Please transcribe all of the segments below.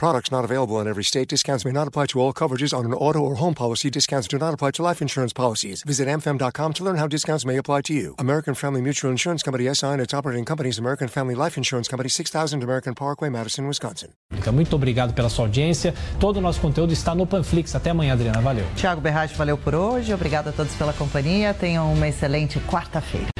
Products not available in every state. Discounts may not apply to all coverages on an auto or home policy. Discounts do not apply to life insurance policies. Visit amfam.com to learn how discounts may apply to you. American Family Mutual Insurance Company SI and its operating companies American Family Life Insurance Company 6000 American Parkway, Madison, Wisconsin. Muito obrigado pela sua audiência. Todo o nosso conteúdo está no Panflix. Até amanhã, Adriana. Valeu. Tiago Berratti, valeu por hoje. Obrigado a todos pela companhia. Tenham uma excelente quarta-feira.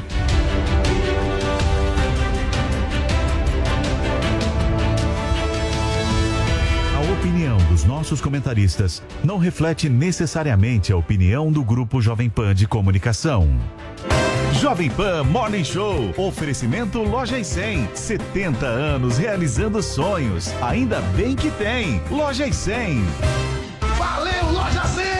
Nossos comentaristas não reflete necessariamente a opinião do Grupo Jovem Pan de Comunicação. Jovem Pan Morning Show. Oferecimento Loja e 100. 70 anos realizando sonhos. Ainda bem que tem. Loja e 100. Valeu, Loja 100!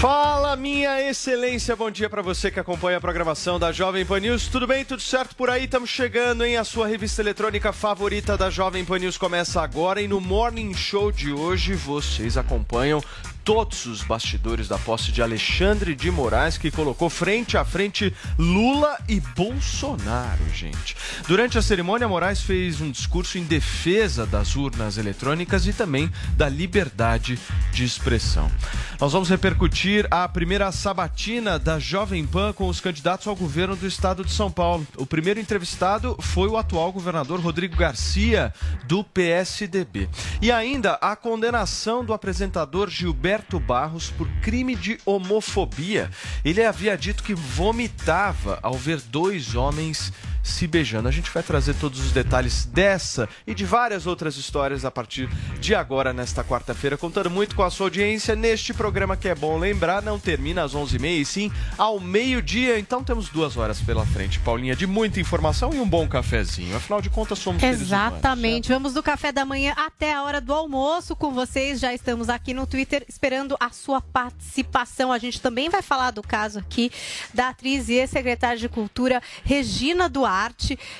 Fala, minha excelência, bom dia para você que acompanha a programação da Jovem Pan News. Tudo bem? Tudo certo por aí? Estamos chegando, hein? A sua revista eletrônica favorita da Jovem Pan News começa agora e no Morning Show de hoje vocês acompanham todos os bastidores da posse de Alexandre de Moraes, que colocou frente a frente Lula e Bolsonaro, gente. Durante a cerimônia, Moraes fez um discurso em defesa das urnas eletrônicas e também da liberdade de expressão. Nós vamos repercutir a primeira sabatina da Jovem Pan com os candidatos ao governo do estado de São Paulo. O primeiro entrevistado foi o atual governador Rodrigo Garcia, do PSDB. E ainda a condenação do apresentador Gilberto Roberto Barros por crime de homofobia. Ele havia dito que vomitava ao ver dois homens se beijando. A gente vai trazer todos os detalhes dessa e de várias outras histórias a partir de agora, nesta quarta-feira, contando muito com a sua audiência neste programa que é bom lembrar, não termina às 11h30 e sim ao meio-dia. Então temos duas horas pela frente, Paulinha, de muita informação e um bom cafezinho. Afinal de contas, somos Exatamente. Humanos, Vamos do café da manhã até a hora do almoço com vocês. Já estamos aqui no Twitter esperando a sua participação. A gente também vai falar do caso aqui da atriz e ex-secretária de Cultura Regina Duarte.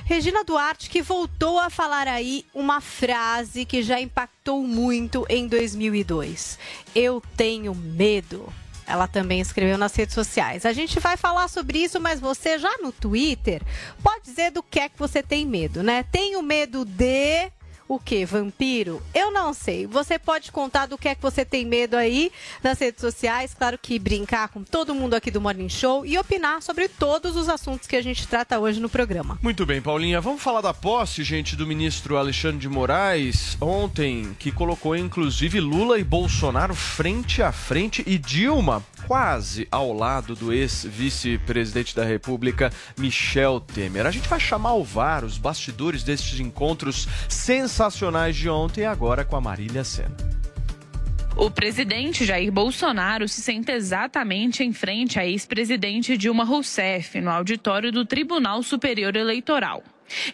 Regina Duarte que voltou a falar aí uma frase que já impactou muito em 2002. Eu tenho medo. Ela também escreveu nas redes sociais. A gente vai falar sobre isso, mas você já no Twitter pode dizer do que é que você tem medo, né? Tenho medo de o que? Vampiro? Eu não sei. Você pode contar do que é que você tem medo aí nas redes sociais. Claro que brincar com todo mundo aqui do Morning Show e opinar sobre todos os assuntos que a gente trata hoje no programa. Muito bem, Paulinha. Vamos falar da posse, gente, do ministro Alexandre de Moraes ontem, que colocou inclusive Lula e Bolsonaro frente a frente e Dilma quase ao lado do ex-vice-presidente da República, Michel Temer. A gente vai chamar o VAR, os bastidores destes encontros sensacionais de ontem, agora com a Marília Sena. O presidente Jair Bolsonaro se senta exatamente em frente à ex-presidente Dilma Rousseff, no auditório do Tribunal Superior Eleitoral.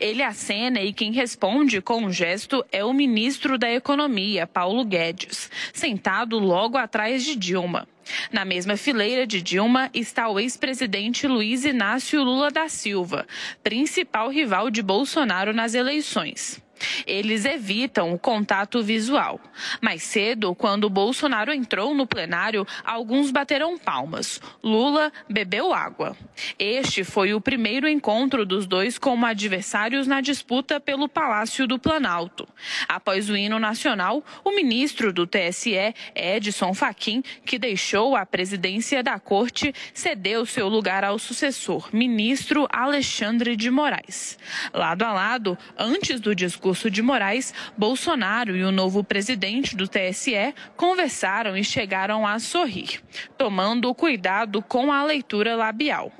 Ele acena e quem responde com um gesto é o ministro da Economia, Paulo Guedes, sentado logo atrás de Dilma. Na mesma fileira de Dilma está o ex-presidente Luiz Inácio Lula da Silva, principal rival de Bolsonaro nas eleições. Eles evitam o contato visual. Mais cedo, quando Bolsonaro entrou no plenário, alguns bateram palmas. Lula bebeu água. Este foi o primeiro encontro dos dois como adversários na disputa pelo Palácio do Planalto. Após o hino nacional, o ministro do TSE, Edson Fachin, que deixou a presidência da corte, cedeu seu lugar ao sucessor, ministro Alexandre de Moraes. Lado a lado, antes do discurso, discurso de Moraes, Bolsonaro e o novo presidente do TSE conversaram e chegaram a sorrir, tomando cuidado com a leitura labial.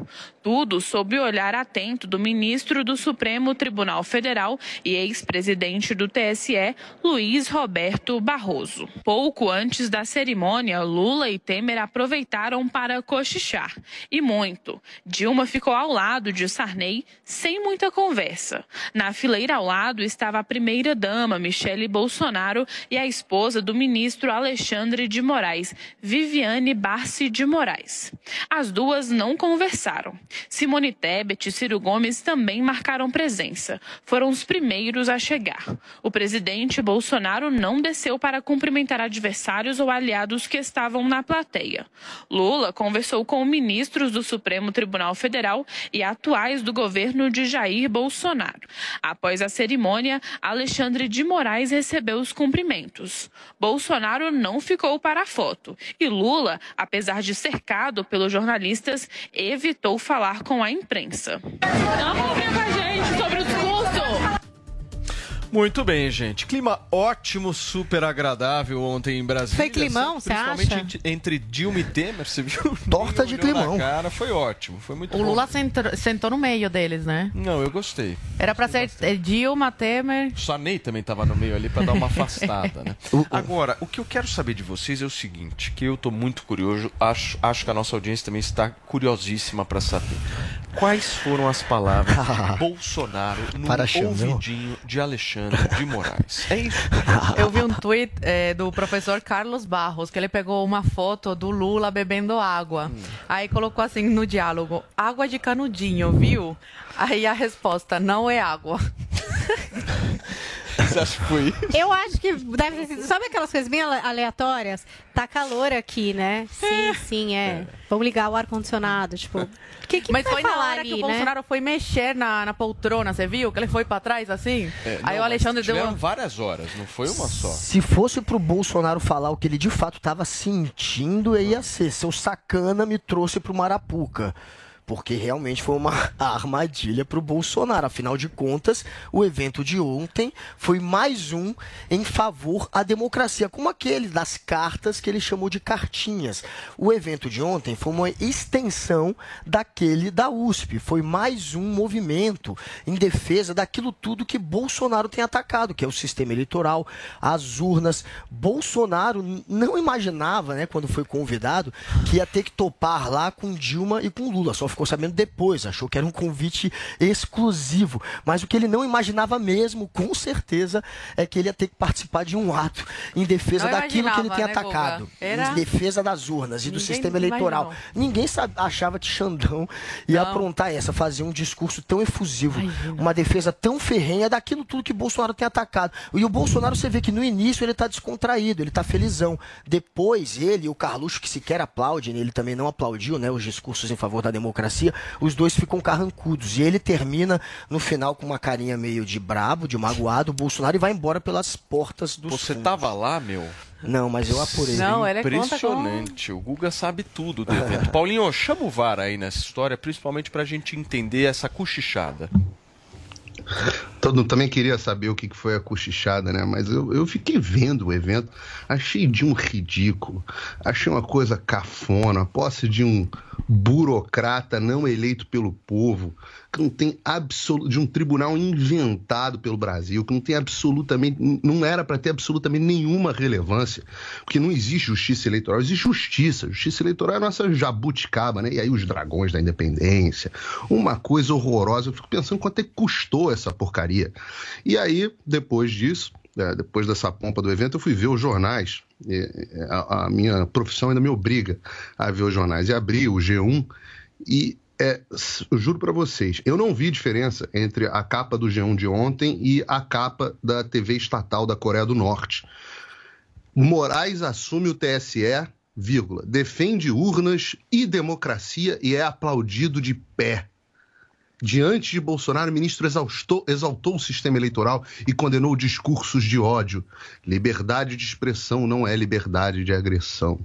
Tudo sob o olhar atento do ministro do Supremo Tribunal Federal e ex-presidente do TSE, Luiz Roberto Barroso. Pouco antes da cerimônia, Lula e Temer aproveitaram para cochichar. E muito. Dilma ficou ao lado de Sarney, sem muita conversa. Na fileira ao lado estava a primeira-dama, Michele Bolsonaro, e a esposa do ministro Alexandre de Moraes, Viviane Barci de Moraes. As duas não conversaram. Simone Tebet e Ciro Gomes também marcaram presença. Foram os primeiros a chegar. O presidente Bolsonaro não desceu para cumprimentar adversários ou aliados que estavam na plateia. Lula conversou com ministros do Supremo Tribunal Federal e atuais do governo de Jair Bolsonaro. Após a cerimônia, Alexandre de Moraes recebeu os cumprimentos. Bolsonaro não ficou para a foto e Lula, apesar de cercado pelos jornalistas, evitou falar com a imprensa. Uma com a gente sobre o. Muito bem, gente. Clima ótimo, super agradável ontem em Brasília. Foi climão, você acha? Principalmente entre Dilma e Temer, você viu? Torta de climão. cara, foi ótimo, foi muito O bom. Lula sentou, sentou no meio deles, né? Não, eu gostei. Era pra ser eh, Dilma, Temer. O Sarney também estava no meio ali para dar uma afastada, né? Agora, o que eu quero saber de vocês é o seguinte, que eu tô muito curioso, acho, acho que a nossa audiência também está curiosíssima para saber. Quais foram as palavras de Bolsonaro no Para ouvidinho de Alexandre de Moraes? É isso. Eu vi um tweet eh, do professor Carlos Barros, que ele pegou uma foto do Lula bebendo água. Aí colocou assim no diálogo: água de canudinho, viu? Aí a resposta: não é água. Você acha que foi isso? Eu acho que deve ter sido. Sabe aquelas coisas bem ale- aleatórias? Tá calor aqui, né? Sim, sim, é. Vamos ligar o ar-condicionado. Tipo, o que, que Mas foi na falar hora ali, que o né? Bolsonaro foi mexer na, na poltrona, você viu? Que ele foi pra trás assim? É, Aí não, o Alexandre deu uma... várias horas, não foi uma só. Se fosse pro Bolsonaro falar o que ele de fato estava sentindo, ia ser: seu sacana me trouxe pro Marapuca. Porque realmente foi uma armadilha pro Bolsonaro. Afinal de contas, o evento de ontem foi mais um em favor à democracia, como aquele das cartas que ele chamou de cartinhas. O evento de ontem foi uma extensão daquele da USP. Foi mais um movimento em defesa daquilo tudo que Bolsonaro tem atacado, que é o sistema eleitoral, as urnas. Bolsonaro não imaginava, né, quando foi convidado, que ia ter que topar lá com Dilma e com Lula. Só ficou sabendo depois, achou que era um convite exclusivo. Mas o que ele não imaginava mesmo, com certeza, é que ele ia ter que participar de um ato em defesa Não daquilo que ele tem né, atacado. Era- Em defesa das urnas e do Ninguém sistema eleitoral. imaginou. Ninguém achava que Xandão ia Não. aprontar essa, fazer um discurso tão efusivo, uma defesa tão ferrenha daquilo tudo que Bolsonaro tem atacado. E o Bolsonaro, você vê que no início ele tá descontraído, ele tá felizão. Depois, ele e o Carluxo, que sequer aplaude, ele também não aplaudiu né, os discursos em favor da democracia, os dois ficam carrancudos. E ele termina no final com uma carinha meio de brabo, de magoado, o Bolsonaro, e vai embora pelas portas do Você tava lá, meu? Não, mas eu apurei. Não, ele conta com... Impressionante. O Guga sabe tudo do evento. Paulinho, chama o VAR aí nessa história, principalmente pra gente entender essa cochichada. Todo mundo também queria saber o que foi a cochichada, né? Mas eu, eu fiquei vendo o evento, achei de um ridículo, achei uma coisa cafona, a posse de um burocrata não eleito pelo povo, que não tem absoluto, de um tribunal inventado pelo Brasil, que não tem absolutamente, não era para ter absolutamente nenhuma relevância, porque não existe justiça eleitoral, existe justiça. Justiça eleitoral é a nossa jabuticaba, né? E aí os dragões da independência, uma coisa horrorosa. Eu fico pensando quanto é que custou essa porcaria. E aí, depois disso, é, depois dessa pompa do evento, eu fui ver os jornais. É, a, a minha profissão ainda me obriga a ver os jornais. E abri o G1 e é, eu juro para vocês, eu não vi diferença entre a capa do G1 de ontem e a capa da TV estatal da Coreia do Norte. Moraes assume o TSE, vírgula, defende urnas e democracia e é aplaudido de pé. Diante de Bolsonaro, o ministro exaltou o sistema eleitoral e condenou discursos de ódio. Liberdade de expressão não é liberdade de agressão.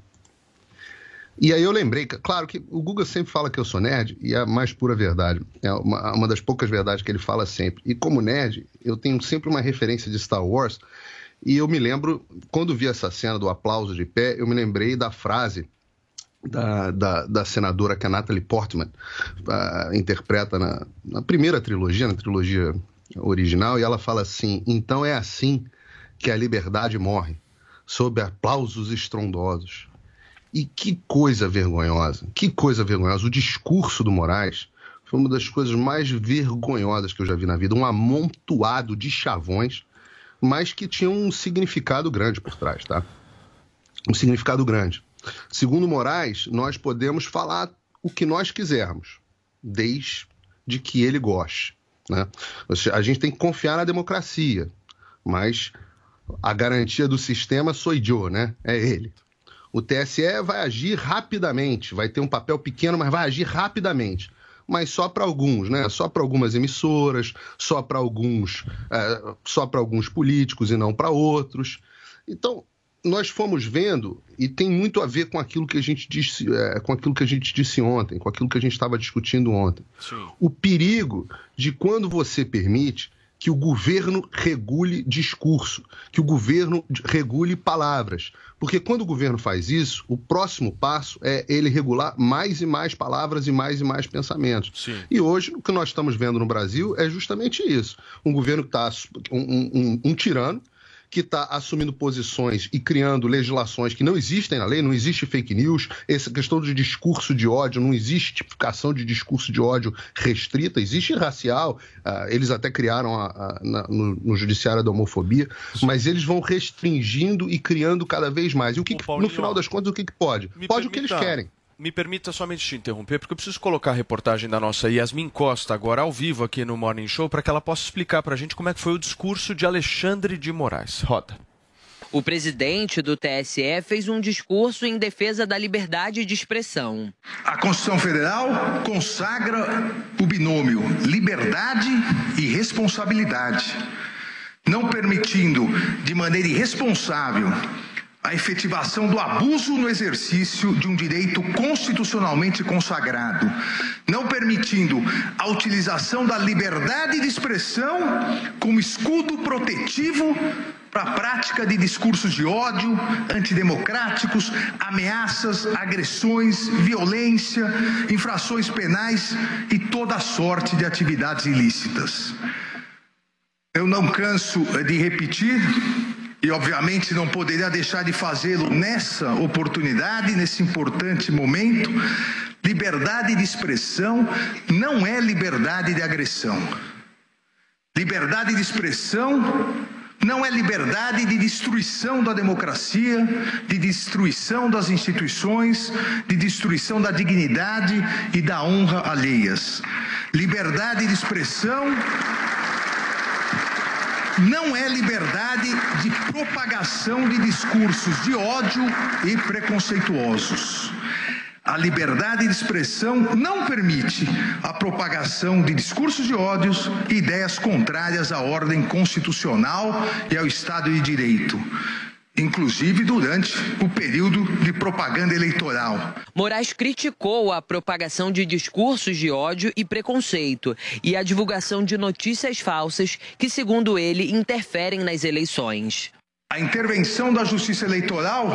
E aí eu lembrei, claro que o Guga sempre fala que eu sou nerd, e é a mais pura verdade. É uma, uma das poucas verdades que ele fala sempre. E como nerd, eu tenho sempre uma referência de Star Wars, e eu me lembro, quando vi essa cena do aplauso de pé, eu me lembrei da frase da, da, da senadora que a Natalie Portman uh, interpreta na, na primeira trilogia, na trilogia original, e ela fala assim: então é assim que a liberdade morre, sob aplausos estrondosos. E que coisa vergonhosa, que coisa vergonhosa. O discurso do Moraes foi uma das coisas mais vergonhosas que eu já vi na vida. Um amontoado de chavões, mas que tinha um significado grande por trás, tá? Um significado grande. Segundo Moraes, nós podemos falar o que nós quisermos, desde que ele goste. Né? A gente tem que confiar na democracia, mas a garantia do sistema sou eu, né? É ele. O TSE vai agir rapidamente, vai ter um papel pequeno, mas vai agir rapidamente. Mas só para alguns, né? Só para algumas emissoras, só para alguns, é, só para alguns políticos e não para outros. Então, nós fomos vendo e tem muito a ver com aquilo que a gente disse, é, com aquilo que a gente disse ontem, com aquilo que a gente estava discutindo ontem. Sim. O perigo de quando você permite que o governo regule discurso, que o governo regule palavras. Porque quando o governo faz isso, o próximo passo é ele regular mais e mais palavras e mais e mais pensamentos. Sim. E hoje, o que nós estamos vendo no Brasil é justamente isso. Um governo que está. Um, um, um tirano que está assumindo posições e criando legislações que não existem na lei, não existe fake news, essa questão de discurso de ódio, não existe tipificação de discurso de ódio restrita, existe racial, uh, eles até criaram a, a, na, no, no, judiciário da homofobia, mas eles vão restringindo e criando cada vez mais. E o que, que no final das contas, o que, que pode? Pode permita... o que eles querem me permita somente te interromper, porque eu preciso colocar a reportagem da nossa Yasmin Costa agora ao vivo aqui no Morning Show para que ela possa explicar para a gente como é que foi o discurso de Alexandre de Moraes. Roda. O presidente do TSE fez um discurso em defesa da liberdade de expressão. A Constituição Federal consagra o binômio liberdade e responsabilidade, não permitindo de maneira irresponsável a efetivação do abuso no exercício de um direito constitucionalmente consagrado, não permitindo a utilização da liberdade de expressão como escudo protetivo para a prática de discursos de ódio, antidemocráticos, ameaças, agressões, violência, infrações penais e toda sorte de atividades ilícitas. Eu não canso de repetir e obviamente não poderia deixar de fazê-lo nessa oportunidade, nesse importante momento. Liberdade de expressão não é liberdade de agressão. Liberdade de expressão não é liberdade de destruição da democracia, de destruição das instituições, de destruição da dignidade e da honra alheias. Liberdade de expressão não é liberdade de propagação de discursos de ódio e preconceituosos. A liberdade de expressão não permite a propagação de discursos de ódios e ideias contrárias à ordem constitucional e ao Estado de Direito inclusive durante o período de propaganda eleitoral. Moraes criticou a propagação de discursos de ódio e preconceito e a divulgação de notícias falsas que, segundo ele, interferem nas eleições. A intervenção da Justiça Eleitoral,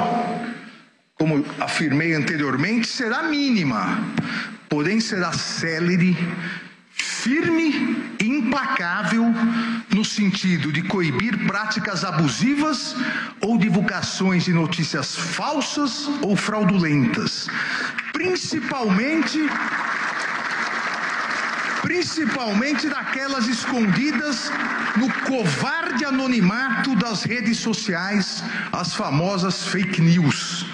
como afirmei anteriormente, será mínima, porém será célere firme e implacável no sentido de coibir práticas abusivas ou divulgações de notícias falsas ou fraudulentas, principalmente principalmente daquelas escondidas no covarde anonimato das redes sociais, as famosas fake news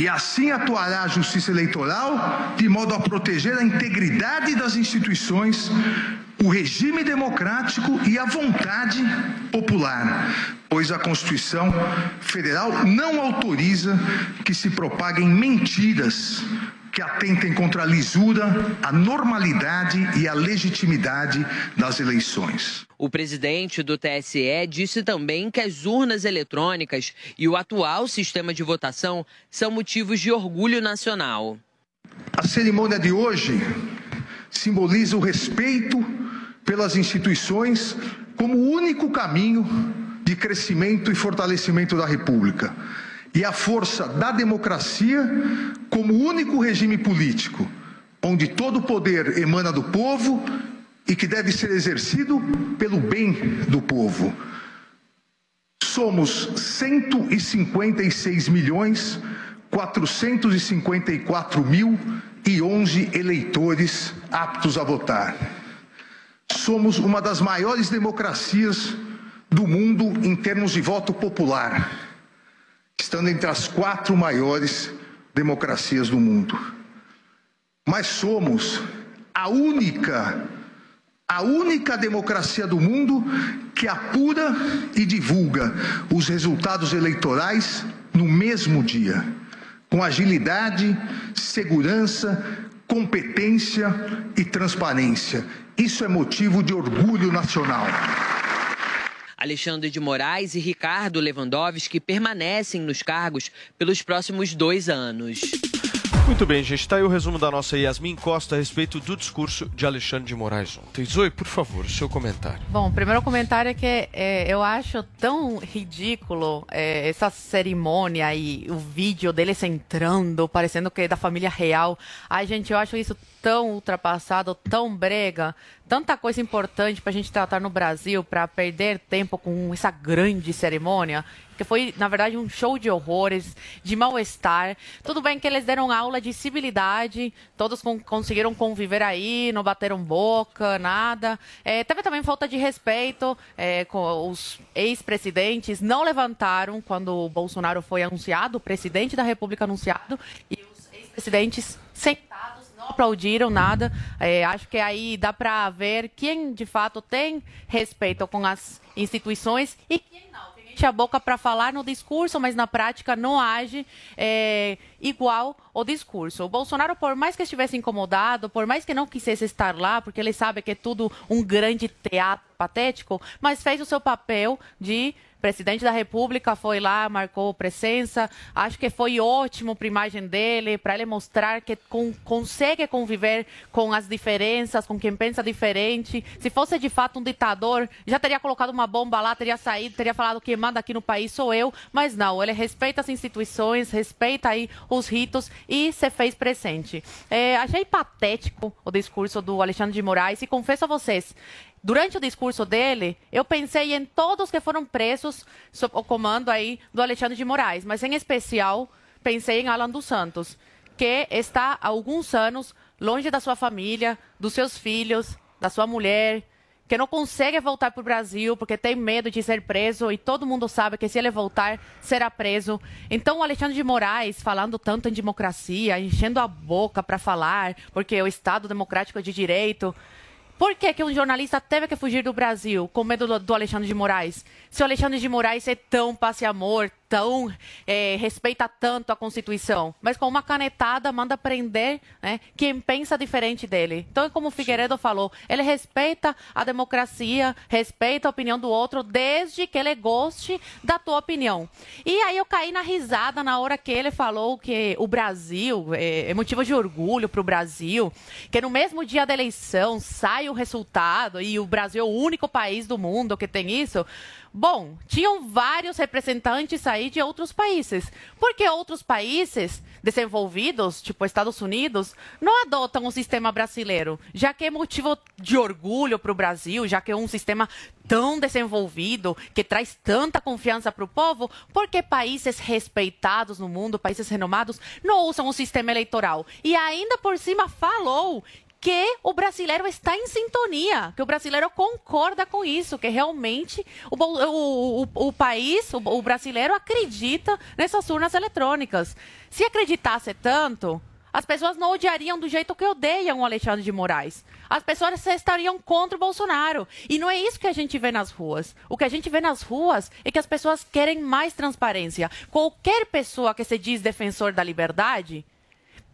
e assim atuará a Justiça Eleitoral de modo a proteger a integridade das instituições, o regime democrático e a vontade popular, pois a Constituição Federal não autoriza que se propaguem mentiras que atentem contra a lisura, a normalidade e a legitimidade das eleições. O presidente do TSE disse também que as urnas eletrônicas e o atual sistema de votação são motivos de orgulho nacional. A cerimônia de hoje simboliza o respeito pelas instituições como o único caminho de crescimento e fortalecimento da República e a força da democracia como único regime político, onde todo o poder emana do povo e que deve ser exercido pelo bem do povo. Somos 156 milhões 454 mil e 11 eleitores aptos a votar. Somos uma das maiores democracias do mundo em termos de voto popular, estando entre as quatro maiores democracias do mundo. Mas somos a única, a única democracia do mundo que apura e divulga os resultados eleitorais no mesmo dia, com agilidade, segurança, competência e transparência. Isso é motivo de orgulho nacional. Alexandre de Moraes e Ricardo Lewandowski permanecem nos cargos pelos próximos dois anos. Muito bem, gente. Está aí o resumo da nossa Yasmin Costa a respeito do discurso de Alexandre de Moraes ontem. Zoe, por favor, seu comentário. Bom, o primeiro comentário é que é, eu acho tão ridículo é, essa cerimônia e o vídeo deles entrando, parecendo que é da família real. Ai, gente, eu acho isso tão ultrapassado, tão brega, tanta coisa importante para a gente tratar no Brasil, para perder tempo com essa grande cerimônia, que foi, na verdade, um show de horrores, de mal-estar. Tudo bem que eles deram aula de civilidade, todos conseguiram conviver aí, não bateram boca, nada. É, teve também falta de respeito é, com os ex-presidentes, não levantaram quando o Bolsonaro foi anunciado, o presidente da República anunciado, e os ex-presidentes não aplaudiram nada. É, acho que aí dá para ver quem de fato tem respeito com as instituições e quem não. Quem enche a boca para falar no discurso, mas na prática não age é, igual o discurso. O Bolsonaro, por mais que estivesse incomodado, por mais que não quisesse estar lá, porque ele sabe que é tudo um grande teatro patético, mas fez o seu papel de presidente da República foi lá, marcou presença. Acho que foi ótimo para a imagem dele, para ele mostrar que com, consegue conviver com as diferenças, com quem pensa diferente. Se fosse de fato um ditador, já teria colocado uma bomba lá, teria saído, teria falado que manda aqui no país sou eu. Mas não, ele respeita as instituições, respeita aí os ritos e se fez presente. É, achei patético o discurso do Alexandre de Moraes e confesso a vocês, Durante o discurso dele, eu pensei em todos que foram presos sob o comando aí do Alexandre de Moraes, mas em especial pensei em Alan dos Santos, que está há alguns anos longe da sua família, dos seus filhos, da sua mulher, que não consegue voltar para o Brasil porque tem medo de ser preso e todo mundo sabe que se ele voltar será preso. Então o Alexandre de Moraes falando tanto em democracia, enchendo a boca para falar, porque o Estado democrático é de direito, por que, que um jornalista teve que fugir do Brasil com medo do, do Alexandre de Moraes? Se o Alexandre de Moraes é tão passe amor, tão é, respeita tanto a Constituição, mas com uma canetada manda prender né, quem pensa diferente dele. Então, como o Figueiredo falou, ele respeita a democracia, respeita a opinião do outro, desde que ele goste da tua opinião. E aí eu caí na risada na hora que ele falou que o Brasil é, é motivo de orgulho para o Brasil, que no mesmo dia da eleição sai o resultado e o Brasil é o único país do mundo que tem isso. Bom, tinham vários representantes aí de outros países. Porque outros países desenvolvidos, tipo Estados Unidos, não adotam o sistema brasileiro, já que é motivo de orgulho para o Brasil, já que é um sistema tão desenvolvido, que traz tanta confiança para o povo, porque países respeitados no mundo, países renomados, não usam o sistema eleitoral. E ainda por cima falou que o brasileiro está em sintonia, que o brasileiro concorda com isso, que realmente o, o, o, o país, o, o brasileiro acredita nessas urnas eletrônicas. Se acreditasse tanto, as pessoas não odiariam do jeito que odeiam o Alexandre de Moraes. As pessoas estariam contra o Bolsonaro. E não é isso que a gente vê nas ruas. O que a gente vê nas ruas é que as pessoas querem mais transparência. Qualquer pessoa que se diz defensor da liberdade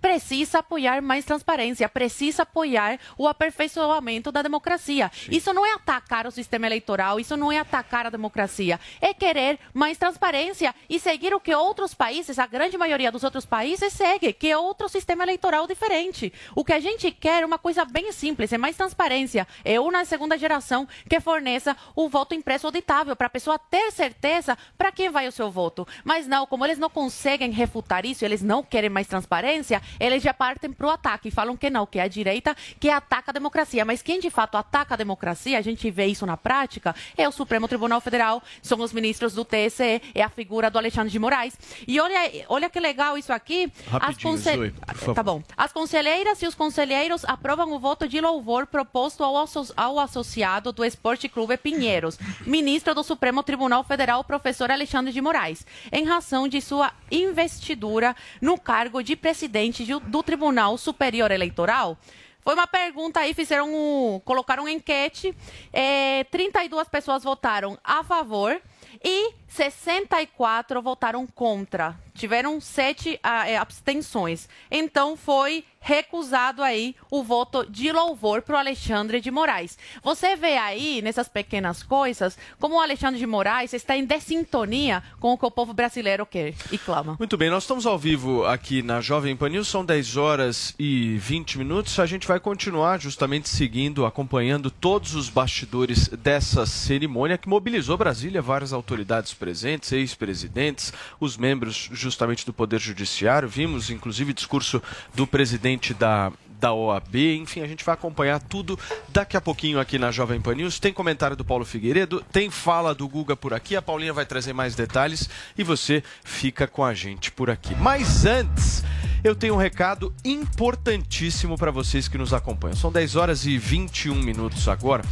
precisa apoiar mais transparência, precisa apoiar o aperfeiçoamento da democracia. Sim. Isso não é atacar o sistema eleitoral, isso não é atacar a democracia, é querer mais transparência e seguir o que outros países, a grande maioria dos outros países segue, que é outro sistema eleitoral diferente. O que a gente quer é uma coisa bem simples, é mais transparência, é uma segunda geração que forneça o voto impresso auditável para a pessoa ter certeza para quem vai o seu voto. Mas não, como eles não conseguem refutar isso, eles não querem mais transparência, eles já partem para o ataque e falam que não, que é a direita que ataca a democracia. Mas quem de fato ataca a democracia, a gente vê isso na prática, é o Supremo Tribunal Federal, são os ministros do TSE, é a figura do Alexandre de Moraes. E olha, olha que legal isso aqui. As consel... Tá bom. As conselheiras e os conselheiros aprovam o voto de louvor proposto ao, asso... ao associado do Esporte Clube Pinheiros, ministro do Supremo Tribunal Federal, professor Alexandre de Moraes, em razão de sua investidura no cargo de presidente do Tribunal Superior Eleitoral. Foi uma pergunta aí, fizeram um, colocaram enquete, é, 32 pessoas votaram a favor e 64 votaram contra. Tiveram sete ah, é, abstenções. Então foi recusado aí o voto de louvor para o Alexandre de Moraes. Você vê aí, nessas pequenas coisas, como o Alexandre de Moraes está em dessintonia com o que o povo brasileiro quer e clama. Muito bem, nós estamos ao vivo aqui na Jovem Pan News, são 10 horas e 20 minutos. A gente vai continuar justamente seguindo, acompanhando todos os bastidores dessa cerimônia que mobilizou Brasília, várias autoridades presentes, ex-presidentes, os membros justamente do Poder Judiciário. Vimos, inclusive, discurso do presidente da, da OAB. Enfim, a gente vai acompanhar tudo daqui a pouquinho aqui na Jovem Pan News. Tem comentário do Paulo Figueiredo, tem fala do Guga por aqui. A Paulinha vai trazer mais detalhes e você fica com a gente por aqui. Mas antes, eu tenho um recado importantíssimo para vocês que nos acompanham. São 10 horas e 21 minutos agora.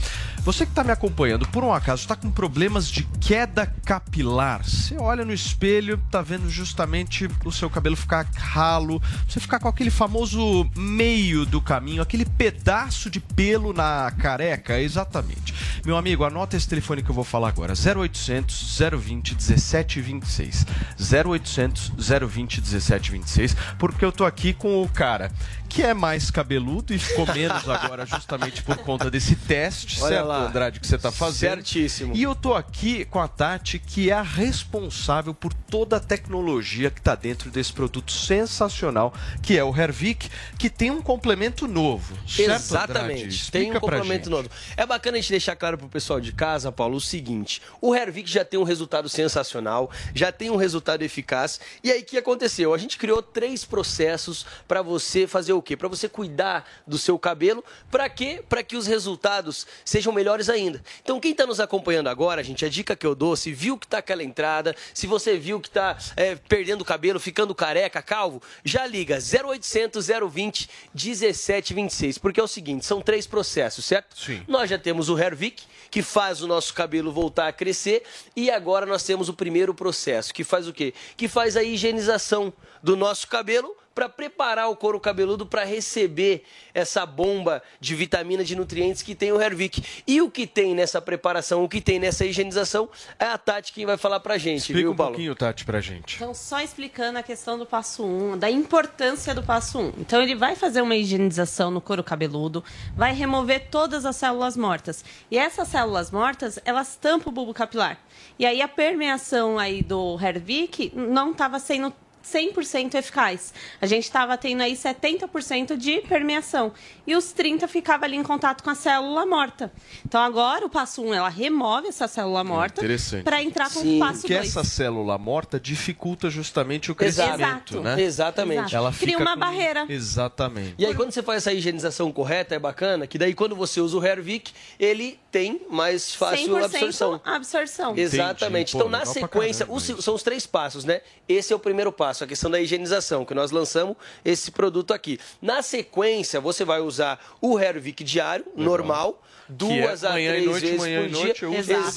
Você que está me acompanhando, por um acaso, está com problemas de queda capilar. Você olha no espelho, está vendo justamente o seu cabelo ficar ralo, você ficar com aquele famoso meio do caminho, aquele pedaço de pelo na careca, exatamente. Meu amigo, anota esse telefone que eu vou falar agora: 0800 020 1726. 0800 020 1726, porque eu tô aqui com o cara que é mais cabeludo e ficou menos agora justamente por conta desse teste, Olha certo, lá. Andrade, que você está fazendo. Certíssimo. E eu tô aqui com a Tati, que é a responsável por toda a tecnologia que está dentro desse produto sensacional, que é o Hervik, que tem um complemento novo. Certo? Exatamente. Tem um complemento novo. É bacana a gente deixar claro pro pessoal de casa, Paulo, o seguinte: o Hervik já tem um resultado sensacional, já tem um resultado eficaz. E aí o que aconteceu? A gente criou três processos para você fazer o quê? Para você cuidar do seu cabelo. Para quê? Para que os resultados sejam melhores ainda. Então, quem está nos acompanhando agora, gente, a dica que eu dou, se viu que tá aquela entrada, se você viu que tá é, perdendo o cabelo, ficando careca, calvo, já liga 0800 020 1726. Porque é o seguinte, são três processos, certo? Sim. Nós já temos o Hervik, que faz o nosso cabelo voltar a crescer, e agora nós temos o primeiro processo, que faz o quê? Que faz a higienização do nosso cabelo para preparar o couro cabeludo para receber essa bomba de vitamina, de nutrientes que tem o Hervik. E o que tem nessa preparação, o que tem nessa higienização, é a Tati quem vai falar pra gente, Explica viu, um Paulo? pouquinho, Tati, pra gente. Então, só explicando a questão do passo 1, da importância do passo 1. Então, ele vai fazer uma higienização no couro cabeludo, vai remover todas as células mortas. E essas células mortas, elas tampam o bulbo capilar. E aí, a permeação aí do Hervik não estava sendo 100% eficaz. A gente estava tendo aí 70% de permeação. E os 30% ficava ali em contato com a célula morta. Então, agora, o passo 1, ela remove essa célula morta Interessante. para entrar com o passo 2. Porque essa célula morta dificulta justamente o Exato. crescimento, né? Exatamente. Ela Cria fica uma com- barreira. Exatamente. E aí, quando você faz essa higienização correta, é bacana, que daí quando você usa o Hervik, ele tem mais fácil 100% absorção. absorção. Exatamente. Pô, então, na sequência, caramba os- são os três passos, né? Esse é o primeiro passo, a questão da higienização, que nós lançamos esse produto aqui. Na sequência, você vai usar o Hervik diário, normal, duas é a manhã e três noite, vezes por dia. noite.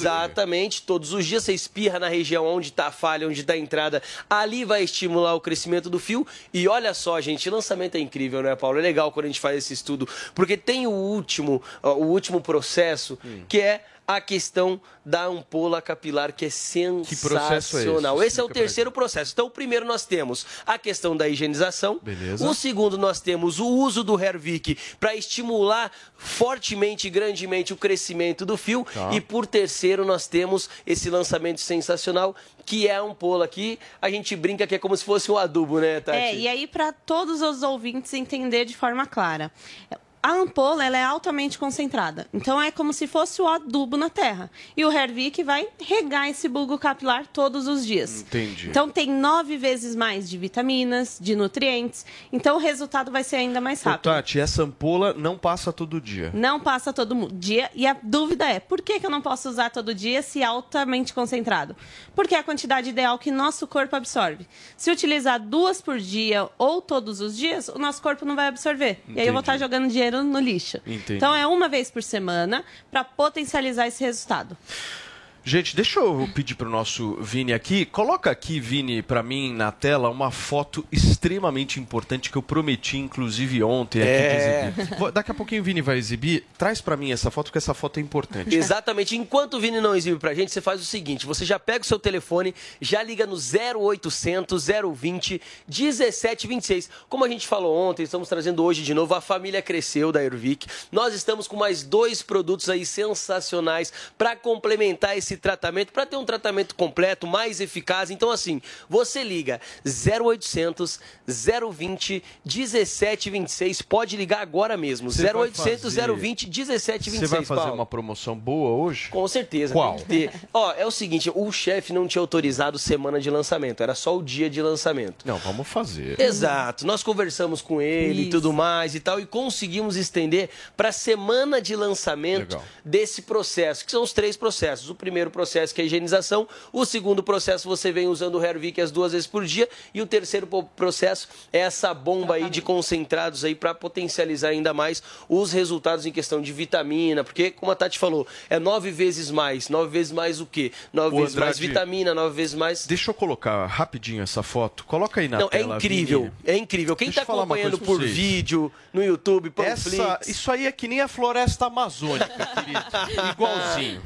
Exatamente, todos os dias você espirra na região onde está a falha, onde está a entrada. Ali vai estimular o crescimento do fio. E olha só, gente, o lançamento é incrível, né, Paulo? É legal quando a gente faz esse estudo, porque tem o último, ó, o último processo, Hum. que é a questão da ampola capilar, que é processo é esse? sensacional. esse é o terceiro processo. Então, o primeiro nós temos a questão da higienização. Beleza. O segundo, nós temos o uso do Hervik para estimular fortemente e grandemente o crescimento do fio. Tá. E por terceiro, nós temos esse lançamento sensacional, que é a ampola aqui. A gente brinca que é como se fosse um adubo, né, Tati? É, e aí para todos os ouvintes entender de forma clara. A ampola ela é altamente concentrada, então é como se fosse o adubo na terra. E o Hervik vai regar esse bulbo capilar todos os dias. Entendi. Então tem nove vezes mais de vitaminas, de nutrientes. Então o resultado vai ser ainda mais Ô, rápido. Tati, essa ampola não passa todo dia. Não passa todo dia. E a dúvida é, por que, que eu não posso usar todo dia se é altamente concentrado? Porque é a quantidade ideal que nosso corpo absorve. Se utilizar duas por dia ou todos os dias, o nosso corpo não vai absorver. E aí eu vou Entendi. estar jogando dinheiro no lixo. Entendi. Então é uma vez por semana para potencializar esse resultado. Gente, deixa eu pedir pro nosso Vini aqui. Coloca aqui, Vini, pra mim na tela uma foto extremamente importante que eu prometi, inclusive ontem, aqui É. de exibir. Vou- Daqui a pouquinho o Vini vai exibir. Traz pra mim essa foto, porque essa foto é importante. Exatamente. Enquanto o Vini não exibe pra gente, você faz o seguinte: você já pega o seu telefone, já liga no 0800 020 1726. Como a gente falou ontem, estamos trazendo hoje de novo a família cresceu da Ervic. Nós estamos com mais dois produtos aí sensacionais para complementar esse tratamento, para ter um tratamento completo, mais eficaz. Então assim, você liga 0800 020 1726. Pode ligar agora mesmo. Você vai 0800 fazer- 020 1726. Você vai fazer Paulo. uma promoção boa hoje? Com certeza. Qual? tem que ter. Ó, é o seguinte, o chefe não tinha autorizado semana de lançamento, era só o dia de lançamento. Não, vamos fazer. Exato. Nós conversamos com ele e tudo mais e tal e conseguimos estender para semana de lançamento Legal. desse processo, que são os três processos. O primeiro processo que é a higienização, o segundo processo você vem usando o Hervik as duas vezes por dia e o terceiro processo é essa bomba aí de concentrados aí para potencializar ainda mais os resultados em questão de vitamina, porque como a Tati falou, é nove vezes mais, nove vezes mais o quê? Nove Ô, vezes mais Andrade, vitamina, nove vezes mais Deixa eu colocar rapidinho essa foto. Coloca aí na não, é tela. incrível, Vini. é incrível. Quem está acompanhando por vocês. vídeo, no YouTube, Essa, Panflix... isso aí é que nem a floresta amazônica, querido. Igualzinho.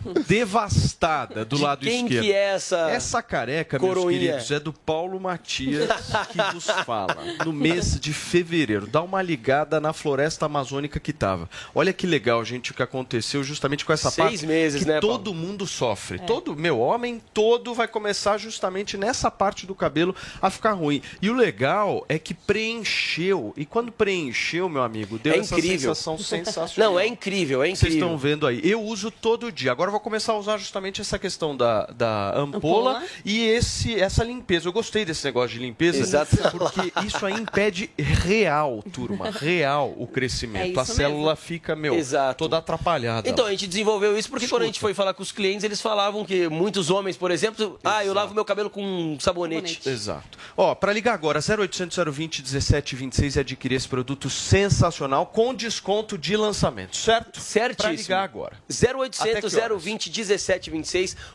Do De lado quem esquerdo. que é essa Essa careca, meus coroinha? queridos, é do Paulo Matias que vos fala. No mês de fevereiro. Dá uma ligada na floresta amazônica que tava. Olha que legal, gente, o que aconteceu justamente com essa Seis parte meses, que né, Paulo? todo mundo sofre. Todo, meu homem todo vai começar justamente nessa parte do cabelo a ficar ruim. E o legal é que preencheu. E quando preencheu, meu amigo, deu É essa incrível. sensação sensacional. Não, é incrível, é Vocês incrível. estão vendo aí. Eu uso todo dia. Agora eu vou começar a usar justamente essa questão da, da ampola, Ampola. e esse, essa limpeza. Eu gostei desse negócio de limpeza, Exato. porque isso aí impede real, turma, real o crescimento. É a célula fica, meu, Exato. toda atrapalhada. Então, a gente desenvolveu isso porque quando a gente foi falar com os clientes, eles falavam que muitos homens, por exemplo, ah, eu lavo meu cabelo com sabonete. Exato. Ó, para ligar agora, 0800 020 1726 e adquirir esse produto sensacional com desconto de lançamento, certo? Certíssimo. Para ligar agora. 0800 Até que horas? 020 1726.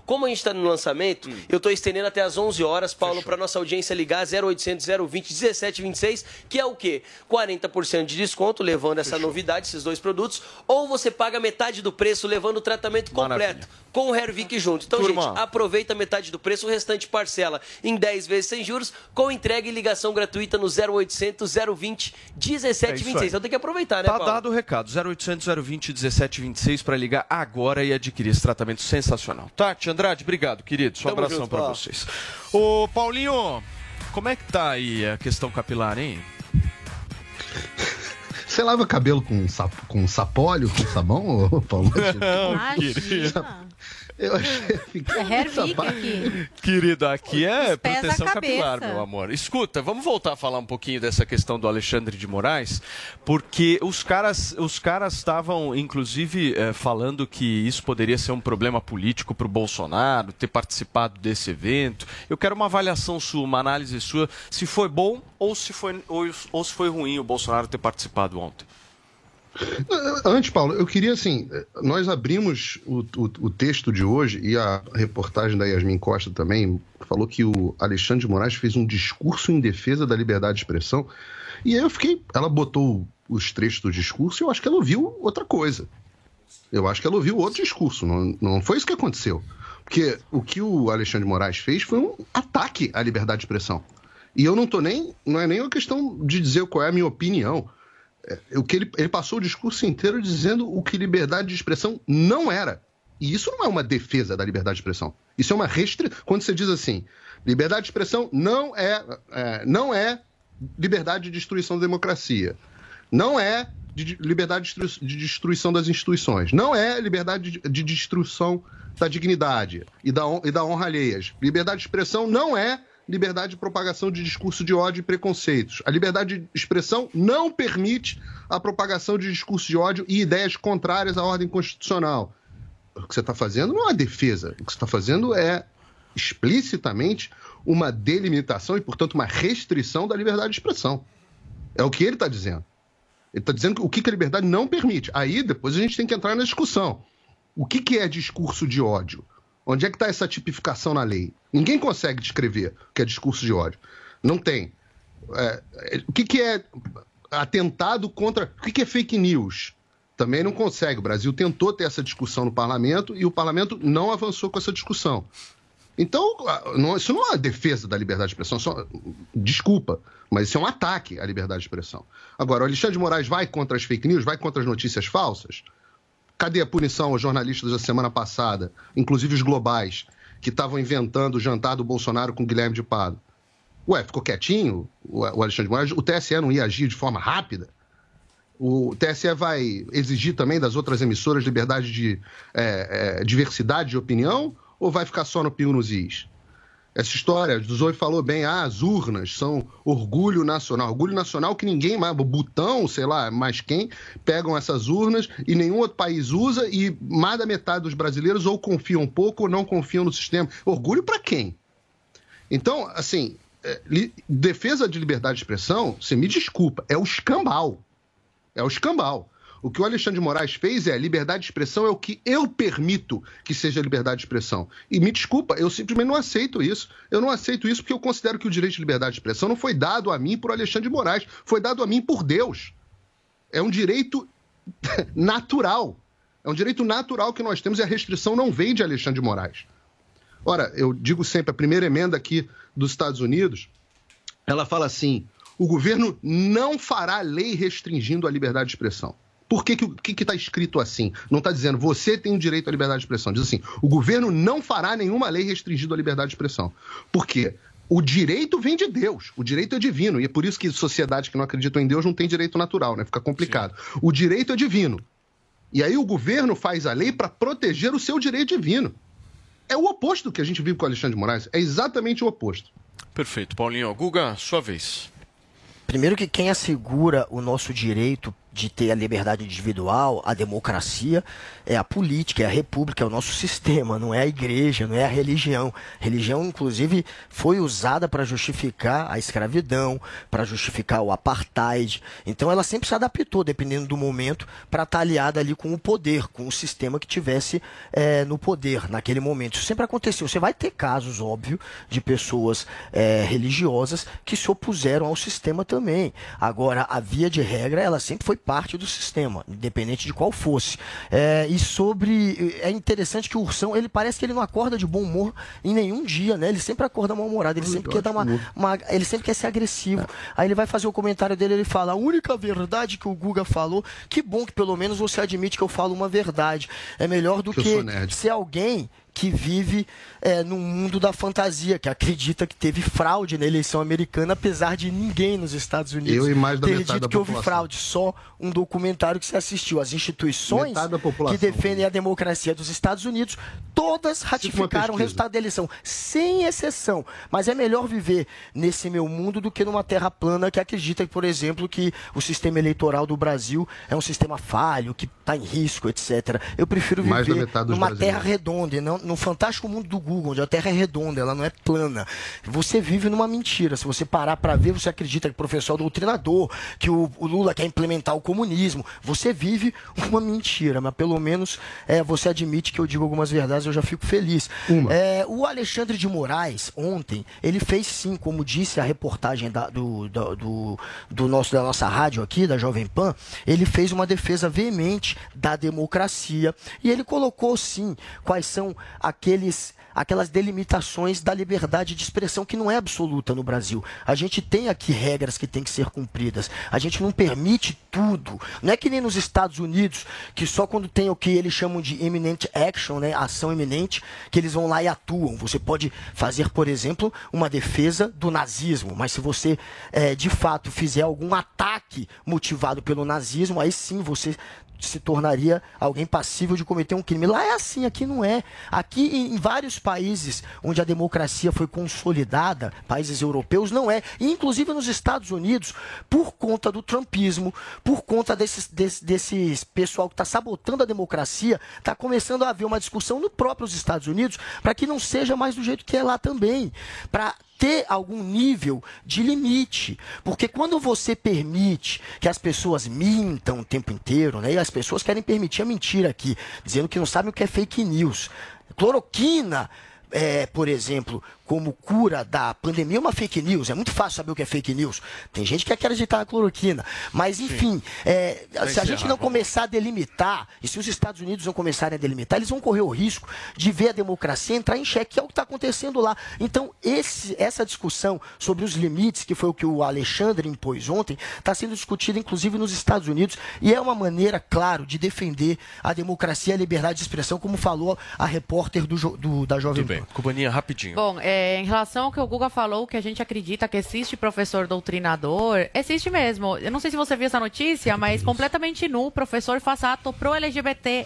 Como a gente está no lançamento, Hum. eu estou estendendo até as 11 horas, Paulo, para nossa audiência ligar 0800 020 1726, que é o quê? 40% de desconto, levando essa novidade, esses dois produtos, ou você paga metade do preço, levando o tratamento Maravilha. completo, com o Hervik junto. Então, Turma. gente, aproveita metade do preço, o restante parcela em 10 vezes sem juros, com entrega e ligação gratuita no 0800 020 1726. aí. Então tem que aproveitar, né, Tá Paulo? dado o recado. 0800 020 1726 para ligar agora e adquirir esse tratamento sensacional. Tati, Andrade, obrigado, querido. Um abração para vocês. Ô, Paulinho, como é que tá aí a questão capilar, hein? Você lava cabelo com, sap, com sapóleo, com sabão, ô, Paulo? Imagina. Eu achei É Hervik aqui. Querido, aqui é proteção capilar, meu amor. Escuta, vamos voltar a falar um pouquinho dessa questão do Alexandre de Moraes, porque os caras os caras estavam, inclusive, eh, falando que isso poderia ser um problema político para o Bolsonaro ter participado desse evento. Eu quero uma avaliação sua, uma análise sua, se foi bom ou se foi, ou, ou se foi ruim o Bolsonaro ter participado ontem. Antes, Paulo, eu queria assim, nós abrimos o, o, o texto de hoje e a reportagem da Yasmin Costa também falou que o Alexandre de Moraes fez um discurso em defesa da liberdade de expressão. E aí eu fiquei, ela botou os trechos do discurso e eu acho que ela ouviu outra coisa. Eu acho que ela ouviu outro discurso. Não, não foi isso que aconteceu. Porque o que o Alexandre de Moraes fez foi um ataque à liberdade de expressão. E eu não tô nem. Não é nem uma questão de dizer qual é a minha opinião. É, o que ele, ele passou o discurso inteiro dizendo o que liberdade de expressão não era. E isso não é uma defesa da liberdade de expressão. Isso é uma restrição. Quando você diz assim, liberdade de expressão não é, é não é liberdade de destruição da democracia. Não é de liberdade de destruição das instituições. Não é liberdade de destruição da dignidade e da, e da honra alheias. Liberdade de expressão não é liberdade de propagação de discurso de ódio e preconceitos. A liberdade de expressão não permite a propagação de discurso de ódio e ideias contrárias à ordem constitucional. O que você está fazendo não é uma defesa. O que você está fazendo é explicitamente uma delimitação e, portanto, uma restrição da liberdade de expressão. É o que ele está dizendo. Ele está dizendo o que, que a liberdade não permite. Aí depois a gente tem que entrar na discussão. O que, que é discurso de ódio? Onde é que está essa tipificação na lei? Ninguém consegue descrever o que é discurso de ódio. Não tem. É, o que, que é atentado contra. O que, que é fake news? Também não consegue. O Brasil tentou ter essa discussão no parlamento e o parlamento não avançou com essa discussão. Então, não, isso não é uma defesa da liberdade de expressão, só, desculpa, mas isso é um ataque à liberdade de expressão. Agora, o Alexandre de Moraes vai contra as fake news, vai contra as notícias falsas? Cadê a punição aos jornalistas da semana passada, inclusive os globais, que estavam inventando o jantar do Bolsonaro com Guilherme de Pado? Ué, ficou quietinho o Alexandre de Moraes? O TSE não ia agir de forma rápida? O TSE vai exigir também das outras emissoras liberdade de é, é, diversidade de opinião ou vai ficar só no pingo nos is? Essa história, o Zoe falou bem, ah, as urnas são orgulho nacional. Orgulho nacional que ninguém mais, Butão, sei lá, mais quem, pegam essas urnas e nenhum outro país usa e mais da metade dos brasileiros ou confiam um pouco ou não confiam no sistema. Orgulho para quem? Então, assim, é, defesa de liberdade de expressão, você me desculpa, é o escambau. É o escambau. O que o Alexandre de Moraes fez é liberdade de expressão é o que eu permito que seja liberdade de expressão. E me desculpa, eu simplesmente não aceito isso. Eu não aceito isso porque eu considero que o direito de liberdade de expressão não foi dado a mim por Alexandre de Moraes, foi dado a mim por Deus. É um direito natural. É um direito natural que nós temos e a restrição não vem de Alexandre de Moraes. Ora, eu digo sempre, a primeira emenda aqui dos Estados Unidos, ela fala assim: o governo não fará lei restringindo a liberdade de expressão. Por que que está escrito assim? Não está dizendo você tem o direito à liberdade de expressão. Diz assim: o governo não fará nenhuma lei restringindo a liberdade de expressão. Por quê? O direito vem de Deus, o direito é divino, e é por isso que sociedades que não acreditam em Deus não têm direito natural, né? Fica complicado. Sim. O direito é divino. E aí o governo faz a lei para proteger o seu direito divino. É o oposto do que a gente vive com o Alexandre de Moraes, é exatamente o oposto. Perfeito. Paulinho, Guga, sua vez. Primeiro que quem assegura o nosso direito de ter a liberdade individual, a democracia, é a política, é a república, é o nosso sistema, não é a igreja, não é a religião. Religião, inclusive, foi usada para justificar a escravidão, para justificar o apartheid. Então, ela sempre se adaptou, dependendo do momento, para estar tá aliada ali com o poder, com o sistema que tivesse é, no poder naquele momento. Isso sempre aconteceu. Você vai ter casos, óbvio, de pessoas é, religiosas que se opuseram ao sistema também. Agora, a via de regra, ela sempre foi parte do sistema, independente de qual fosse. É, e sobre. É interessante que o Ursão, ele parece que ele não acorda de bom humor em nenhum dia, né? Ele sempre acorda mal-humorado, ele sempre quer dar uma, uma, Ele sempre quer ser agressivo. É. Aí ele vai fazer o comentário dele, ele fala: a única verdade que o Guga falou, que bom que pelo menos você admite que eu falo uma verdade. É melhor do que, que ser alguém que vive é, num mundo da fantasia, que acredita que teve fraude na eleição americana, apesar de ninguém nos Estados Unidos ter dito que houve fraude. Só um documentário que se assistiu. As instituições que defendem a democracia dos Estados Unidos, todas ratificaram o resultado da eleição, sem exceção. Mas é melhor viver nesse meu mundo do que numa terra plana que acredita, por exemplo, que o sistema eleitoral do Brasil é um sistema falho, que está em risco, etc. Eu prefiro viver numa terra redonda e não no fantástico mundo do Google, onde a Terra é redonda, ela não é plana. Você vive numa mentira. Se você parar para ver, você acredita que o professor é doutrinador, que o, o, Lula quer implementar o comunismo. Você vive uma mentira, mas pelo menos é, você admite que eu digo algumas verdades, eu já fico feliz. É, o Alexandre de Moraes, ontem, ele fez sim, como disse a reportagem da, do, do, do, do nosso, da nossa rádio aqui, da Jovem Pan, ele fez uma defesa veemente da democracia. E ele colocou, sim, quais são aqueles aquelas delimitações da liberdade de expressão que não é absoluta no Brasil. A gente tem aqui regras que têm que ser cumpridas. A gente não permite tudo. Não é que nem nos Estados Unidos, que só quando tem o que eles chamam de imminent action, né, ação iminente, que eles vão lá e atuam. Você pode fazer, por exemplo, uma defesa do nazismo, mas se você é, de fato fizer algum ataque motivado pelo nazismo, aí sim você se tornaria alguém passível de cometer um crime. Lá é assim, aqui não é. Aqui em vários países onde a democracia foi consolidada, países europeus, não é. E inclusive nos Estados Unidos, por conta do trumpismo, por conta desses, desse, desses pessoal que está sabotando a democracia, está começando a haver uma discussão no próprios Estados Unidos para que não seja mais do jeito que é lá também. Para ter algum nível de limite. Porque quando você permite que as pessoas mintam o tempo inteiro, né? E as pessoas querem permitir a mentira aqui, dizendo que não sabem o que é fake news. Cloroquina, é, por exemplo, como cura da pandemia é uma fake news. É muito fácil saber o que é fake news. Tem gente que quer acreditar na cloroquina. Mas, enfim, é, se a gente não começar a delimitar, e se os Estados Unidos não começarem a delimitar, eles vão correr o risco de ver a democracia entrar em xeque, que é o que está acontecendo lá. Então, esse, essa discussão sobre os limites, que foi o que o Alexandre impôs ontem, está sendo discutida, inclusive, nos Estados Unidos, e é uma maneira, claro, de defender a democracia e a liberdade de expressão, como falou a repórter do, do da Jovem Pan. Companhia, rapidinho. Bom, é, é, em relação ao que o Guga falou, que a gente acredita que existe professor doutrinador, existe mesmo. Eu não sei se você viu essa notícia, mas completamente nu, professor faz ato pro LGBT,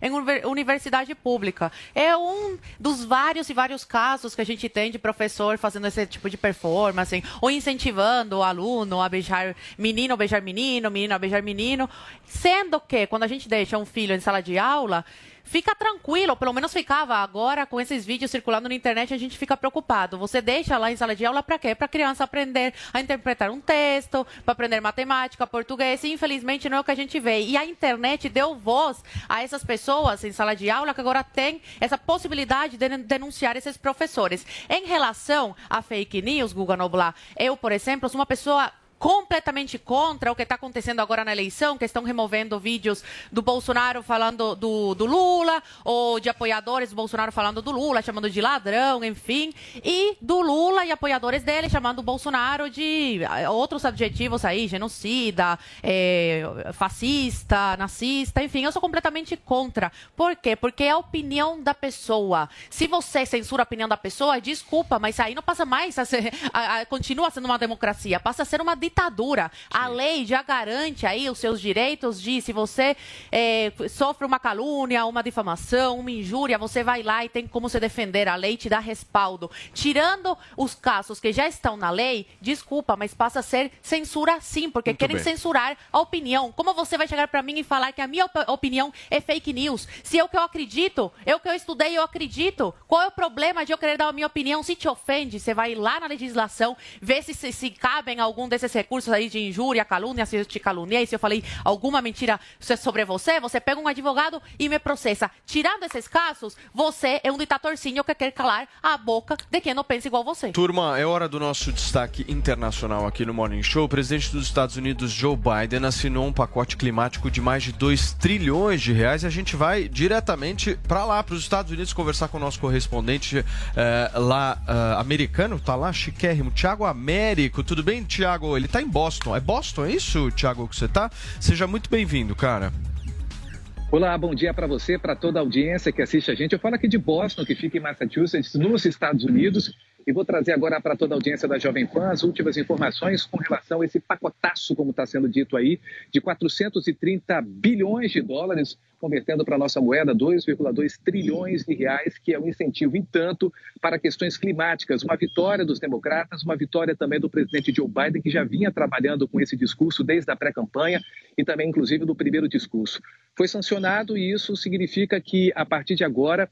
em universidade pública. É um dos vários e vários casos que a gente tem de professor fazendo esse tipo de performance, ou incentivando o aluno a beijar menino, beijar menino, menino a beijar menino. Sendo que, quando a gente deixa um filho em sala de aula, fica tranquilo, pelo menos ficava. Agora, com esses vídeos circulando na internet, a gente fica preocupado. Você deixa lá em sala de aula para quê? Para criança aprender a interpretar um texto, para aprender matemática, português. E, infelizmente, não é o que a gente vê. E a internet deu voz a essas pessoas em sala de aula que agora tem essa possibilidade de denunciar esses professores. Em relação a fake news, Guga Noblar, eu, por exemplo, sou uma pessoa completamente contra o que está acontecendo agora na eleição, que estão removendo vídeos do Bolsonaro falando do, do, Lula, ou de apoiadores do Bolsonaro falando do Lula, chamando de ladrão, enfim, e do Lula e apoiadores dele chamando o Bolsonaro de eh, outros adjetivos aí, genocida, é, fascista, nazista, enfim, eu sou completamente contra. Por quê? Porque é a opinião da pessoa. Se você censura a opinião da pessoa, desculpa, mas aí não passa mais a ser, a, a, continua sendo uma democracia, passa a ser uma ditadura. Sim. A lei já garante aí os seus direitos de, se você é, sofre uma calúnia, uma difamação, uma injúria, você vai lá e tem como se defender. A lei te dá respaldo. Tirando os casos que já estão na lei, desculpa, mas passa a ser censura sim, porque Muito querem bem. censurar a opinião. Como você vai chegar para mim e falar que a minha op opinião é fake news? Se é o que eu acredito, é o que eu estudei, eu acredito. Qual é o problema de eu querer dar a minha opinião? Se te ofende, você vai lá na legislação, ver se, se, se cabem algum desses recursos aí de injúria, calúnia, se eu te caluniei, se eu falei alguma mentira sobre você, você pega um advogado e me processa. Tirando esses casos, você é um ditatorzinho que quer calar a boca de quem não pensa igual você. Turma, é hora do nosso destaque internacional aqui no Morning Show. O presidente dos Estados Unidos, Joe Biden, assinou um pacote climático de mais de 2 trilhões de reais e a gente vai diretamente para lá, para os Estados Unidos, conversar com o nosso correspondente eh, lá, uh, americano, tá lá, chiquérrimo, Tiago Américo. Tudo bem, Tiago? Ele está em Boston. É Boston, é isso, Thiago, que você tá? Seja muito bem-vindo, cara. Olá, bom dia para você, para toda a audiência que assiste a gente. Eu falo aqui de Boston, que fica em Massachusetts, nos Estados Unidos. E vou trazer agora para toda a audiência da Jovem Pan as últimas informações com relação a esse pacotaço, como está sendo dito aí, de 430 bilhões de dólares, convertendo para a nossa moeda 2,2 trilhões de reais, que é um incentivo, em tanto, para questões climáticas. Uma vitória dos democratas, uma vitória também do presidente Joe Biden, que já vinha trabalhando com esse discurso desde a pré-campanha e também, inclusive, do primeiro discurso. Foi sancionado e isso significa que, a partir de agora,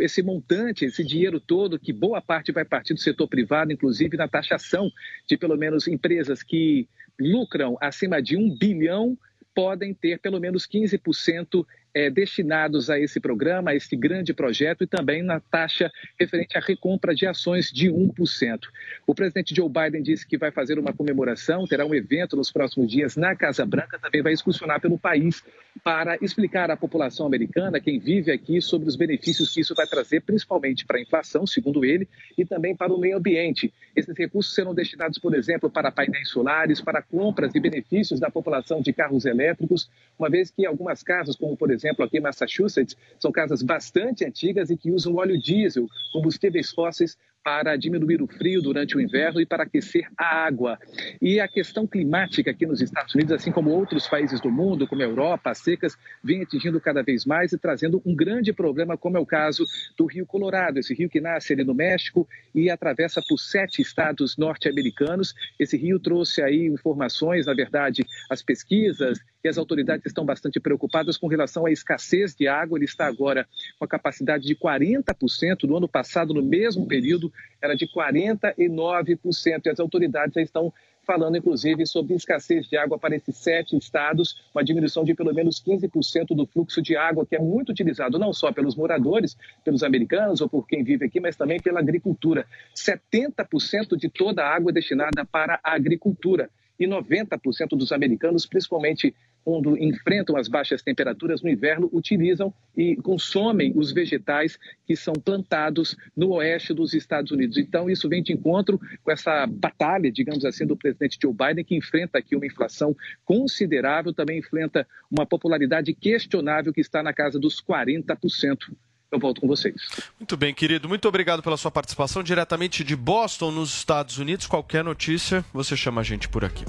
esse montante, esse dinheiro todo, que boa parte vai partir do setor privado, inclusive na taxação de pelo menos empresas que lucram acima de um bilhão, podem ter pelo menos 15% é, destinados a esse programa, a esse grande projeto, e também na taxa referente à recompra de ações de 1%. O presidente Joe Biden disse que vai fazer uma comemoração, terá um evento nos próximos dias na Casa Branca, também vai excursionar pelo país para explicar à população americana, quem vive aqui, sobre os benefícios que isso vai trazer, principalmente para a inflação, segundo ele, e também para o meio ambiente. Esses recursos serão destinados, por exemplo, para painéis solares, para compras e benefícios da população de carros elétricos, uma vez que algumas casas, como por exemplo aqui em Massachusetts, são casas bastante antigas e que usam óleo diesel, combustíveis fósseis para diminuir o frio durante o inverno e para aquecer a água. E a questão climática aqui nos Estados Unidos, assim como outros países do mundo, como a Europa, as secas, vem atingindo cada vez mais e trazendo um grande problema, como é o caso do Rio Colorado, esse rio que nasce ali no México e atravessa por sete estados norte-americanos. Esse rio trouxe aí informações, na verdade, as pesquisas e as autoridades estão bastante preocupadas com relação à escassez de água. Ele está agora com a capacidade de 40%. No ano passado, no mesmo período, era de 49%. E as autoridades já estão falando, inclusive, sobre escassez de água para esses sete estados, uma diminuição de pelo menos 15% do fluxo de água, que é muito utilizado não só pelos moradores, pelos americanos ou por quem vive aqui, mas também pela agricultura. 70% de toda a água é destinada para a agricultura e 90% dos americanos, principalmente quando enfrentam as baixas temperaturas no inverno, utilizam e consomem os vegetais que são plantados no oeste dos Estados Unidos. Então, isso vem de encontro com essa batalha, digamos assim, do presidente Joe Biden, que enfrenta aqui uma inflação considerável, também enfrenta uma popularidade questionável que está na casa dos 40% eu volto com vocês. Muito bem, querido. Muito obrigado pela sua participação diretamente de Boston, nos Estados Unidos. Qualquer notícia, você chama a gente por aqui.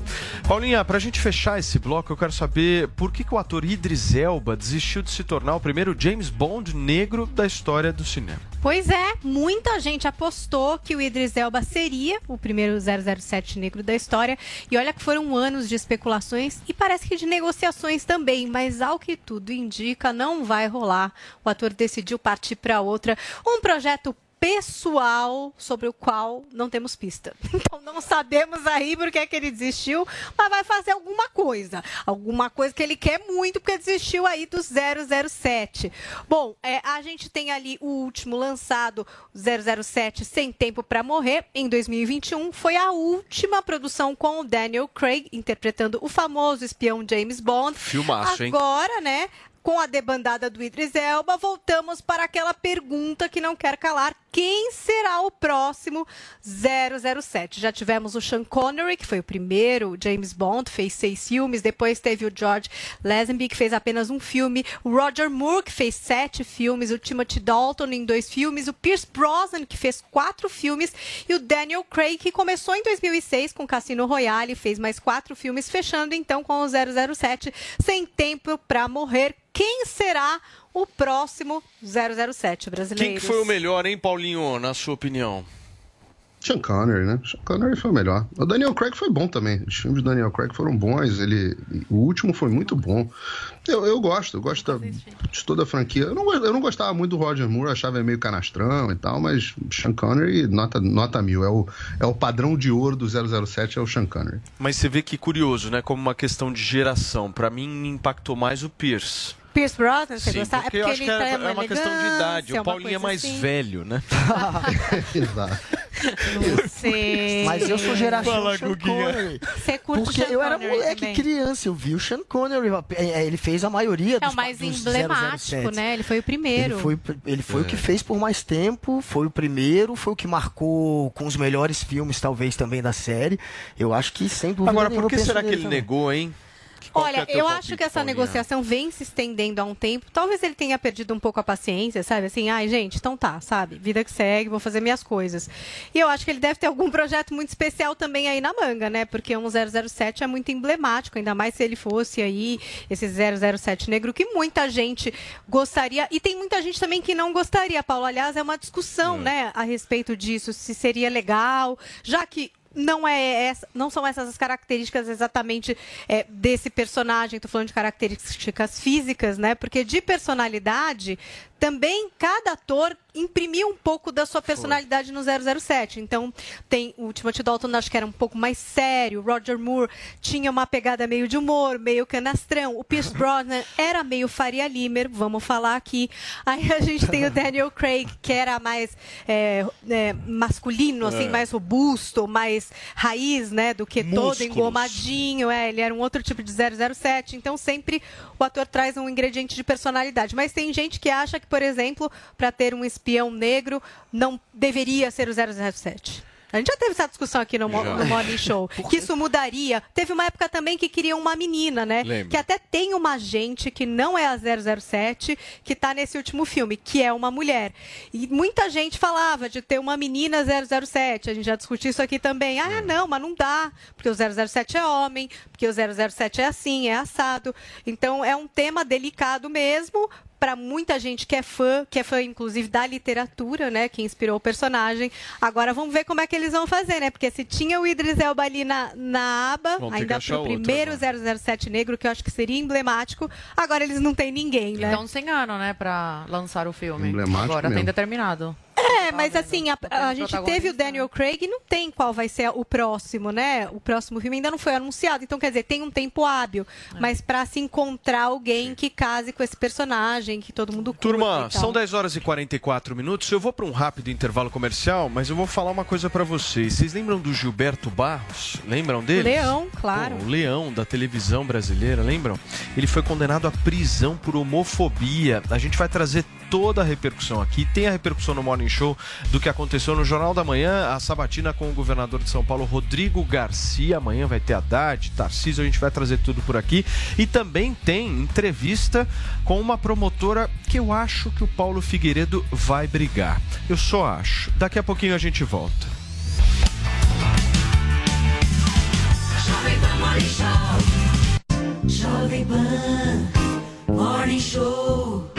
Paulinha, para a gente fechar esse bloco, eu quero saber por que, que o ator Idris Elba desistiu de se tornar o primeiro James Bond negro da história do cinema. Pois é, muita gente apostou que o Idris Elba seria o primeiro 007 negro da história. E olha que foram anos de especulações e parece que de negociações também, mas ao que tudo indica, não vai rolar. O ator decidiu partir para outra. Um projeto pessoal sobre o qual não temos pista. Então não sabemos aí por que, é que ele desistiu, mas vai fazer alguma coisa. Alguma coisa que ele quer muito, porque desistiu aí do 007. Bom, é, a gente tem ali o último lançado, 007 Sem Tempo para Morrer, em 2021. Foi a última produção com o Daniel Craig, interpretando o famoso espião James Bond. Filmaço, hein? Agora, né? Com a debandada do Idris Elba, voltamos para aquela pergunta que não quer calar: quem será o próximo 007? Já tivemos o Sean Connery, que foi o primeiro James Bond, fez seis filmes. Depois teve o George Lazenby, que fez apenas um filme. O Roger Moore, que fez sete filmes. O Timothy Dalton, em dois filmes. O Pierce Brosnan, que fez quatro filmes. E o Daniel Craig, que começou em 2006 com Cassino Royale, fez mais quatro filmes, fechando então com o 007, Sem Tempo para Morrer quem será o próximo 007 brasileiro? Quem que foi o melhor, hein, Paulinho, na sua opinião? Sean Connery, né? Sean Connery foi o melhor. O Daniel Craig foi bom também. Os filmes do Daniel Craig foram bons. Ele, o último foi muito bom. Eu, eu gosto, eu gosto da, de toda a franquia. Eu não, eu não gostava muito do Roger Moore, achava ele meio canastrão e tal, mas Sean Connery, nota, nota mil. É o, é o padrão de ouro do 007, é o Sean Connery. Mas você vê que curioso, né? Como uma questão de geração. Para mim, me impactou mais o Pierce. Pierce Brosnan, você Sim, gostar? porque é eu porque acho que é, tem uma é uma questão de idade. O Paulinho é mais assim. velho, né? Exato. Não sei. Mas eu sou geração Fala, Sean Guguinha. Connery. Você curte Porque o Sean eu era Connery moleque também. criança, eu vi o Sean Connery. é, Ele fez a maioria É dos o mais emblemático, 007. né? Ele foi o primeiro. Ele foi, ele foi o que fez por mais tempo, foi o primeiro, foi o que marcou com os melhores filmes, talvez, também da série. Eu acho que, sem dúvida Agora, por que será que ele também. negou, hein? Olha, é eu acho que essa negociação vem se estendendo há um tempo. Talvez ele tenha perdido um pouco a paciência, sabe? Assim, ai, gente, então tá, sabe? Vida que segue, vou fazer minhas coisas. E eu acho que ele deve ter algum projeto muito especial também aí na manga, né? Porque um 007 é muito emblemático, ainda mais se ele fosse aí esse 007 negro que muita gente gostaria. E tem muita gente também que não gostaria, Paulo. Aliás, é uma discussão, né, a respeito disso, se seria legal, já que não é essa, não são essas as características exatamente é, desse personagem. Estou falando de características físicas, né? Porque de personalidade também cada ator imprimiu um pouco da sua personalidade no 007. Então, tem o Timothy Dalton, acho que era um pouco mais sério. Roger Moore tinha uma pegada meio de humor, meio canastrão. O Pierce Brosnan era meio Faria Limer, vamos falar aqui. Aí a gente tem o Daniel Craig, que era mais é, é, masculino, assim, É. mais robusto, mais raiz, né, do que todo Músculos. engomadinho. É, ele era um outro tipo de 007. Então, sempre o ator traz um ingrediente de personalidade. Mas tem gente que acha que, por exemplo, para ter um espião negro, não deveria ser o 007. A gente já teve essa discussão aqui no, Já. no Morning Show. que isso mudaria. Teve uma época também que queriam uma menina, né? Lembro. Que até tem uma agente que não é a 007, que tá nesse último filme, que é uma mulher. E muita gente falava de ter uma menina 007. A gente já discutiu isso aqui também. Ah, não, mas não dá, porque o 007 é homem, porque o 007 é assim, é assado. Então é um tema delicado mesmo. Para muita gente que é fã, que é fã inclusive da literatura, né, que inspirou o personagem. Agora vamos ver como é que eles vão fazer, né? Porque se tinha o Idris Elba ali na, na aba, Vão ainda pro outra, primeiro 007 negro, que eu acho que seria emblemático. Agora eles não têm ninguém, né? Então, sem ano, né, pra lançar o filme. Emblemático Agora mesmo. tem determinado. É, mas assim, a, a gente teve o Daniel Craig e não tem qual vai ser o próximo, né? O próximo filme ainda não foi anunciado. Então, quer dizer, tem um tempo hábil. Mas pra se encontrar alguém que case com esse personagem, que todo mundo curta Turma, e tal. são 10 horas e 44 minutos. Eu vou para um rápido intervalo comercial, mas eu vou falar uma coisa para vocês. Vocês lembram do Gilberto Barros? Lembram dele? Leão, claro. o leão da televisão brasileira, lembram? Ele foi condenado à prisão por homofobia. A gente vai trazer toda a repercussão aqui. Tem a repercussão no Morning Show do que aconteceu no Jornal da Manhã, a sabatina com o governador de São Paulo, Rodrigo Garcia. Amanhã vai ter Haddad, Tarcísio, a gente vai trazer tudo por aqui. E também tem entrevista com uma promotora que eu acho que o Paulo Figueiredo vai brigar. Eu só acho. Daqui a pouquinho a gente volta. Jovem Pan Morning Show. Jovem Pan Morning Show.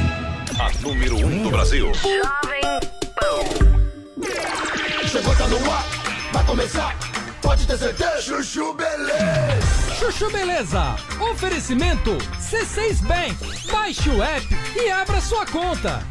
A número 1 um do Brasil. Chegou, tá no ar, vai começar, pode ter certeza. Chuchu Beleza. Chuchu Beleza. Oferecimento C6 Bank. Baixe o app e abra sua conta.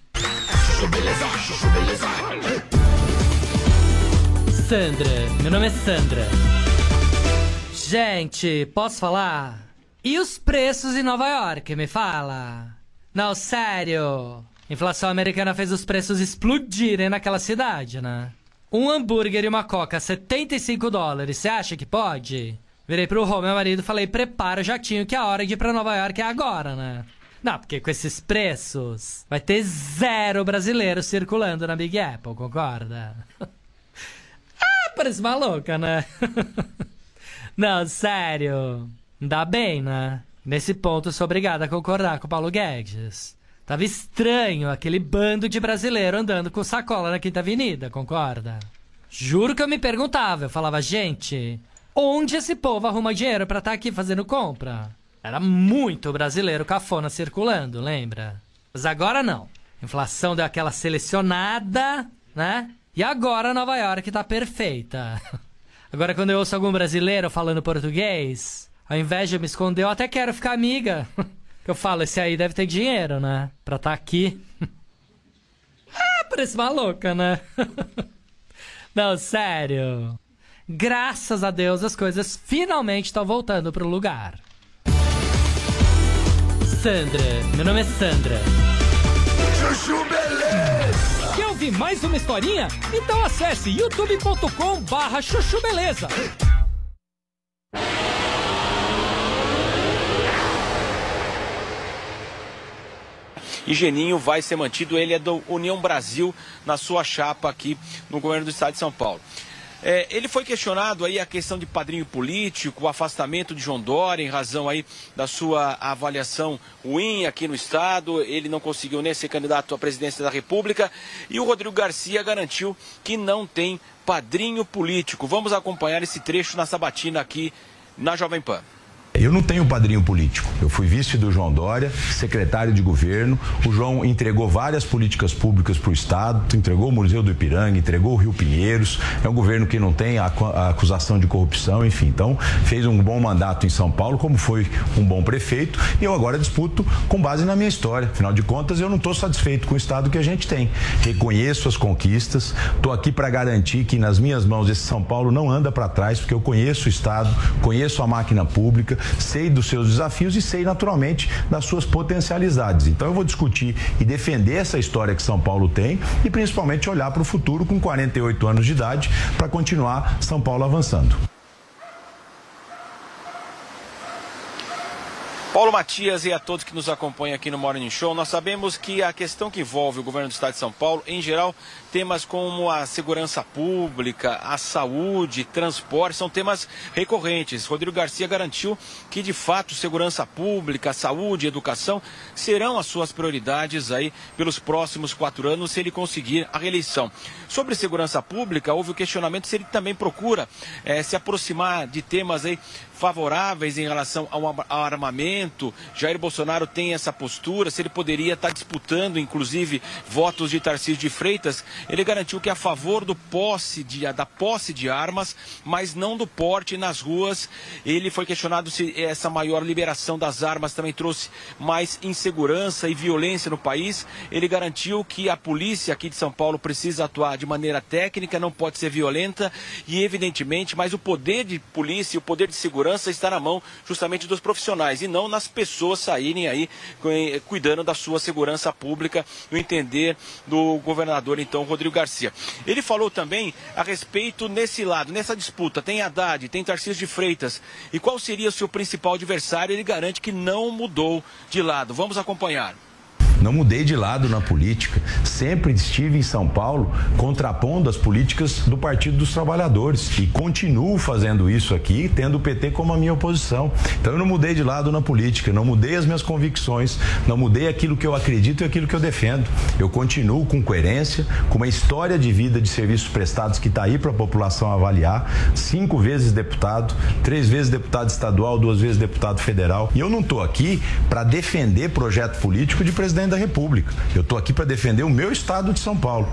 Sandra, meu nome é Sandra. Gente, posso falar? E os preços em Nova York, me fala? Não, sério. Inflação americana fez os preços explodirem naquela cidade, né? Um hambúrguer e uma coca, 75 dólares. Você acha que pode? Virei pro Rô, meu marido, falei: prepara o jatinho que a hora de ir pra Nova York é agora, né? Não, porque com esses preços vai ter zero brasileiro circulando na Big Apple, concorda? ah, parece maluca, né? Não, sério. Ainda bem, né? Nesse ponto eu sou obrigado a concordar com o Paulo Guedes. Tava estranho aquele bando de brasileiro andando com sacola na Quinta Avenida, concorda? Juro que eu me perguntava, eu falava, gente, Onde esse povo arruma dinheiro pra estar aqui fazendo compra? Era muito brasileiro cafona circulando, lembra? Mas agora não. Inflação deu aquela selecionada, né? E agora Nova York tá perfeita. Agora quando eu ouço algum brasileiro falando português, ao invés de me esconder, eu até quero ficar amiga. Eu falo, esse aí deve ter dinheiro, né? Pra estar aqui. ah, parece uma louca, né? Não, sério. Graças a Deus as coisas finalmente estão voltando pro lugar. Sandra, meu nome é Sandra. Chuchu Beleza. Quer ouvir mais uma historinha? Então acesse youtube.com barra chuchu beleza. E Geninho vai ser mantido, ele é do União Brasil na sua chapa aqui no governo do estado de São Paulo. É, ele foi questionado aí a questão de padrinho político, o afastamento de João Dória em razão aí da sua avaliação ruim aqui no estado. Ele não conseguiu nem ser candidato à presidência da República e o Rodrigo Garcia garantiu que não tem padrinho político. Vamos acompanhar esse trecho na sabatina aqui na Jovem Pan. Eu não tenho padrinho político. Eu fui vice do João Dória, secretário de governo. O João entregou várias políticas públicas para o Estado, entregou o Museu do Ipiranga, entregou o Rio Pinheiros. É um governo que não tem a acusação de corrupção, enfim. Então, fez um bom mandato em São Paulo, como foi um bom prefeito. E eu agora disputo com base na minha história. Afinal de contas, eu não estou satisfeito com o Estado que a gente tem. Reconheço as conquistas, estou aqui para garantir que nas minhas mãos esse São Paulo não anda para trás, porque eu conheço o Estado, conheço a máquina pública, sei dos seus desafios e sei naturalmente das suas potencialidades. Então eu vou discutir e defender essa história que São Paulo tem e principalmente olhar para o futuro com 48 anos de idade para continuar São Paulo avançando. Paulo Matias e a todos que nos acompanham aqui no Morning Show, nós sabemos que a questão que envolve o governo do estado de São Paulo, em geral, temas como a segurança pública, a saúde, transporte, são temas recorrentes. Rodrigo Garcia garantiu que, de fato, segurança pública, saúde educação serão as suas prioridades aí pelos próximos quatro anos se ele conseguir a reeleição. Sobre segurança pública, houve o questionamento se ele também procura eh, se aproximar de temas aí favoráveis em relação ao am- ao armamento. Jair Bolsonaro tem essa postura, se ele poderia estar disputando, inclusive, votos de Tarcísio de Freitas. Ele garantiu que é a favor do posse de, da posse de armas, mas não do porte nas ruas. Ele foi questionado se essa maior liberação das armas também trouxe mais insegurança e violência no país. Ele garantiu que a polícia aqui de São Paulo precisa atuar de maneira técnica, não pode ser violenta e, evidentemente, mas o poder de polícia e o poder de segurança está na mão justamente dos profissionais e não nas pessoas saírem aí eh, cuidando da sua segurança pública, no entender do governador, então, Rodrigo Garcia. Ele falou também a respeito nesse lado, nessa disputa, tem Haddad, tem Tarcísio de Freitas, e qual seria o seu principal adversário? Ele garante que não mudou de lado. Vamos acompanhar. Não mudei de lado na política. Sempre estive em São Paulo contrapondo as políticas do Partido dos Trabalhadores. E continuo fazendo isso aqui, tendo o PT como a minha oposição. Então eu não mudei de lado na política, não mudei as minhas convicções, não mudei aquilo que eu acredito e aquilo que eu defendo. Eu continuo com coerência, com uma história de vida de serviços prestados que está aí para a população avaliar. Cinco vezes deputado, três vezes deputado estadual, duas vezes deputado federal. E eu não estou aqui para defender projeto político de presidente da República. Eu estou aqui para defender o meu estado de São Paulo.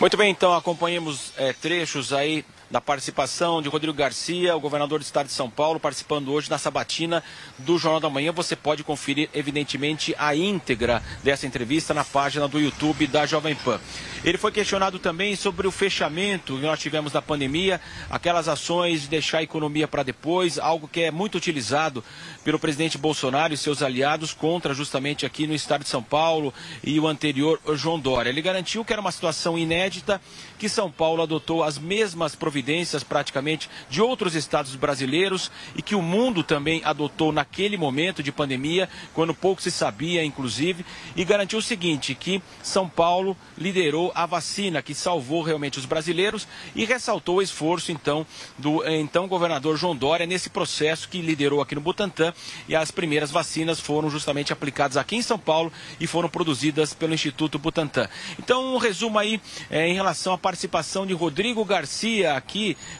Muito bem, então acompanhemos eh, trechos aí da participação de Rodrigo Garcia, o governador do estado de São Paulo, participando hoje na sabatina do Jornal da Manhã. Você pode conferir, evidentemente, a íntegra dessa entrevista na página do YouTube da Jovem Pan. Ele foi questionado também sobre o fechamento que nós tivemos da pandemia, aquelas ações de deixar a economia para depois, algo que é muito utilizado pelo presidente Bolsonaro e seus aliados contra justamente aqui no estado de São Paulo e o anterior João Dória. Ele garantiu que era uma situação inédita, que São Paulo adotou as mesmas providências praticamente de outros estados brasileiros e que o mundo também adotou naquele momento de pandemia, quando pouco se sabia, inclusive, e garantiu o seguinte: que São Paulo liderou a vacina, que salvou realmente os brasileiros e ressaltou o esforço, então, do então governador João Dória nesse processo que liderou aqui no Butantã e as primeiras vacinas foram justamente aplicadas aqui em São Paulo e foram produzidas pelo Instituto Butantan. Então, um resumo aí é, em relação à participação de Rodrigo Garcia aqui,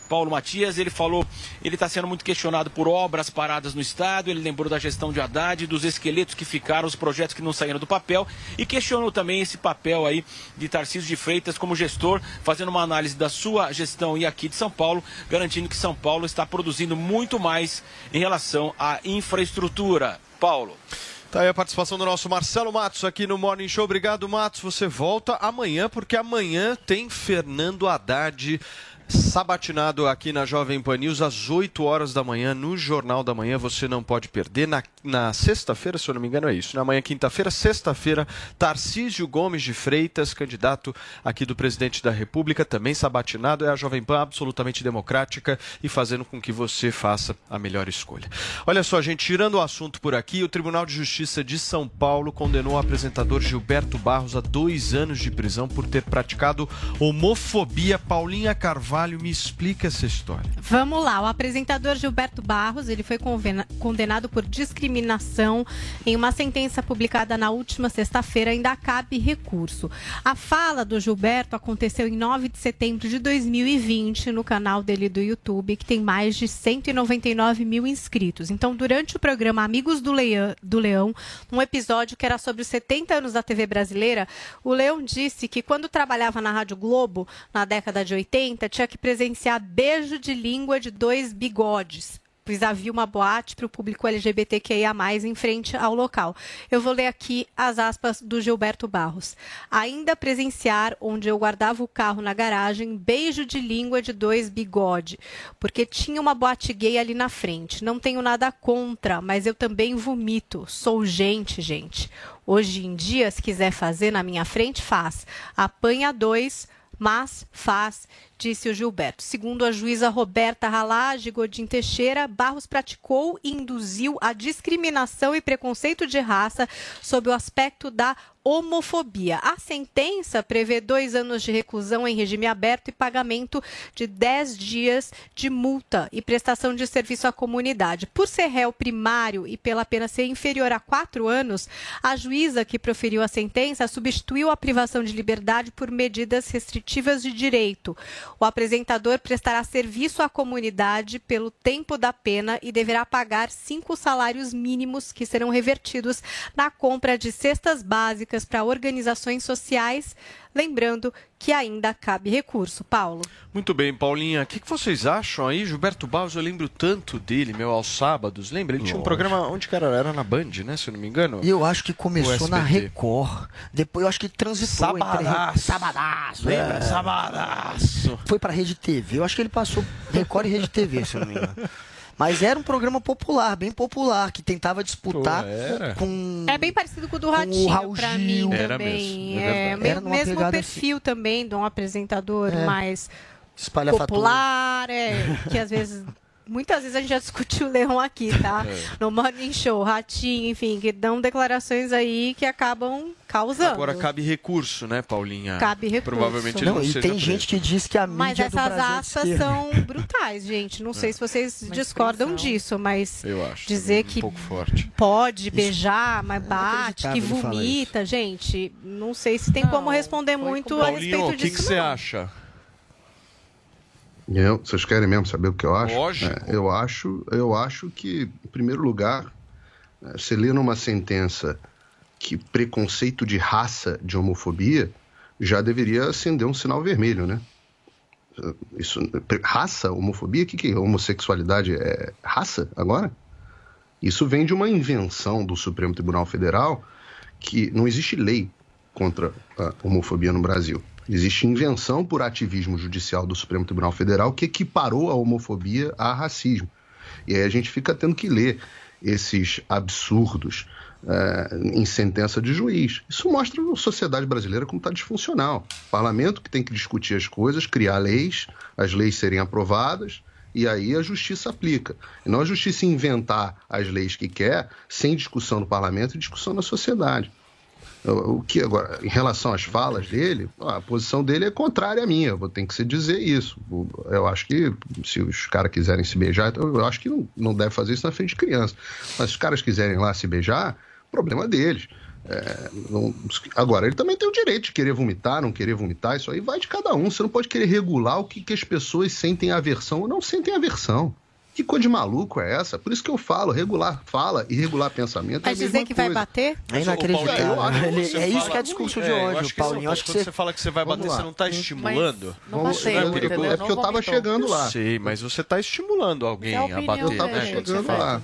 Paulo Matias, ele falou, ele está sendo muito questionado por obras paradas no estado, ele lembrou da gestão de Haddad, dos esqueletos que ficaram, os projetos que não saíram do papel e questionou também esse papel aí de Tarcísio de Freitas como gestor, fazendo uma análise da sua gestão e aqui de São Paulo, garantindo que São Paulo está produzindo muito mais em relação à infraestrutura. Paulo. Tá aí a participação do nosso Marcelo Matos aqui no Morning Show. Obrigado, Matos. Você volta amanhã, porque amanhã tem Fernando Haddad sabatinado aqui na Jovem Pan News às 8 horas da manhã, no Jornal da Manhã. Você não pode perder. Na, na sexta-feira, se eu não me engano, é isso. Na manhã, quinta-feira, sexta-feira, Tarcísio Gomes de Freitas, candidato aqui do presidente da República, também sabatinado. É a Jovem Pan absolutamente democrática e fazendo com que você faça a melhor escolha. Olha só, gente, tirando o assunto por aqui, o Tribunal de Justiça de São Paulo condenou o apresentador Gilberto Barros a dois anos de prisão por ter praticado homofobia. Paulinha Carvalho Me explica essa história. Vamos lá, o apresentador Gilberto Barros, ele foi condenado por discriminação em uma sentença publicada na última sexta-feira, ainda cabe recurso. A fala do Gilberto aconteceu em 9 de setembro de 2020 no canal dele do YouTube, que tem mais de 199 mil inscritos. Então, durante o programa Amigos do Leão, do Leão, um episódio que era sobre os 70 anos da TV brasileira, o Leão disse que quando trabalhava na Rádio Globo, na década de 80, tinha que presenciar beijo de língua de dois bigodes pois havia uma boate para o público LGBTQIA+, em frente ao local. Eu vou ler aqui as aspas do Gilberto Barros. Ainda presenciar, onde eu guardava o carro na garagem, beijo de língua de dois bigode, porque tinha uma boate gay ali na frente. Não tenho nada contra, mas eu também vomito. Sou gente, gente. Hoje em dia, se quiser fazer na minha frente, faz. Apanha dois, mas faz disse o Gilberto. Segundo a juíza Roberta Ralage Godin Teixeira, Barros praticou e induziu a discriminação e preconceito de raça sob o aspecto da homofobia. A sentença prevê dois anos de reclusão em regime aberto e pagamento de dez dias de multa e prestação de serviço à comunidade. Por ser réu primário e pela pena ser inferior a quatro anos, a juíza que proferiu a sentença substituiu a privação de liberdade por medidas restritivas de direito. O apresentador prestará serviço à comunidade pelo tempo da pena e deverá pagar cinco salários mínimos que serão revertidos na compra de cestas básicas para organizações sociais Lembrando que ainda cabe recurso. Paulo. Muito bem, Paulinha. O que, que vocês acham aí? Gilberto Barros, eu lembro tanto dele, meu, aos sábados. Lembra? Ele Lógico. tinha um programa onde, cara, era na Band, né? Se eu não me engano. E eu acho que começou na Record. Depois eu acho que transitou Sabadaço. entre... Sabadaço. Lembra? É. Sabadaço. Foi pra Rede TV. Eu acho que ele passou Record e Rede TV, se eu não me engano. Mas era um programa popular, bem popular, que tentava disputar Pô, com. É bem parecido com o do Ratinho, o pra mim era também. Mesmo, é, é era mesmo perfil assim. também de um apresentador é. mais popular, é, que às vezes Muitas vezes a gente já discutiu o Leão aqui, tá? É. No Morning Show, Ratinho, enfim, que dão declarações aí que acabam causando. Agora cabe recurso, né, Paulinha? Cabe recurso. Provavelmente não, não E tem gente que diz que a mídia Mas essas aspas são brutais, gente. Não é. sei se vocês Uma discordam disso, mas Eu acho, dizer que um pouco forte. pode beijar, mas é bate, que vomita, gente, não sei se tem não, como responder muito a respeito Paulinho, disso. o que, que você acha? Eu, vocês querem mesmo saber o que eu acho? Lógico. É, eu acho, eu acho que, em primeiro lugar, é, você lê numa sentença que preconceito de raça, de homofobia, já deveria acender um sinal vermelho, né? Isso, raça, homofobia, o que, que é? Homossexualidade é raça agora? Isso vem de uma invenção do Supremo Tribunal Federal que não existe lei contra a homofobia no Brasil. Existe invenção por ativismo judicial do Supremo Tribunal Federal que equiparou a homofobia a racismo. E aí a gente fica tendo que ler esses absurdos é, em sentença de juiz. Isso mostra a sociedade brasileira como está disfuncional. O parlamento que tem que discutir as coisas, criar leis, as leis serem aprovadas, e aí a justiça aplica. E não a justiça inventar as leis que quer, sem discussão no parlamento e discussão na sociedade. O que agora, em relação às falas dele, a posição dele é contrária à minha, vou ter que se dizer isso. Eu acho que se os caras quiserem se beijar, eu acho que não, não deve fazer isso na frente de criança. Mas se os caras quiserem lá se beijar, problema deles. É, não, agora, ele também tem o direito de querer vomitar, não querer vomitar, isso aí vai de cada um. Você não pode querer regular o que, que as pessoas sentem aversão ou não sentem aversão. Que coisa de maluco é essa? Por isso que eu falo, regular fala e regular pensamento. Mas é dizer que coisa. vai bater? É inacreditável. Ele- é isso que é discurso de É, ódio, acho que Paulinho. acho que quando você- fala que você vai bater, você não está estimulando? não Vamos- bateu, é perigoso. É porque eu tava vomitou. chegando lá. Sei, mas você está estimulando alguém É a bater. Eu tava né? chegando lá.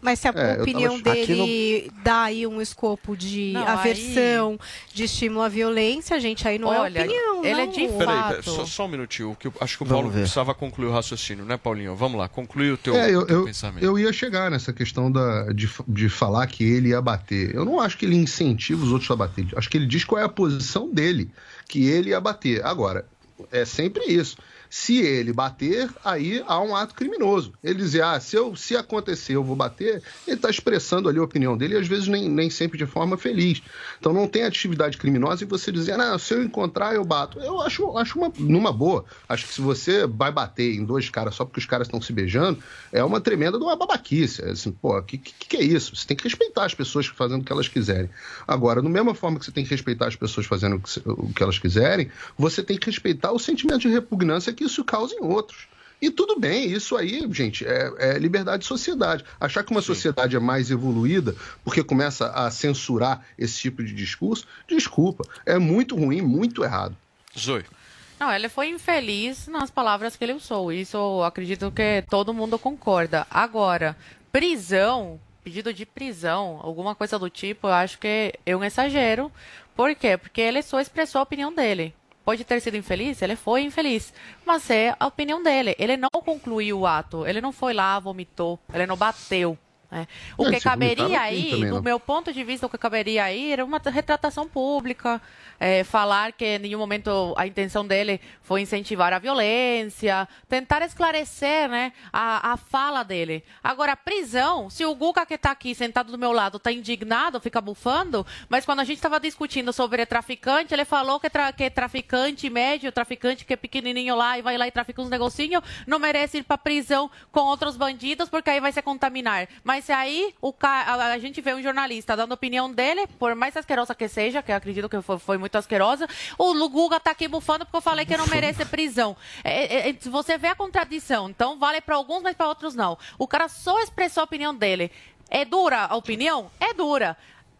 Mas se a É, opinião dele dá aí um escopo de Não, aversão, de estímulo à violência, gente, aí não Olha, é opinião, ele é não. de Peraí, fato. peraí, só, só um minutinho. Que eu, acho que o Vamos Paulo ver. precisava concluir o raciocínio, né, Paulinho? Vamos lá, conclui o teu, É, eu, teu eu, pensamento. eu ia chegar nessa questão da, de, de falar que ele ia bater. Eu não acho que ele incentiva os outros a bater. Acho que ele diz qual é a posição dele, que ele ia bater. Agora, é sempre isso. Se ele bater, aí há um ato criminoso. Ele dizer, ah, se, eu, se acontecer eu vou bater, ele está expressando ali a opinião dele às vezes nem, nem sempre de forma feliz. Então não tem atividade criminosa e você dizer, não, se eu encontrar eu bato. Eu acho, acho uma, numa boa. Acho que se você vai bater em dois caras só porque os caras estão se beijando, é uma tremenda de uma babaquice. É Assim, pô, o que, que, que é isso? Você tem que respeitar as pessoas fazendo o que elas quiserem. Agora, da mesma forma que você tem que respeitar as pessoas fazendo o que elas quiserem, você tem que respeitar o sentimento de repugnância que isso causa em outros. E tudo bem, isso aí, gente, é, é liberdade de sociedade. Achar que uma sociedade é mais evoluída porque começa a censurar esse tipo de discurso, desculpa, é muito ruim, muito errado. Zoe. Não, ele foi infeliz nas palavras que ele usou. Isso eu acredito que todo mundo concorda. Agora, prisão, pedido de prisão, alguma coisa do tipo, eu acho que é um exagero. Por quê? Porque ele só expressou a opinião dele. Pode ter sido infeliz, ele foi infeliz, mas é a opinião dele. Ele não concluiu o ato, ele não foi lá, vomitou, ele não bateu. Né? O É, que caberia aí, também, do meu ponto de vista, o que caberia aí era uma retratação pública, é, falar que em nenhum momento a intenção dele foi incentivar a violência, tentar esclarecer né, a, a fala dele. Agora, prisão, se o Guga que está aqui sentado do meu lado está indignado, fica bufando, mas quando a gente estava discutindo sobre traficante, ele falou que, tra que traficante médio, traficante que é pequenininho lá e vai lá e trafica uns negocinhos, não merece ir para prisão com outros bandidos porque aí vai se contaminar. Mas se aí o ca... a, gente vê um jornalista dando a opinião dele, por mais asquerosa que seja, que eu acredito que foi, foi muito asquerosa, o Guga tá aqui bufando porque eu falei que não merece prisão. É, é, é, você vê a contradição, então vale para alguns, mas para outros não. O cara só expressou a opinião dele. É dura a opinião? É dura.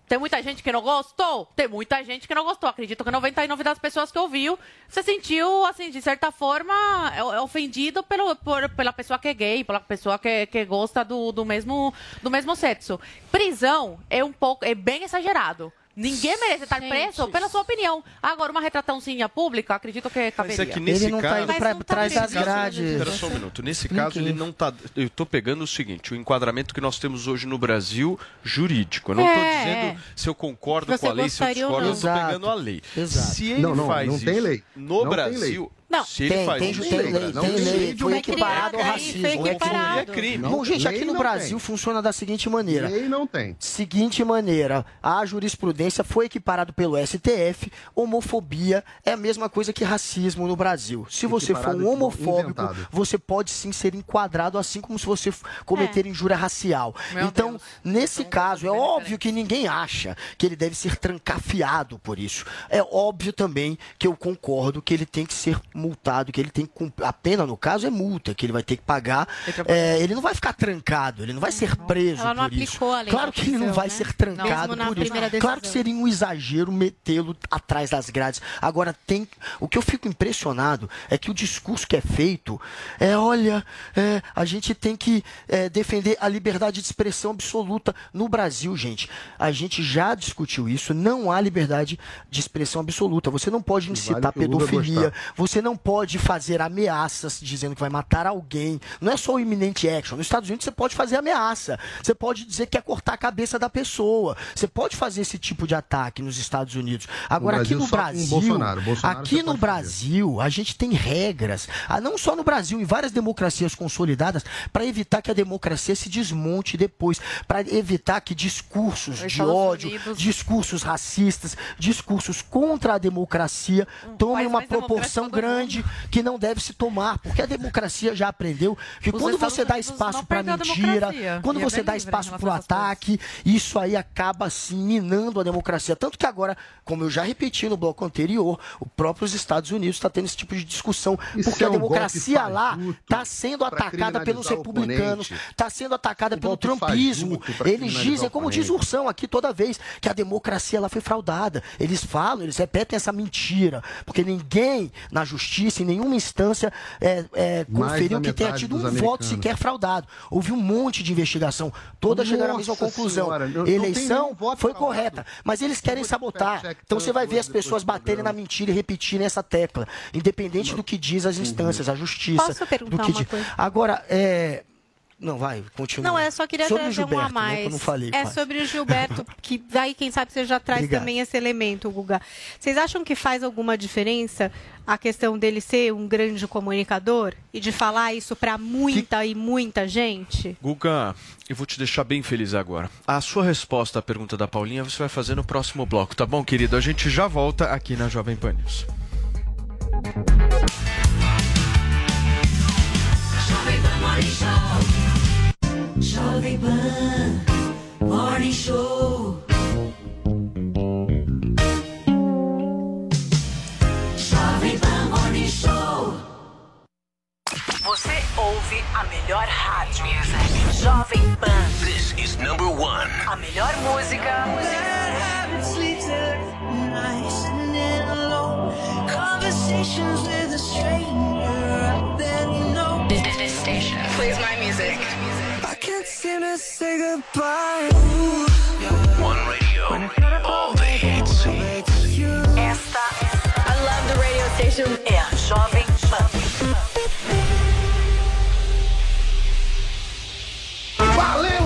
Tem muita gente que não gostou? Tem muita gente que não gostou. Acredito que 99% das pessoas que ouviu se sentiu, assim, de certa forma, é- é ofendido pelo, por- pela pessoa que é gay, pela pessoa que, que gosta do, do, mesmo, do mesmo sexo. Prisão é um pouco, é bem exagerado. Ninguém merece estar preso pela sua opinião. Agora, uma retraçãozinha pública, acredito que caberia. Mas é que nesse não tá caso, indo pra Mas trás das grades. Espera só um minuto. Nesse Explique caso, ele não tá. Eu tô pegando o seguinte: o enquadramento que nós temos hoje no Brasil jurídico. Eu não tô É, dizendo se eu concordo Você com a lei, se eu discordo, eu não. Exato, pegando a lei. exato. Se ele Não, não, faz não isso tem lei. no Não tem lei. Não, se ele tem, faz tem, isso tem lei, tem não lei, foi equiparado ao criança, racismo. foi É que- equiparado. É crime. Bom, gente, aqui no não Brasil funciona da seguinte maneira. Lei não tem. Seguinte maneira, a jurisprudência foi equiparado pelo STF, homofobia é a mesma coisa que racismo no Brasil. Se você for um homofóbico, inventado. você pode sim ser enquadrado assim como se você cometer injúria racial. Meu então, nesse caso, é óbvio que ninguém acha que ele deve ser trancafiado por isso. É óbvio também que eu concordo que ele tem que ser multado, que ele tem que cumprir. A pena, no caso, é multa, que ele vai ter que pagar. É, ele não vai ficar trancado, ele não vai ser preso Ela não por isso. aplicou a lei Claro que ele não vai né? ser trancado por isso. primeira Claro que decisão. seria um exagero metê-lo atrás das grades. Agora, tem. O que eu fico impressionado é que o discurso que é feito é: olha, é, a gente tem que é, defender a liberdade de expressão absoluta. No Brasil, gente, a gente já discutiu isso. Não há liberdade de expressão absoluta. Você não pode incitar Lula pedofilia, você não pode fazer ameaças dizendo que vai matar alguém. Não é só o iminente action. Nos Estados Unidos você pode fazer ameaça. Você pode dizer que quer cortar a cabeça da pessoa. Você pode fazer esse tipo de ataque nos Estados Unidos. Agora, No aqui no Brasil, Bolsonaro. Bolsonaro aqui no Brasil, a gente tem regras, ah, não só no Brasil, em várias democracias consolidadas, para evitar que a democracia se desmonte depois, para evitar que discursos de Estados ódio, Unidos- discursos racistas, discursos contra a democracia tomem país uma proporção do grande que não deve se tomar, porque a democracia já aprendeu que Os quando você dá espaço para a mentira, democracia, quando e é você dá espaço para o a ataque, isso aí acaba assim minando a democracia. Tanto que agora, como eu já repeti no bloco anterior, o próprio Estados Unidos está tendo esse tipo de discussão, Isso porque é a um democracia golpe lá está sendo pra atacada pelos o republicanos, está sendo atacada Um pelo trumpismo. Eles dizem, o como diz o. Ursão aqui toda vez, que a democracia lá foi fraudada. Eles falam, eles repetem essa mentira, porque ninguém na justiça, em nenhuma instância, é, é, conferiu que tenha tido um voto sequer fraudado. Houve um monte de investigação, todas chegaram à mesma conclusão. Senhora, Eleição foi fraudado. correta, mas eles querem sabotar. Então você vai ver as pessoas baterem na mentira e repetirem essa tecla, independente do que diz as instâncias, a justiça. Posso perguntar do que uma diz. coisa? Agora, é. Não, vai, continua. Não, é só queria Sobre trazer um Gilberto, a né, mais. que eu não falei. é quase. sobre o Gilberto, que daí, quem sabe, você já traz Obrigado. também esse elemento, Guga. Vocês acham que faz alguma diferença a questão dele ser um grande comunicador e de falar isso para muita e muita gente? Guga, eu vou te deixar bem feliz agora. A sua resposta à pergunta da Paulinha você vai fazer no próximo bloco, tá bom, querido? A gente já volta aqui na Jovem Pan News. Morning Show. Jovem Pan Morning Show. Jovem Pan Morning Show. Você ouve a melhor rádio. Jovem Pan. This is number one. A melhor música. Music slice my never alone conversations with a stranger This station plays my music. I can't seem to say goodbye. One radio. All the hits. Esta, I love the radio station. É a Jovem Pan. Valeu, Loja 100!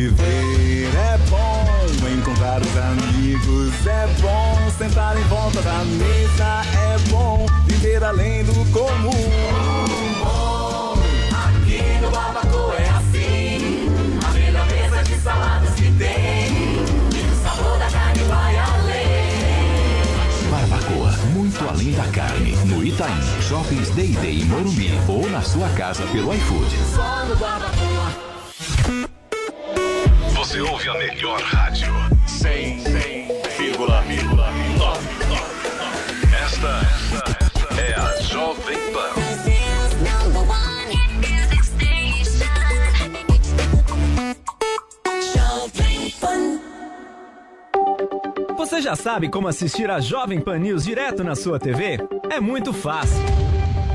Viver é bom, encontrar os amigos é bom, sentar em volta da mesa é bom, viver além do comum. Aqui no Barbacoa é assim, a melhor mesa de saladas que tem, e o sabor da carne vai além. Barbacoa, muito além da carne. No Itaim, Shoppings Day Day em Morumbi ou na sua casa pelo iFood. Só no Barbacoa. Você ouve a melhor rádio. 100,9. Esta, esta é a Jovem Pan. Jovem Pan. Você já sabe como assistir a Jovem Pan News direto na sua TV? É muito fácil.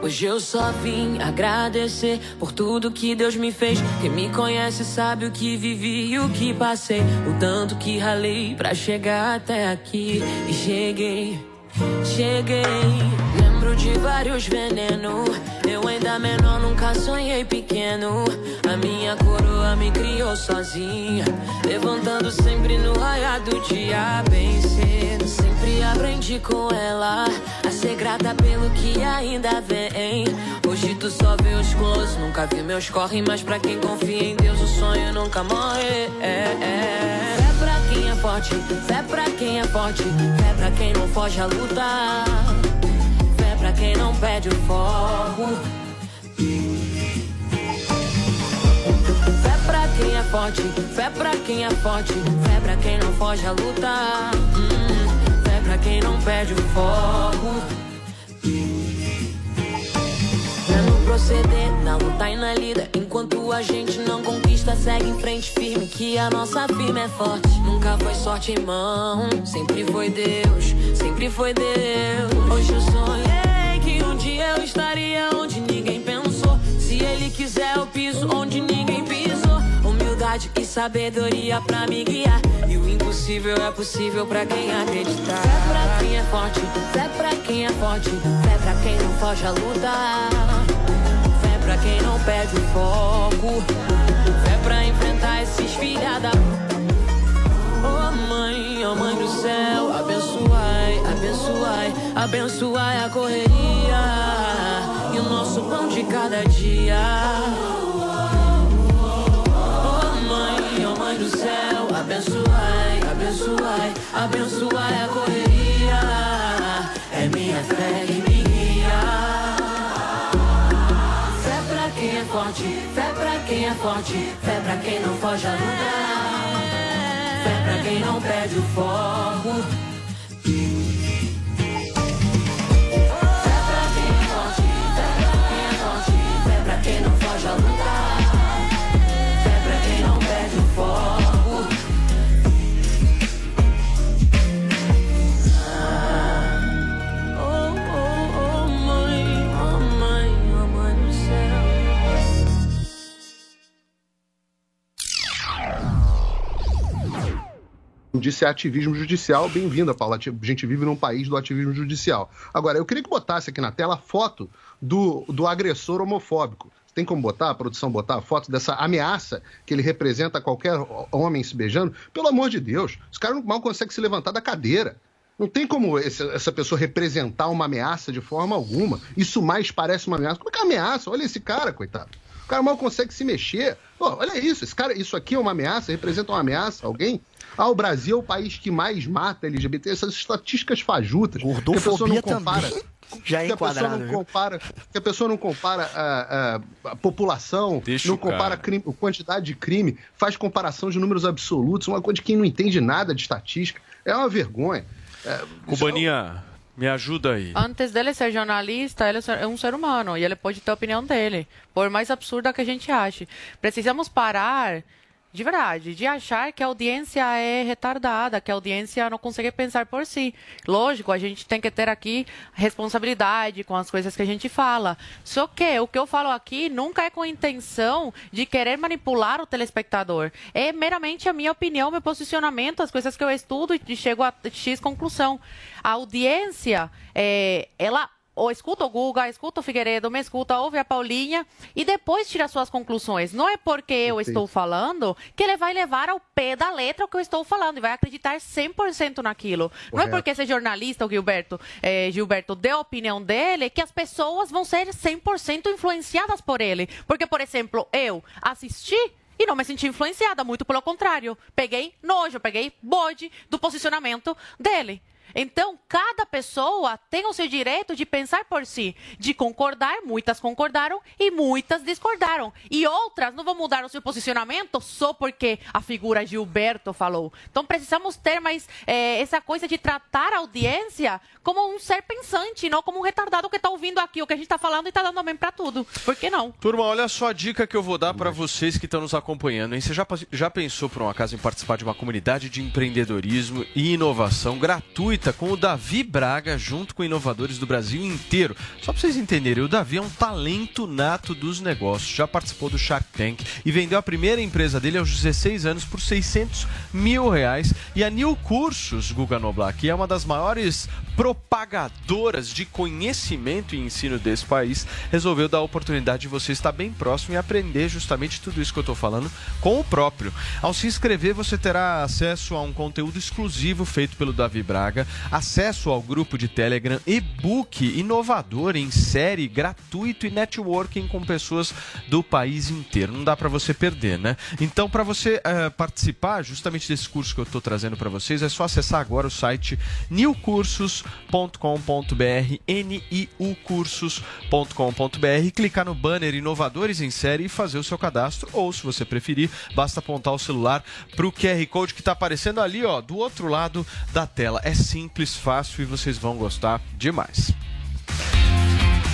Hoje eu só vim agradecer por tudo que Deus me fez. Quem me conhece sabe o que vivi e o que passei. O tanto que ralei pra chegar até aqui. E cheguei, cheguei. Lembro de vários venenos. Eu ainda menor, nunca sonhei pequeno. A minha coroa me criou sozinha. Levantando sempre no raiar do dia, bem cedo. Sempre aprendi com ela a ser grata pelo que ainda vem. Hoje tu só vê os close, nunca vi meus corre. Mas pra quem confia em Deus, o sonho nunca morre. É, é. Forte, fé pra quem é forte. Fé pra quem não foge a lutar. Fé pra quem não perde o foco. Fé pra quem é forte, fé pra quem é forte, fé pra quem não foge a lutar. Hum, fé pra quem não perde o foco. Proceder, luta e na lida. Enquanto a gente não conquista, segue em frente firme. Que a nossa firma é forte. Nunca foi sorte, irmão. Sempre foi Deus, sempre foi Deus. Hoje eu sonhei que um dia eu estaria onde ninguém pensou. Se ele quiser, eu piso onde ninguém pisou. Humildade e sabedoria pra me guiar. E o impossível é possível pra quem acreditar. Fé pra quem é forte, fé pra quem é forte, fé pra quem não foge a lutar. Quem não perde o foco. Fé pra enfrentar esses filha da. Oh mãe, oh mãe do céu, abençoai, abençoai, abençoai a correria e o nosso pão de cada dia. Mãe, mãe do céu, abençoai, abençoai, abençoai a correria. É minha fé que me quem é forte, fé pra quem não foge a lutar. Fé pra quem não perde o foco. Disse é ativismo judicial. Bem-vinda, Paula. A gente vive num país do ativismo judicial. Agora, eu queria que botasse aqui na tela a foto do, do agressor homofóbico. Tem como botar, a produção botar a foto dessa ameaça que ele representa a qualquer homem se beijando? Pelo amor de Deus, os caras mal conseguem se levantar da cadeira. Não tem como esse- essa pessoa representar uma ameaça de forma alguma. Isso mais parece uma ameaça. Como é que é ameaça? Olha esse cara, coitado. O cara mal consegue se mexer. Pô, olha isso, esse cara, isso aqui é uma ameaça, representa uma ameaça alguém? Ah, o Brasil é o país que mais mata LGBT, essas estatísticas fajutas. que a pessoa não Gordofobia compara. também. Já é que a pessoa não compara, que a pessoa não compara a, a- a população, Deixa não compara crime, quantidade de crime, faz comparação de números absolutos, uma coisa de quem não entende nada de estatística. É uma vergonha. É, Cubaninha, me ajuda aí. Antes dele ser jornalista, ele é um ser humano e ele pode ter a opinião dele, por mais absurda que a gente ache. Precisamos parar, de verdade, de achar que a audiência é retardada, que a audiência não consegue pensar por si. Lógico, a gente tem que ter aqui responsabilidade com as coisas que a gente fala. Só que o que eu falo aqui nunca é com intenção de querer manipular o telespectador. É meramente a minha opinião, meu posicionamento, as coisas que eu estudo e chego a X conclusão. A audiência, é, ela ou escuta o Guga, escuta o Figueiredo, me escuta, ouve a Paulinha e depois tira suas conclusões. Não é porque eu estou falando que ele vai levar ao pé da letra o que eu estou falando e vai acreditar 100% naquilo. Não é Correto. porque esse jornalista, o Gilberto, eh, Gilberto, deu a opinião dele que as pessoas vão ser 100% influenciadas por ele. Porque, por exemplo, eu assisti e não me senti influenciada, muito pelo contrário. Peguei nojo, peguei bode do posicionamento dele. Então, cada pessoa tem o seu direito de pensar por si, de concordar, muitas concordaram e muitas discordaram. E outras não vão mudar o seu posicionamento só porque a figura Gilberto falou. Então, precisamos ter mais eh, essa coisa de tratar a audiência como um ser pensante, não como um retardado que está ouvindo aqui o que a gente está falando e está dando bem para tudo. Por que não? Turma, olha só a dica que eu vou dar para vocês que estão nos acompanhando. Hein? Você já, já pensou, por um acaso, em participar de uma comunidade de empreendedorismo e inovação gratuita com o Davi Braga, junto com inovadores do Brasil inteiro? Só para vocês entenderem, o Davi é um talento nato dos negócios. Já participou do Shark Tank e vendeu a primeira empresa dele aos 16 anos por 600 mil reais. E a New Cursos, Guga Noblar, que é uma das maiores propagadoras de conhecimento e ensino desse país, resolveu dar a oportunidade de você estar bem próximo e aprender justamente tudo isso que eu estou falando com o próprio. Ao se inscrever, você terá acesso a um conteúdo exclusivo feito pelo Davi Braga, acesso ao grupo de Telegram, e-book inovador em série, gratuito e networking com pessoas do país inteiro. Não dá para você perder, né? Então, para você eh, participar justamente desse curso que eu estou trazendo para vocês, é só acessar agora o site newcursos.com.br, niucursos.com.br, clicar no banner Inovadores em Série e fazer o seu cadastro, ou se você preferir, basta apontar o celular para o QR Code que está aparecendo ali, ó, do outro lado da tela. É simples, fácil e vocês vão gostar demais.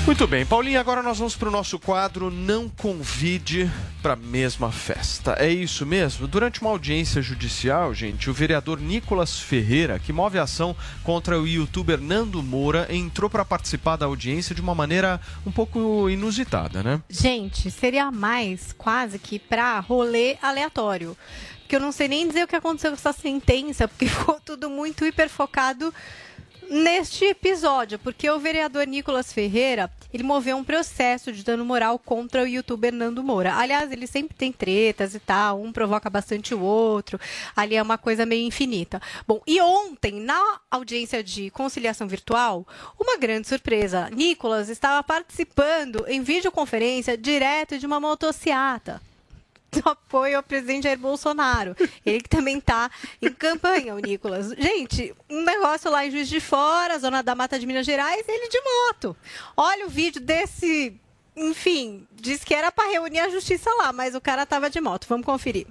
Muito bem, Paulinho, agora nós vamos para o nosso quadro Não Convide para a Mesma Festa. É isso mesmo? Durante uma audiência judicial, gente, o vereador Nicolas Ferreira, que move ação contra o youtuber Nando Moura, entrou para participar da audiência de uma maneira um pouco inusitada, né? Gente, seria mais quase que pra rolê aleatório. Porque eu não sei nem dizer o que aconteceu com essa sentença, porque ficou tudo muito hiperfocado neste episódio, porque o vereador Nicolas Ferreira, ele moveu um processo de dano moral contra o youtuber Nando Moura. Aliás, ele sempre tem tretas e tal, um provoca bastante o outro, ali é uma coisa meio infinita. Bom, e ontem, na audiência de conciliação virtual, uma grande surpresa. Nicolas estava participando em videoconferência direto de uma motociata apoio ao presidente Jair Bolsonaro. Ele que também está em campanha, o Nicolas. Gente, um negócio lá em Juiz de Fora, zona da Mata de Minas Gerais, ele de moto. Olha o vídeo desse. Enfim, diz que era para reunir a justiça lá, mas o cara tava de moto. Vamos conferir.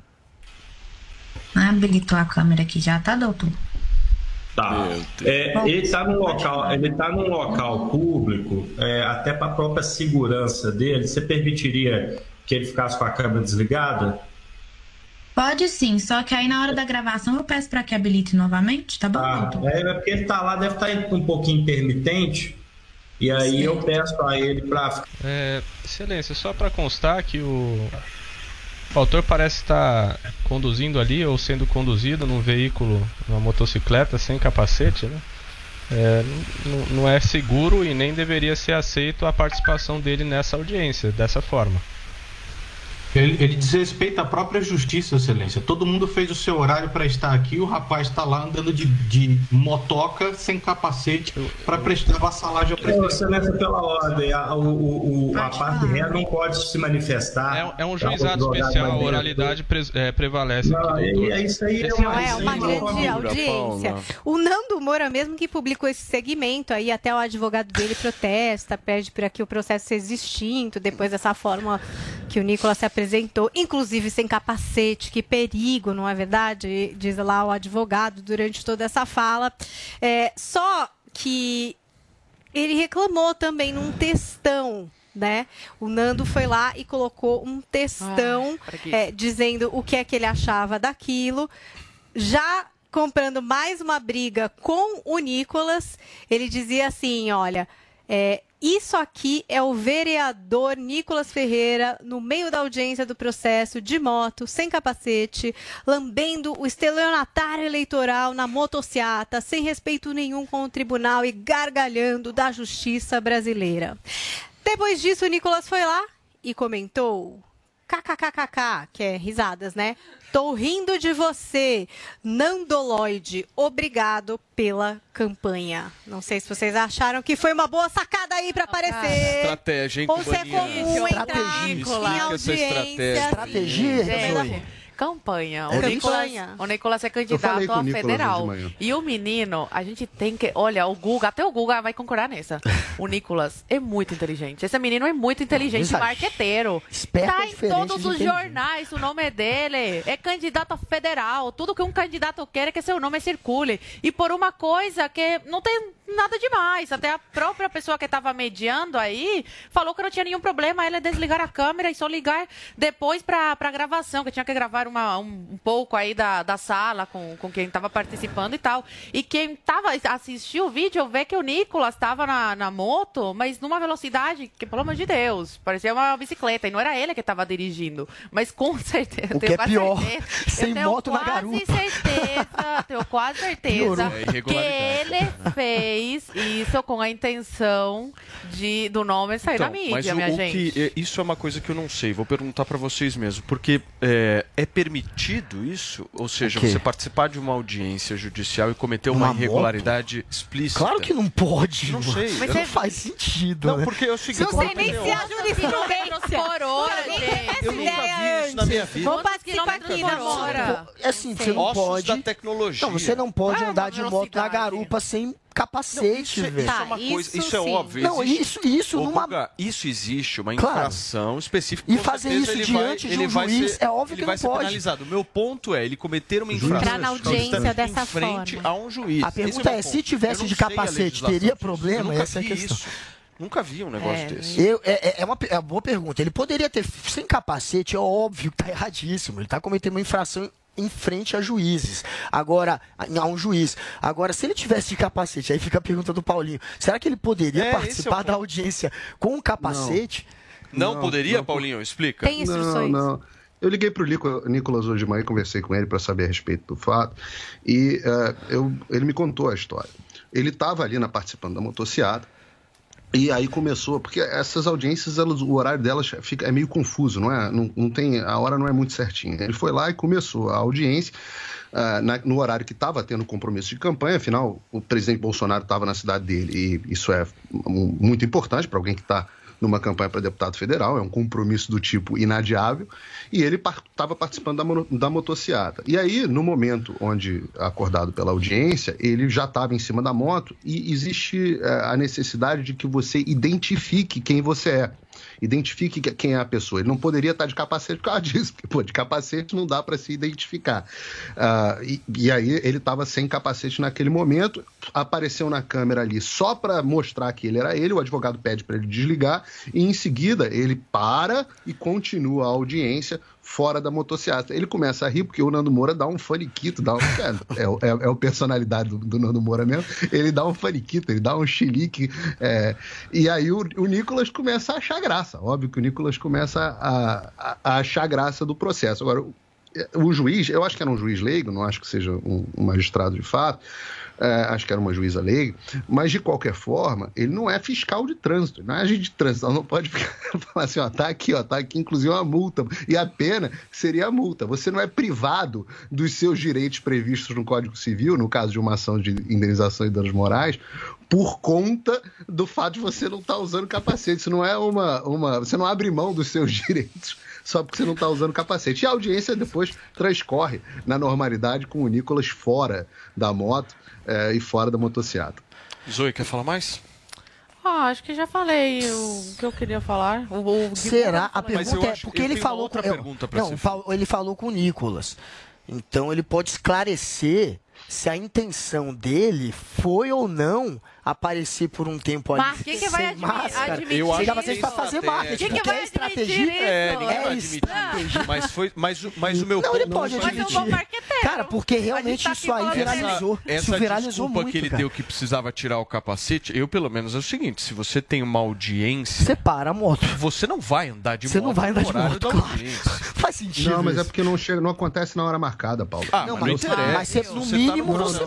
Ah, habilitou a câmera aqui já, tá, doutor? Tá. É, ele está num local, ele tá num local público, é, até para a própria segurança dele. Você permitiria que ele ficasse com a câmera desligada? Pode sim, só que aí na hora da gravação eu peço para que habilite novamente, tá bom, Ah, doutor? é, é porque ele tá lá, deve estar um pouquinho intermitente. E aí eu peço a ele para É, excelência, só para constar que o, o autor parece estar conduzindo ali ou sendo conduzido num veículo, numa motocicleta sem capacete, né? É, não é seguro e nem deveria ser aceito a participação dele nessa audiência dessa forma. Ele, ele desrespeita a própria justiça, excelência. Todo mundo fez o seu horário para estar aqui, o rapaz está lá andando de, de motoca sem capacete para prestar vassalagem ao presidente. excelência, pela ordem, a, o, o, o- a parte ré não pode se manifestar. É um Tá, juizado especial, a oralidade pre- é, prevalece Não, aqui, é- é isso aí, é Esse uma- é uma grande audiência. Paula. O Nando Moura mesmo que publicou esse segmento aí, até o advogado dele protesta, pede para que o processo seja extinto depois dessa forma que o Nicolas se apresentou, inclusive sem capacete, que perigo, não é verdade? Diz lá o advogado durante toda essa fala. É, só que ele reclamou também num textão. Né? O Nando foi lá e colocou um textão preguiça. é, dizendo o que é que ele achava daquilo. Já comprando mais uma briga com o Nicolas, ele dizia assim: olha, é, isso aqui é o vereador Nicolas Ferreira no meio da audiência do processo de moto, sem capacete, lambendo o estelionatário eleitoral na motociata, sem respeito nenhum com o tribunal e gargalhando da justiça brasileira. Depois disso, o Nicolas foi lá e comentou kkkk, que é risadas, né? Tô rindo de você, Nandoloide. Obrigado pela campanha. Não sei se vocês acharam que foi uma boa sacada aí pra aparecer. Estratégia, hein, Ou se é comum entrar Estratégia. em Explica essa audiência. estratégia. Estratégia. Campanha. É O? Nicolas, o Nicolas é candidato a federal. E o menino, a gente tem que. Olha, o Guga, até o Guga vai concordar nessa. O Nicolas é muito inteligente. Esse menino é muito inteligente, marqueteiro. Esperto tá em todos os jornais, o nome é dele. É candidato a federal. Tudo que um candidato quer é que seu nome circule. E por uma coisa que não tem nada demais. Até a própria pessoa que estava mediando aí falou que não tinha nenhum problema ela desligar a câmera e só ligar depois para a gravação, que tinha que gravar uma, um, um pouco aí da, da sala com, com quem estava participando e tal. E quem tava, assistiu o vídeo vê que o Nicolas estava na, na moto, mas numa velocidade que, pelo amor de Deus, parecia uma bicicleta. E não era ele que estava dirigindo. Mas com certeza. O tenho que é pior, certeza- sem eu tenho moto na quase garupa. certeza certeza, tenho quase certeza Piorou. É, que ele fez isso com a intenção de, do nome sair Então, na mídia, mas o, minha o gente. que é, isso é uma coisa que eu não sei. Vou perguntar pra vocês mesmo, porque é, é permitido isso? Ou seja, você participar de uma audiência judicial e cometer uma, Uma moto? irregularidade explícita? Claro que não pode. Não mano. sei. Não eu não- faz sentido. Não, né? porque é o seguinte. Não sei eu- nem se a jurisprudência. Por hora, gente. Eu nunca ideia vi isso na minha vida. Vamos participar aqui na hora? É assim, você não Ossos pode. da tecnologia. Não, você não pode Ah, andar de moto na garupa sem Não, capacete, isso, é- velho. isso é uma Tá, coisa, isso isso, é óbvio. Não, existe- isso- isso Ô, numa- Guga, isso existe, uma Claro. infração específica. E fazer isso ele diante vai, de um ele vai juiz, ser- é óbvio ele que vai não ser pode. penalizado. O meu ponto é, ele cometer uma Juiz. infração Entrar na audiência dessa forma. a um juiz. A Esse pergunta meu é, se tivesse não de capacete, teria problema? Essa é a vi questão. isso. Nunca vi um negócio É, desse. Eu, é, é- é uma, é uma boa pergunta. Ele poderia ter, sem capacete, é óbvio que tá erradíssimo. Ele tá cometendo uma infração em frente a juízes. Agora, a um juiz. Agora, se ele tivesse de capacete, aí fica a pergunta do Paulinho: será que ele poderia É, é participar ponto. da audiência com um capacete? Não, Não, poderia, não. Paulinho? Explica. Tem instruções. Não, não. Eu liguei para o Nicolas hoje de manhã e conversei com ele para saber a respeito do fato. E eh, eu, ele me contou a história. Ele estava ali na participando da motociata. E aí começou, porque essas audiências, elas, o horário delas fica, é meio confuso, não é? Não, não tem, a hora não é muito certinha. Ele foi lá e começou a audiência ah, na- no horário que estava tendo compromisso de campanha, afinal, o presidente Bolsonaro estava na cidade dele, e isso é mu- muito importante para alguém que está numa campanha para deputado federal, é um compromisso do tipo inadiável, e ele estava participando da, da motociata. E aí, no momento onde acordado pela audiência, ele já estava em cima da moto e existe eh, a necessidade de que você identifique quem você é. Identifique que- quem é a pessoa. Ele não poderia estar de capacete por causa disso, porque pô, de capacete não dá para se identificar. Ah, e, e aí ele estava sem capacete naquele momento, apareceu na câmera ali só para mostrar que ele era ele, o advogado pede para ele desligar, e em seguida ele para e continua a audiência fora da motocicleta. Ele começa a rir porque o Nando Moura dá um faniquito, dá um, é, é, é, é a personalidade do, do Nando Moura mesmo. Ele dá um faniquito, ele dá um chilique. é, e aí o, o Nicolas começa a achar graça. Óbvio que o Nicolas começa a, a- a achar graça do processo. Agora, o, o juiz, eu acho que era um juiz leigo, não acho que seja um, um magistrado de fato. É, acho que era uma juíza leiga, mas de qualquer forma, ele não é fiscal de trânsito, não é agente de trânsito, não pode ficar, falar assim, ó, tá aqui, ó, tá aqui inclusive uma multa, e a pena seria a multa. Você não é privado dos seus direitos previstos no Código Civil, no caso de uma ação de indenização e danos morais, por conta do fato de você não estar usando capacete. Isso não é uma, uma. Você não abre mão dos seus direitos só porque você não está usando capacete. E a audiência depois transcorre na normalidade com o Nicolas fora da moto eh, e fora da motocicleta. Zoe, quer falar mais? Ah, acho que já falei o que eu queria falar. O, o Será? A pergunta é porque ele falou com eu- não, fal- ele falou com o Nicolas. Então ele pode esclarecer se a intenção dele foi ou não aparecer por um tempo ali Mas quem que vai admi- máscara. admitir Eu acho que pra fazer marketing. Quem que vai é estratégia. É, ninguém vai É admitir. estratégia. Mas, foi, mas, o- mas o meu Não, ele ponto- pode Mas eu admitir. Cara, porque realmente tá isso aí viralizou. Essa Isso viralizou desculpa muito, que ele cara. deu que precisava tirar o capacete, eu pelo menos é o seguinte, se você tem uma audiência... Você para a moto. Você não vai andar de Você moto não vai andar de moto, claro. Faz sentido. Não, mas é isso. porque não chega, não acontece na hora marcada, Paulo. Ah, Não, mas não mas, interessa. mas você, no Você tá mínimo no você.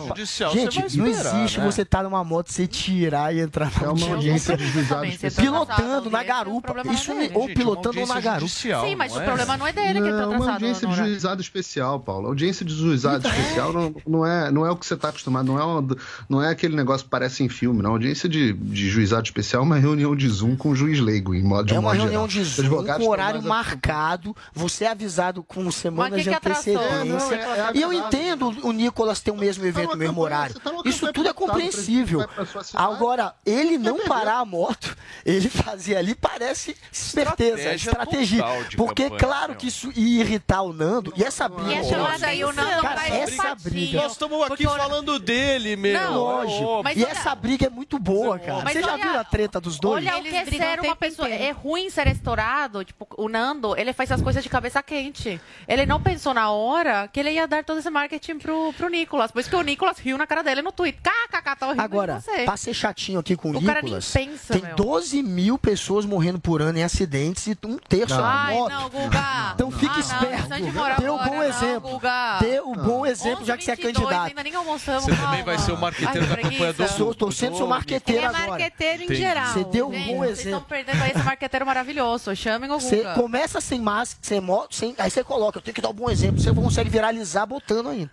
Gente, você vai não existe né? você estar numa moto, você tirar e entrar na É uma audiência de juizado você tá especial. pilotando na audiência, o garupa. Isso é ou uma pilotando ou na garupa. judicial, Sim, mas o é? problema não é dele que tá Não, uma atrasado. audiência de juizado especial, Paulo. Audiência de juizado especial não, não, é, não é o que você está acostumado, não é, uma- não é aquele negócio que parece em filme, não. Audiência de, de juizado especial é uma reunião de Zoom com o juiz leigo, em modo de É um uma modo reunião geral. de Zoom Advogados com horário marcado, você é avisado com semanas de antecedência. É, não, é- é e eu entendo o Nicolas ter o mesmo evento, uma o mesmo campanha, horário. tá Isso tudo é compreensível. Agora, ele não parar a moto, ele fazer ali parece esperteza, Estratégia Porque, campanha, claro que isso ia irritar o Nando. E essa briga. E chamada aí o Nando Cara, vai essa briga. Nós estamos aqui Porque falando dele, meu. Não, Lógico. Mas e olha- essa briga é muito boa, cara. Mas Você já olha- viu a treta dos dois? Olha o Eles que é brigam ser uma pessoa. inteiro. É ruim ser estourado. Tipo, o Nando, ele faz as coisas de cabeça quente. Ele não pensou na hora que ele ia dar todo esse marketing pro, pro Nicolas. Por isso que o Nicolas riu na cara dele no Twitter. KKK, tá rindo Agora. Pra ser chatinho aqui com o, O cara nem Nicolas, pensa, tem meu. 12 mil pessoas morrendo por ano em acidentes e um terço na Ai, moto. não, Guga. Então fique Ah, não, esperto. moral Dê um bom não, exemplo. Guga. Dê um bom exemplo, já que você é 22, candidato. Ainda nem almoçamos. Você também vai ser o marqueteiro Ai, da que campanha do. Sou, tô sendo seu marqueteiro Ele é agora. marqueteiro em geral. Você deu um bom Vocês estão exemplo. perdendo aí esse marqueteiro maravilhoso. Chamem o Você Guga. começa sem máscara, sem moto, sem... aí você coloca, eu tenho que dar um bom exemplo, você consegue viralizar botando ainda.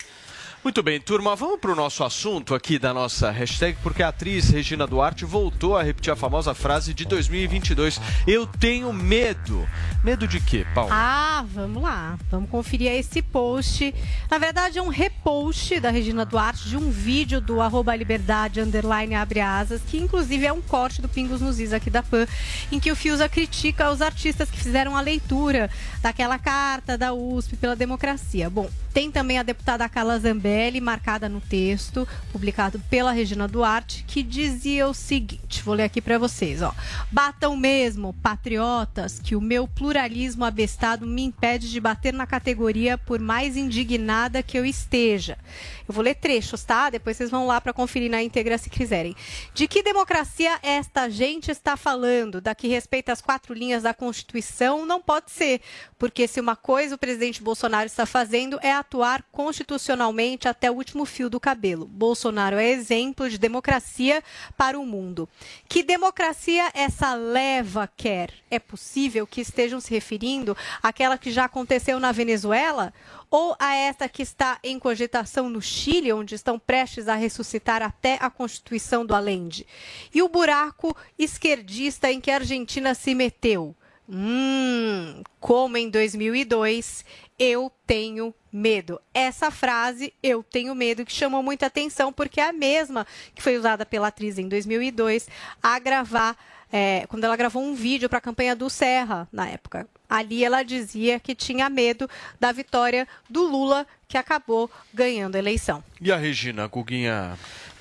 Muito bem, turma, vamos para o nosso assunto aqui da nossa hashtag, porque a atriz Regina Duarte voltou a repetir a famosa frase de 2022. Eu tenho medo. Medo de quê, Paulo? Ah, vamos lá. Vamos conferir esse post. Na verdade, é um repost da Regina Duarte de um vídeo do arroba liberdade underline abre asas, que inclusive é um corte do Pingos nos Is aqui da PAN, em que o Fiuza critica os artistas que fizeram a leitura daquela carta da USP pela democracia. Bom, tem também a deputada Carla Zambelli, marcada no texto, publicado pela Regina Duarte, que dizia o seguinte: vou ler aqui para vocês, ó. Batam mesmo, patriotas, que o meu pluralismo abestado me impede de bater na categoria por mais indignada que eu esteja. Eu vou ler trechos, tá? Depois vocês vão lá para conferir na íntegra se quiserem. De que democracia esta gente está falando? Da que respeita as quatro linhas da Constituição? Não pode ser, porque se uma coisa o presidente Bolsonaro está fazendo é atuar constitucionalmente até o último fio do cabelo. Bolsonaro é exemplo de democracia para o mundo. Que democracia essa leva quer? É possível que estejam se referindo àquela que já aconteceu na Venezuela? Ou a esta que está em cogitação no Chile, onde estão prestes a ressuscitar até a Constituição do Allende? E o buraco esquerdista em que a Argentina se meteu? Hum, como em 2002, eu tenho medo. Essa frase, eu tenho medo, que chamou muita atenção, porque é a mesma que foi usada pela atriz em 2002 a gravar, é, quando ela gravou um vídeo para a campanha do Serra, na época. Ali ela dizia que tinha medo da vitória do Lula, que acabou ganhando a eleição. E a Regina, Guguinha?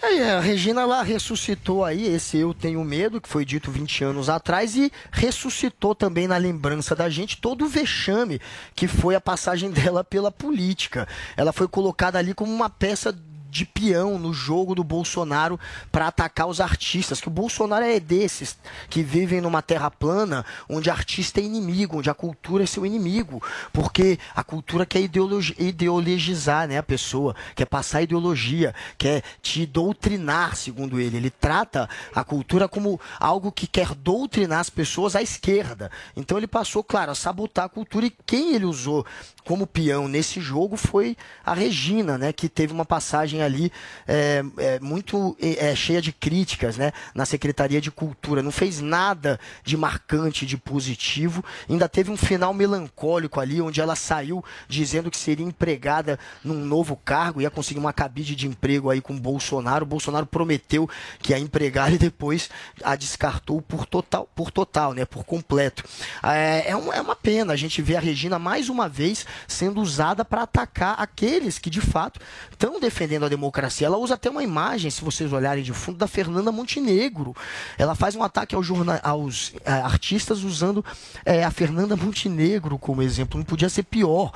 Aí, a Regina ela ressuscitou aí esse Eu Tenho Medo, que foi dito 20 anos atrás, e ressuscitou também na lembrança da gente todo o vexame que foi a passagem dela pela política. Ela foi colocada ali como uma peça de peão no jogo do Bolsonaro para atacar os artistas, que o Bolsonaro é desses que vivem numa terra plana onde artista é inimigo, onde a cultura é seu inimigo, porque a cultura quer ideologi- ideologizar né, a pessoa, quer passar ideologia, quer te doutrinar, segundo ele. Ele trata a cultura como algo que quer doutrinar as pessoas à esquerda. Então ele passou, claro, a sabotar a cultura e quem ele usou como peão nesse jogo foi a Regina, né, que teve uma passagem ali é, é, muito é, cheia de críticas, né, na Secretaria de Cultura. Não fez nada de marcante, de positivo. Ainda teve um final melancólico ali, onde ela saiu dizendo que seria empregada num novo cargo, ia conseguir uma cabide de emprego aí com Bolsonaro. O Bolsonaro prometeu que ia empregar e depois a descartou por total, por total, né, por completo. É, é, uma, é uma pena a gente ver a Regina mais uma vez sendo usada para atacar aqueles que de fato estão defendendo a democracia. Ela usa até uma imagem, se vocês olharem de fundo, da Fernanda Montenegro. Ela faz um ataque aos, jorna- aos eh, artistas usando eh, a Fernanda Montenegro como exemplo. Não podia ser pior.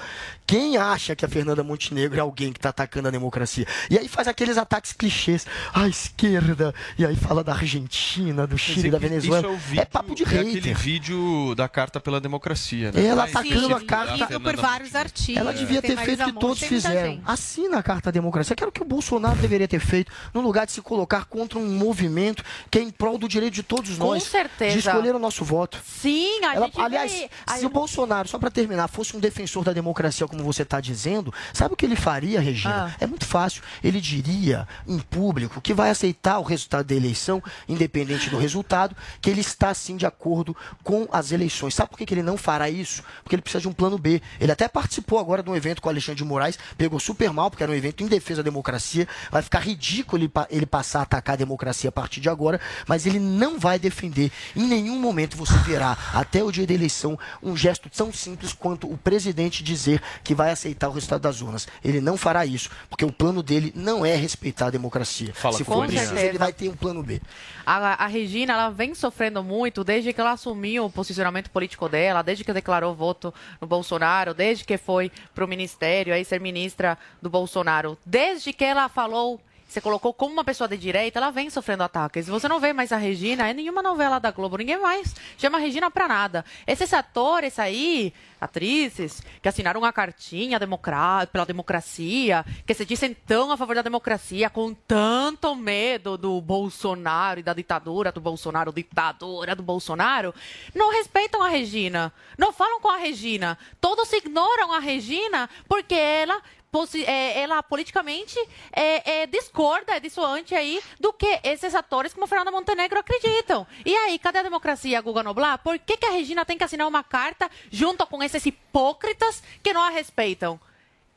Quem acha que a Fernanda Montenegro é alguém que está atacando a democracia? E aí faz aqueles ataques clichês. A esquerda. E aí fala da Argentina, do Chile, da Venezuela. É, vídeo, é papo de é aquele hater. vídeo da Carta pela Democracia, né? Ela atacando a carta. por Fernanda vários artistas. Ela devia ter feito o que todos fizeram. Assina a Carta da Democracia. Que era o que o Bolsonaro deveria ter feito no lugar de se colocar contra um movimento que é em prol do direito de todos Com nós certeza. de escolher o nosso voto. Sim, a Ela- gente aliás, vê- se o Bolsonaro, só para terminar, fosse um defensor da democracia, como você está dizendo, sabe o que ele faria, Regina? Ah. É muito fácil. Ele diria em público que vai aceitar o resultado da eleição, independente do resultado, que ele está sim de acordo com as eleições. Sabe por que que ele não fará isso? Porque ele precisa de um plano B. Ele até participou agora de um evento com o Alexandre de Moraes, pegou super mal, porque era um evento em defesa da democracia. Vai ficar ridículo ele, ele passar a atacar a democracia a partir de agora, mas ele não vai defender. Em nenhum momento você verá, até o dia da eleição, um gesto tão simples quanto o presidente dizer que vai aceitar o resultado das urnas. Ele não fará isso, porque o plano dele não é respeitar a democracia. Fala Se for preciso, ele vai ter um plano B. A, a Regina, ela vem sofrendo muito desde que ela assumiu o posicionamento político dela, desde que declarou voto no Bolsonaro, desde que foi pro ministério, aí ser ministra do Bolsonaro, desde que ela falou você colocou como uma pessoa de direita, ela vem sofrendo ataques. Você não vê mais a Regina, é nenhuma novela da Globo, ninguém mais chama a Regina pra nada. Esses atores aí, atrizes, que assinaram uma cartinha democra- pela democracia, que se dizem tão a favor da democracia, com tanto medo do Bolsonaro e da ditadura do Bolsonaro, ditadura do Bolsonaro, não respeitam a Regina, não falam com a Regina. Todos ignoram a Regina porque ela é, ela politicamente é, é, discorda, é dissoante aí do que esses atores como Fernanda Montenegro acreditam. E aí, cadê a democracia, Guga Noblar? Por que, que a Regina tem que assinar uma carta junto com esses hipócritas que não a respeitam?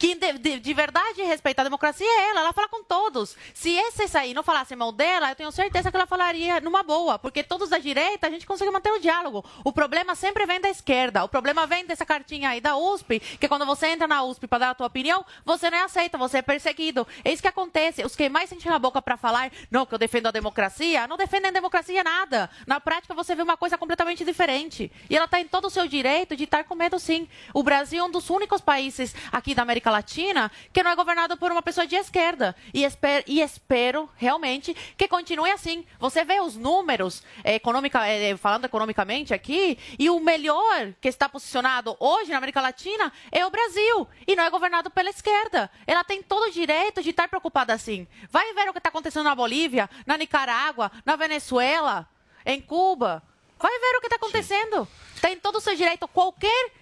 Quem de, de, de verdade respeita a democracia é ela, ela fala com todos. Se esses aí não falassem mal dela, eu tenho certeza que ela falaria numa boa, porque todos da direita a gente consegue manter o diálogo. O problema sempre vem da esquerda, o problema vem dessa cartinha aí da USP, que quando você entra na USP para dar a tua opinião, você não é aceita, você é perseguido. É isso que acontece. Os que mais enchem a boca para falar, não, que eu defendo a democracia, não defendem a democracia nada. Na prática você vê uma coisa completamente diferente. E ela está em todo o seu direito de estar com medo sim. O Brasil é um dos únicos países aqui da América Latina que não é governado por uma pessoa de esquerda. E, esper, e espero realmente que continue assim. Você vê os números, econômica, eh, falando economicamente aqui, e o melhor que está posicionado hoje na América Latina é o Brasil. E não é governado pela esquerda. Ela tem todo o direito de estar preocupada assim. Vai ver o que está acontecendo na Bolívia, na Nicarágua, na Venezuela, em Cuba. Vai ver o que está acontecendo. Tem todo o seu direito. Qualquer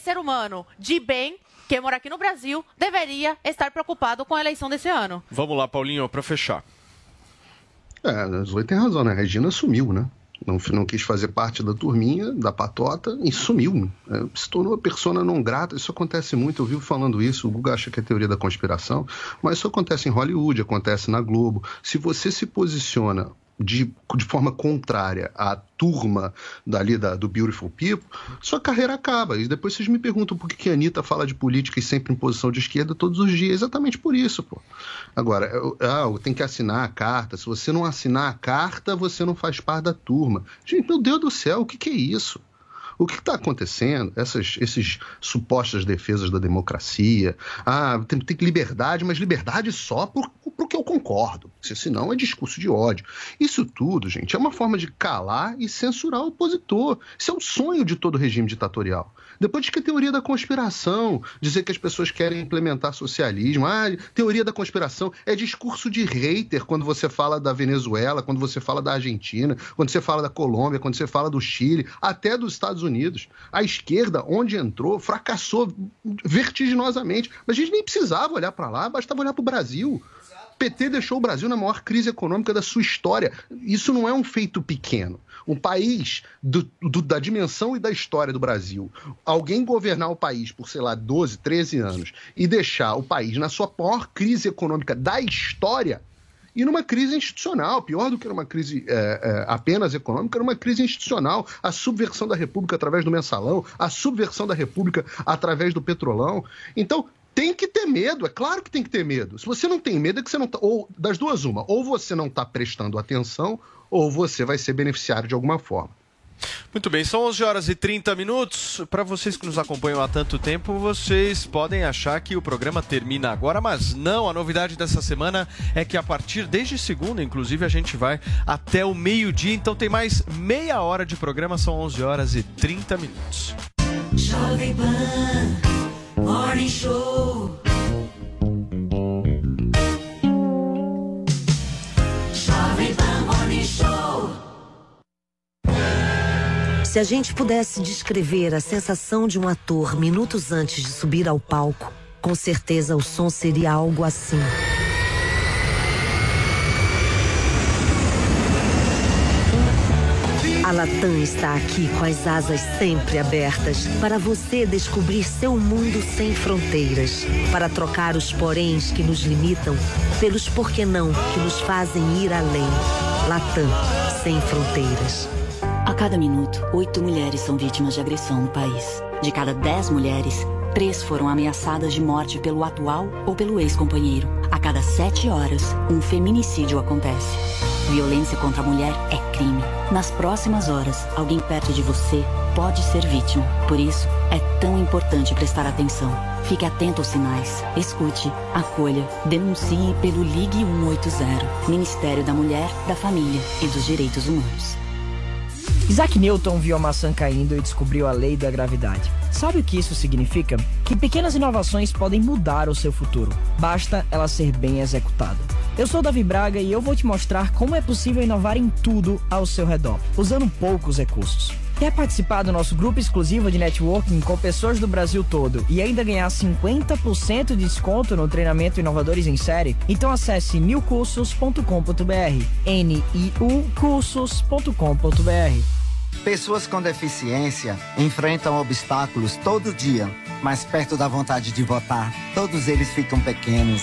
ser humano de bem que mora aqui no Brasil deveria estar preocupado com a eleição desse ano. Vamos lá, Paulinho, para fechar. É, a Zoe tem razão, né? A Regina sumiu, né? Não, não quis fazer parte da turminha, da patota, e sumiu. É, se tornou persona não grata. Isso acontece muito, eu vivo falando isso. O Guga acha que é teoria da conspiração, mas isso acontece em Hollywood, acontece na Globo. Se você se posiciona de, de forma contrária à turma dali da, do Beautiful People, sua carreira acaba. E depois vocês me perguntam por que, que a Anitta fala de política e sempre em posição de esquerda todos os dias. Exatamente por isso, pô. Agora, eu, ah, tenho que assinar a carta. Se você não assinar a carta, você não faz parte da turma. Gente, meu Deus do céu, o que, que é isso? O que está acontecendo? Essas esses supostas defesas da democracia. Ah, tem, tem liberdade, mas liberdade só por, por que eu concordo. Se senão é discurso de ódio. Isso tudo, gente, é uma forma de calar e censurar o opositor. Isso é o sonho de todo regime ditatorial. Depois diz que é teoria da conspiração, dizer que as pessoas querem implementar socialismo. Ah, teoria da conspiração é discurso de hater quando você fala da Venezuela, quando você fala da Argentina, quando você fala da Colômbia, quando você fala do Chile, até dos Estados Unidos. A esquerda, onde entrou, fracassou vertiginosamente. Mas a gente nem precisava olhar para lá, bastava olhar para o Brasil. PT deixou o Brasil na maior crise econômica da sua história. Isso não é um feito pequeno. Um país do, do, da dimensão e da história do Brasil, alguém governar o país por, sei lá, 12, 13 anos e deixar o país na sua maior crise econômica da história e numa crise institucional, pior do que numa crise é, é, apenas econômica, numa crise institucional, a subversão da República através do mensalão, a subversão da República através do petrolão. Então, tem que ter medo, é claro que tem que ter medo. Se você não tem medo, é que você não tá. Ou das duas, uma, ou você não está prestando atenção, ou você vai ser beneficiário de alguma forma. Muito bem, são 11 horas e 30 minutos. Para vocês que nos acompanham há tanto tempo, vocês podem achar que o programa termina agora, mas não. A novidade dessa semana é que a partir desde segunda, inclusive, a gente vai até o meio-dia. Então tem mais meia hora de programa, são 11 horas e 30 minutos. Jovem Pan Morning Show. Morning Show. Se a gente pudesse descrever a sensação de um ator minutos antes de subir ao palco, com certeza o som seria algo assim. Latam está aqui com as asas sempre abertas para você descobrir seu mundo sem fronteiras, para trocar os poréns que nos limitam pelos porquê não que nos fazem ir além. Latam, sem fronteiras. A cada minuto, oito mulheres são vítimas de agressão no país. De cada dez mulheres, três foram ameaçadas de morte pelo atual ou pelo ex-companheiro. A cada sete horas, um feminicídio acontece. Violência contra a mulher é crime. Nas próximas horas, alguém perto de você pode ser vítima. Por isso, é tão importante prestar atenção. Fique atento aos sinais. Escute, acolha, denuncie pelo Ligue 180. Ministério da Mulher, da Família e dos Direitos Humanos. Isaac Newton viu a maçã caindo e descobriu a lei da gravidade. Sabe o que isso significa? Que pequenas inovações podem mudar o seu futuro. Basta ela ser bem executada. Eu sou Davi Braga e eu vou te mostrar como é possível inovar em tudo ao seu redor, usando poucos recursos. Quer participar do nosso grupo exclusivo de networking com pessoas do Brasil todo e ainda ganhar 50% de desconto no treinamento Inovadores em Série? Então acesse newcursos.com.br. N-I-U cursos.com.br. Pessoas com deficiência enfrentam obstáculos todo dia, mas perto da vontade de votar, todos eles ficam pequenos.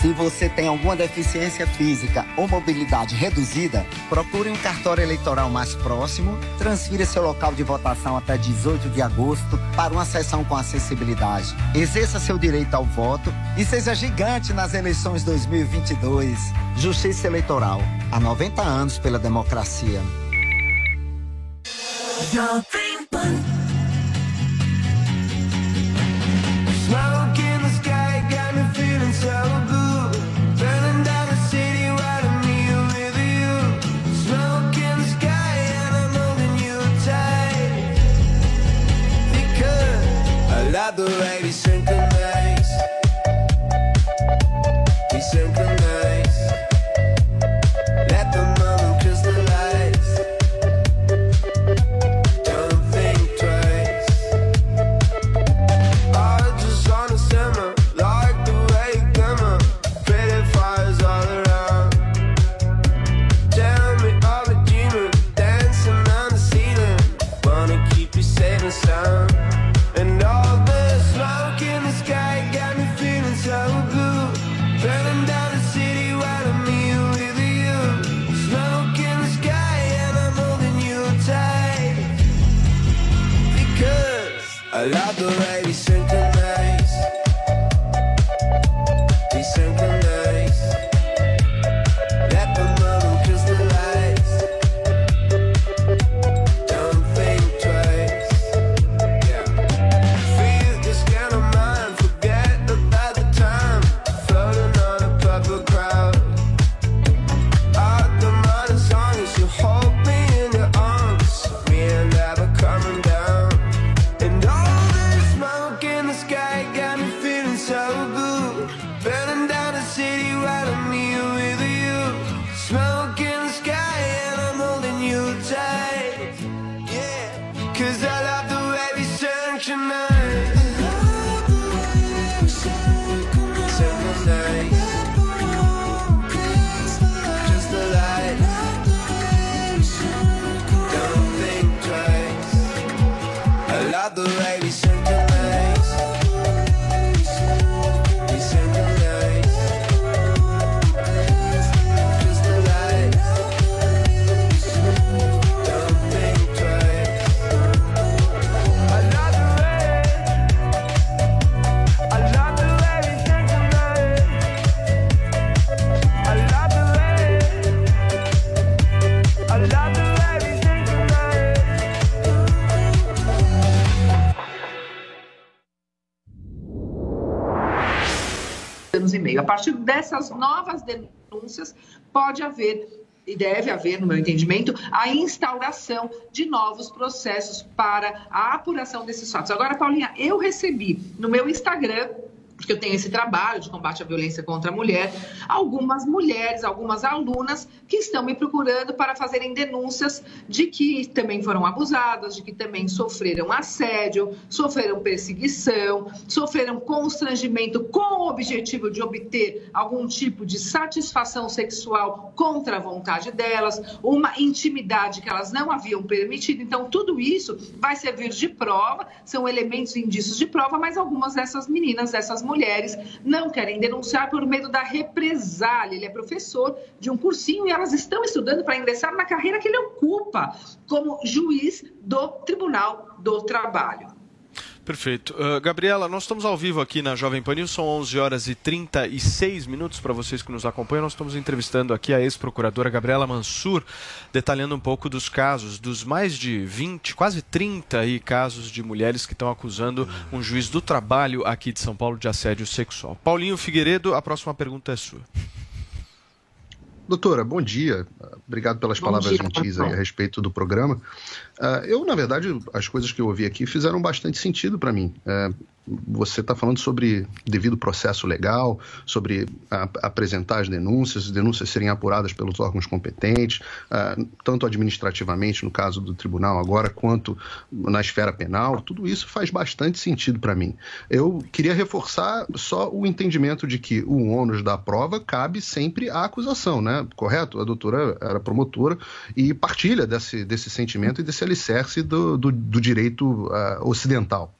Se você tem alguma deficiência física ou mobilidade reduzida, procure um cartório eleitoral mais próximo, transfira seu local de votação até 18 de agosto para uma sessão com acessibilidade. Exerça seu direito ao voto e seja gigante nas eleições 2022. Justiça Eleitoral. Há 90 anos pela democracia. Smoke in the sky got me feeling so I love the dessas novas denúncias, pode haver e deve haver, no meu entendimento, a instauração de novos processos para a apuração desses fatos. Agora, Paulinha, eu recebi no meu Instagram porque eu tenho esse trabalho de combate à violência contra a mulher, algumas mulheres, algumas alunas que estão me procurando para fazerem denúncias de que também foram abusadas, de que também sofreram assédio, sofreram perseguição, sofreram constrangimento com o objetivo de obter algum tipo de satisfação sexual contra a vontade delas, uma intimidade que elas não haviam permitido. Então, tudo isso vai servir de prova, são elementos indícios de prova, mas algumas dessas meninas, dessas mulheres, não querem denunciar por medo da represália. Ele é professor de um cursinho e elas estão estudando para ingressar na carreira que ele ocupa como juiz do Tribunal do Trabalho. Perfeito. Uh, Gabriela, nós estamos ao vivo aqui na Jovem Pan News, são 11 horas e 36 minutos para vocês que nos acompanham. Nós estamos entrevistando aqui a ex-procuradora Gabriela Mansur, detalhando um pouco dos casos, dos mais de 20, quase 30 aí, casos de mulheres que estão acusando um juiz do trabalho aqui de São Paulo de assédio sexual. Paulinho Figueiredo, a próxima pergunta é sua. Doutora, bom dia. Obrigado pelas Bom palavras dia, gentis a respeito do programa. Ah, eu, na verdade, as coisas que eu ouvi aqui fizeram bastante sentido para mim. Eh, você está falando sobre devido processo legal, sobre a- apresentar as denúncias, as denúncias serem apuradas pelos órgãos competentes, ah, tanto administrativamente, no caso do tribunal agora, quanto na esfera penal. Tudo isso faz bastante sentido para mim. Eu queria reforçar só o entendimento de que o ônus da prova cabe sempre à acusação, né? Correto? A doutora era promotora e partilha desse, desse sentimento e desse alicerce do, do, do direito ah, ocidental.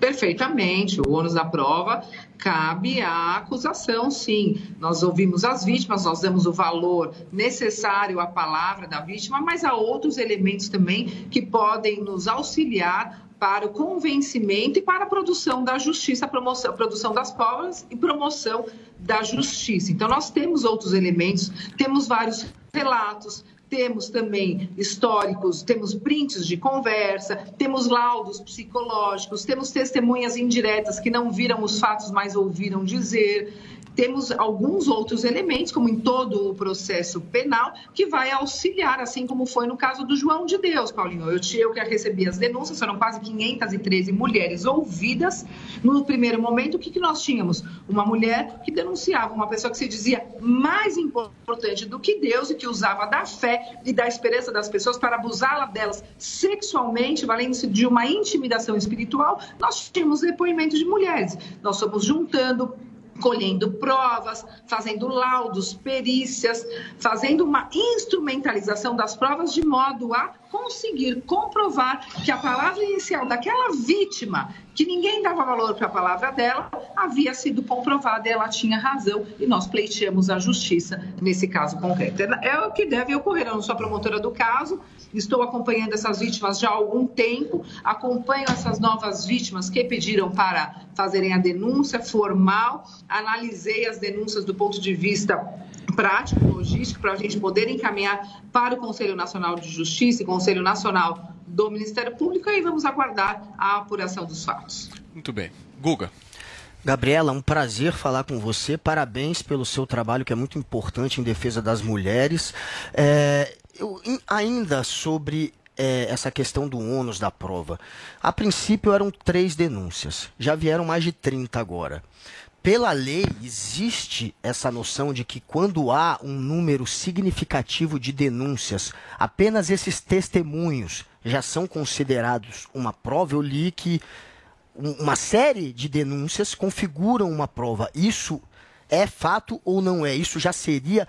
Perfeitamente, o ônus da prova cabe à acusação, sim. Nós ouvimos as vítimas, nós damos o valor necessário à palavra da vítima, mas há outros elementos também que podem nos auxiliar para o convencimento e para a produção da justiça, a promoção, a produção das provas e promoção da justiça. Então, nós temos outros elementos, temos vários relatos, temos também históricos, temos prints de conversa, temos laudos psicológicos, temos testemunhas indiretas que não viram os fatos, mas ouviram dizer. Temos alguns outros elementos, como em todo o processo penal, que vai auxiliar, assim como foi no caso do João de Deus, Paulinho. Eu, eu que recebi as denúncias, foram quase 513 mulheres ouvidas. No primeiro momento, o que, que nós tínhamos? Uma mulher que denunciava, uma pessoa que se dizia mais importante do que Deus e que usava da fé e da esperança das pessoas para abusá-la delas sexualmente, valendo-se de uma intimidação espiritual. Nós tínhamos depoimentos de mulheres. Nós fomos juntando colhendo provas, fazendo laudos, perícias, fazendo uma instrumentalização das provas de modo a conseguir comprovar que a palavra inicial daquela vítima, que ninguém dava valor para a palavra dela, havia sido comprovada e ela tinha razão e nós pleiteamos a justiça nesse caso concreto. É o que deve ocorrer. Eu não sou promotora do caso, estou acompanhando essas vítimas já há algum tempo, acompanho essas novas vítimas que pediram para fazerem a denúncia formal, analisei as denúncias do ponto de vista prático, logístico, para a gente poder encaminhar para o Conselho Nacional de Justiça e Conselho Nacional do Ministério Público e vamos aguardar a apuração dos fatos. Muito bem. Guga. Gabriela, um prazer falar com você. Parabéns pelo seu trabalho, que é muito importante em defesa das mulheres. É, eu, ainda sobre é, essa questão do ônus da prova. A princípio eram três denúncias, já vieram mais de 30 agora. Pela lei, existe essa noção de que quando há um número significativo de denúncias, apenas esses testemunhos já são considerados uma prova. Eu li que um- uma série de denúncias configuram uma prova. Isso é fato ou não é? Isso já seria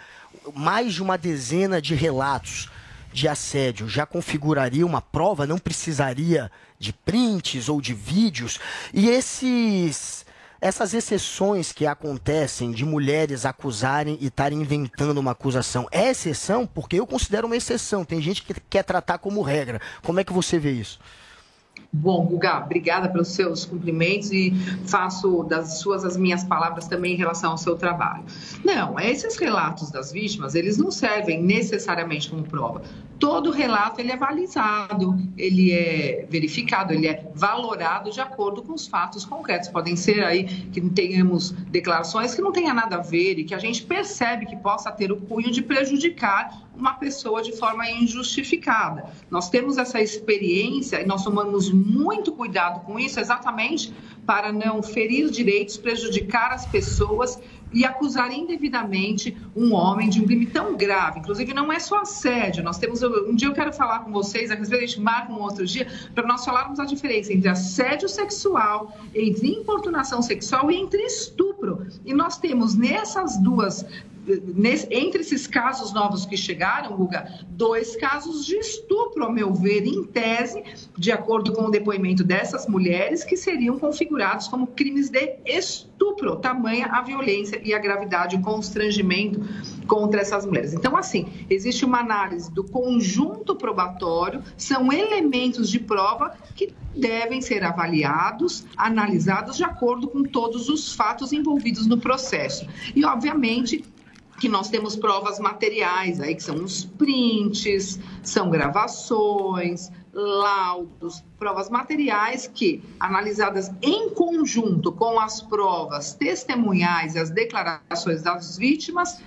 mais de uma dezena de relatos de assédio. Já configuraria uma prova? Não precisaria de prints ou de vídeos? E esses. Essas exceções que acontecem de mulheres acusarem e estarem inventando uma acusação, é exceção? Porque eu considero uma exceção. Tem gente que quer tratar como regra. Como é que você vê isso? Bom, Guga, obrigada pelos seus cumprimentos e faço das suas as minhas palavras também em relação ao seu trabalho. Não, esses relatos das vítimas, eles não servem necessariamente como prova. Todo relato ele é balizado, ele é verificado, ele é valorado de acordo com os fatos concretos. Podem ser aí que tenhamos declarações que não tenha nada a ver e que a gente percebe que possa ter o cunho de prejudicar uma pessoa de forma injustificada. Nós temos essa experiência e nós tomamos muito cuidado com isso, exatamente para não ferir direitos, prejudicar as pessoas e acusar indevidamente um homem de um crime tão grave. Inclusive, não é só assédio. Nós temos. Um dia eu quero falar com vocês, a gente marca um outro dia, para nós falarmos a diferença entre assédio sexual, entre importunação sexual e entre estupro. E nós temos nessas duas Nesse- entre esses casos novos que chegaram, Guga, dois casos de estupro, ao meu ver, em tese, de acordo com o depoimento dessas mulheres, que seriam configurados como crimes de estupro, tamanha a violência e a gravidade, o constrangimento contra essas mulheres. Então, assim, existe uma análise do conjunto probatório, são elementos de prova que devem ser avaliados, analisados de acordo com todos os fatos envolvidos no processo. E, obviamente, que nós temos provas materiais aí, que são os prints, são gravações, laudos, provas materiais que, analisadas em conjunto com as provas testemunhais e as declarações das vítimas,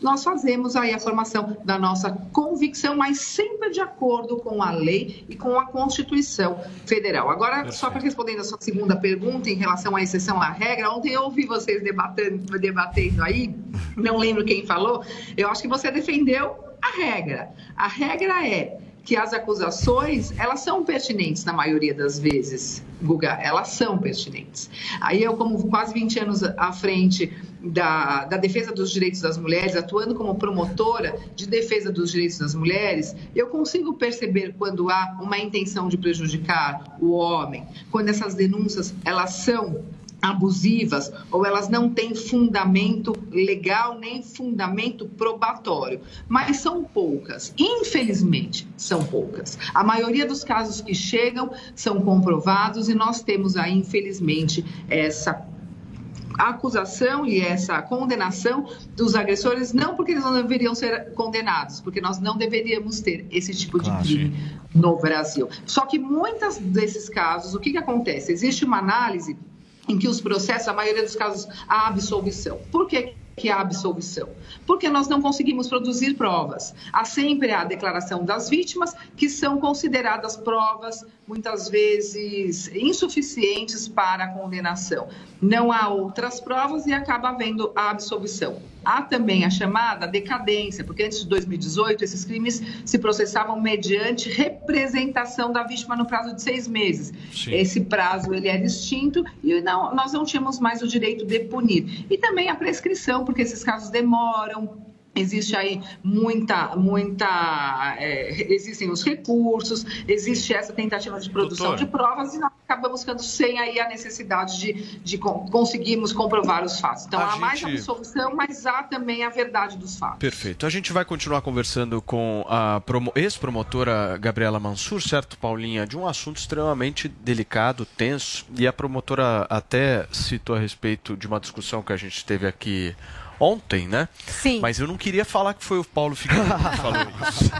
nós fazemos aí a formação da nossa convicção, mas sempre de acordo com a lei e com a Constituição Federal. Agora, só para responder a sua segunda pergunta em relação à exceção à regra, ontem eu ouvi vocês debatendo, debatendo aí, não lembro quem falou, eu acho que você defendeu a regra. A regra é que as acusações, elas são pertinentes na maioria das vezes, Guga, elas são pertinentes. Aí eu, como quase 20 anos à frente da, da defesa dos direitos das mulheres, atuando como promotora de defesa dos direitos das mulheres, eu consigo perceber quando há uma intenção de prejudicar o homem, quando essas denúncias, elas são abusivas ou elas não têm fundamento legal nem fundamento probatório, mas são poucas. Infelizmente, são poucas. A maioria dos casos que chegam são comprovados e nós temos aí, infelizmente, essa acusação e essa condenação dos agressores, não porque eles não deveriam ser condenados, porque nós não deveríamos ter esse tipo de Claro, crime no Brasil. Só que muitos desses casos, o que, que acontece? Existe uma análise em que os processos, a maioria dos casos, há absolvição. Por que, que há absolvição? Porque nós não conseguimos produzir provas. Há sempre a declaração das vítimas, que são consideradas provas, muitas vezes, insuficientes para a condenação. Não há outras provas e acaba havendo a absolvição. Há também a chamada decadência, porque antes de 2018 esses crimes se processavam mediante representação da vítima no prazo de seis meses. Sim. Esse prazo ele era extinto e não- nós não tínhamos mais o direito de punir. E também a prescrição, porque esses casos demoram, Existe aí muita, muita. é, existem os recursos, existe essa tentativa de produção de provas e nós acabamos ficando sem aí a necessidade de, de con- conseguirmos comprovar os fatos. Então A há mais gente- absolvição, mas há também a verdade dos fatos. Perfeito. A gente vai continuar conversando com a promo- ex-promotora Gabriela Mansur, certo, Paulinha, de um assunto extremamente delicado, tenso, e a promotora até citou a respeito de uma discussão que a gente teve aqui ontem, né? Sim. Mas eu não queria falar que foi o Paulo Figueiredo que falou isso.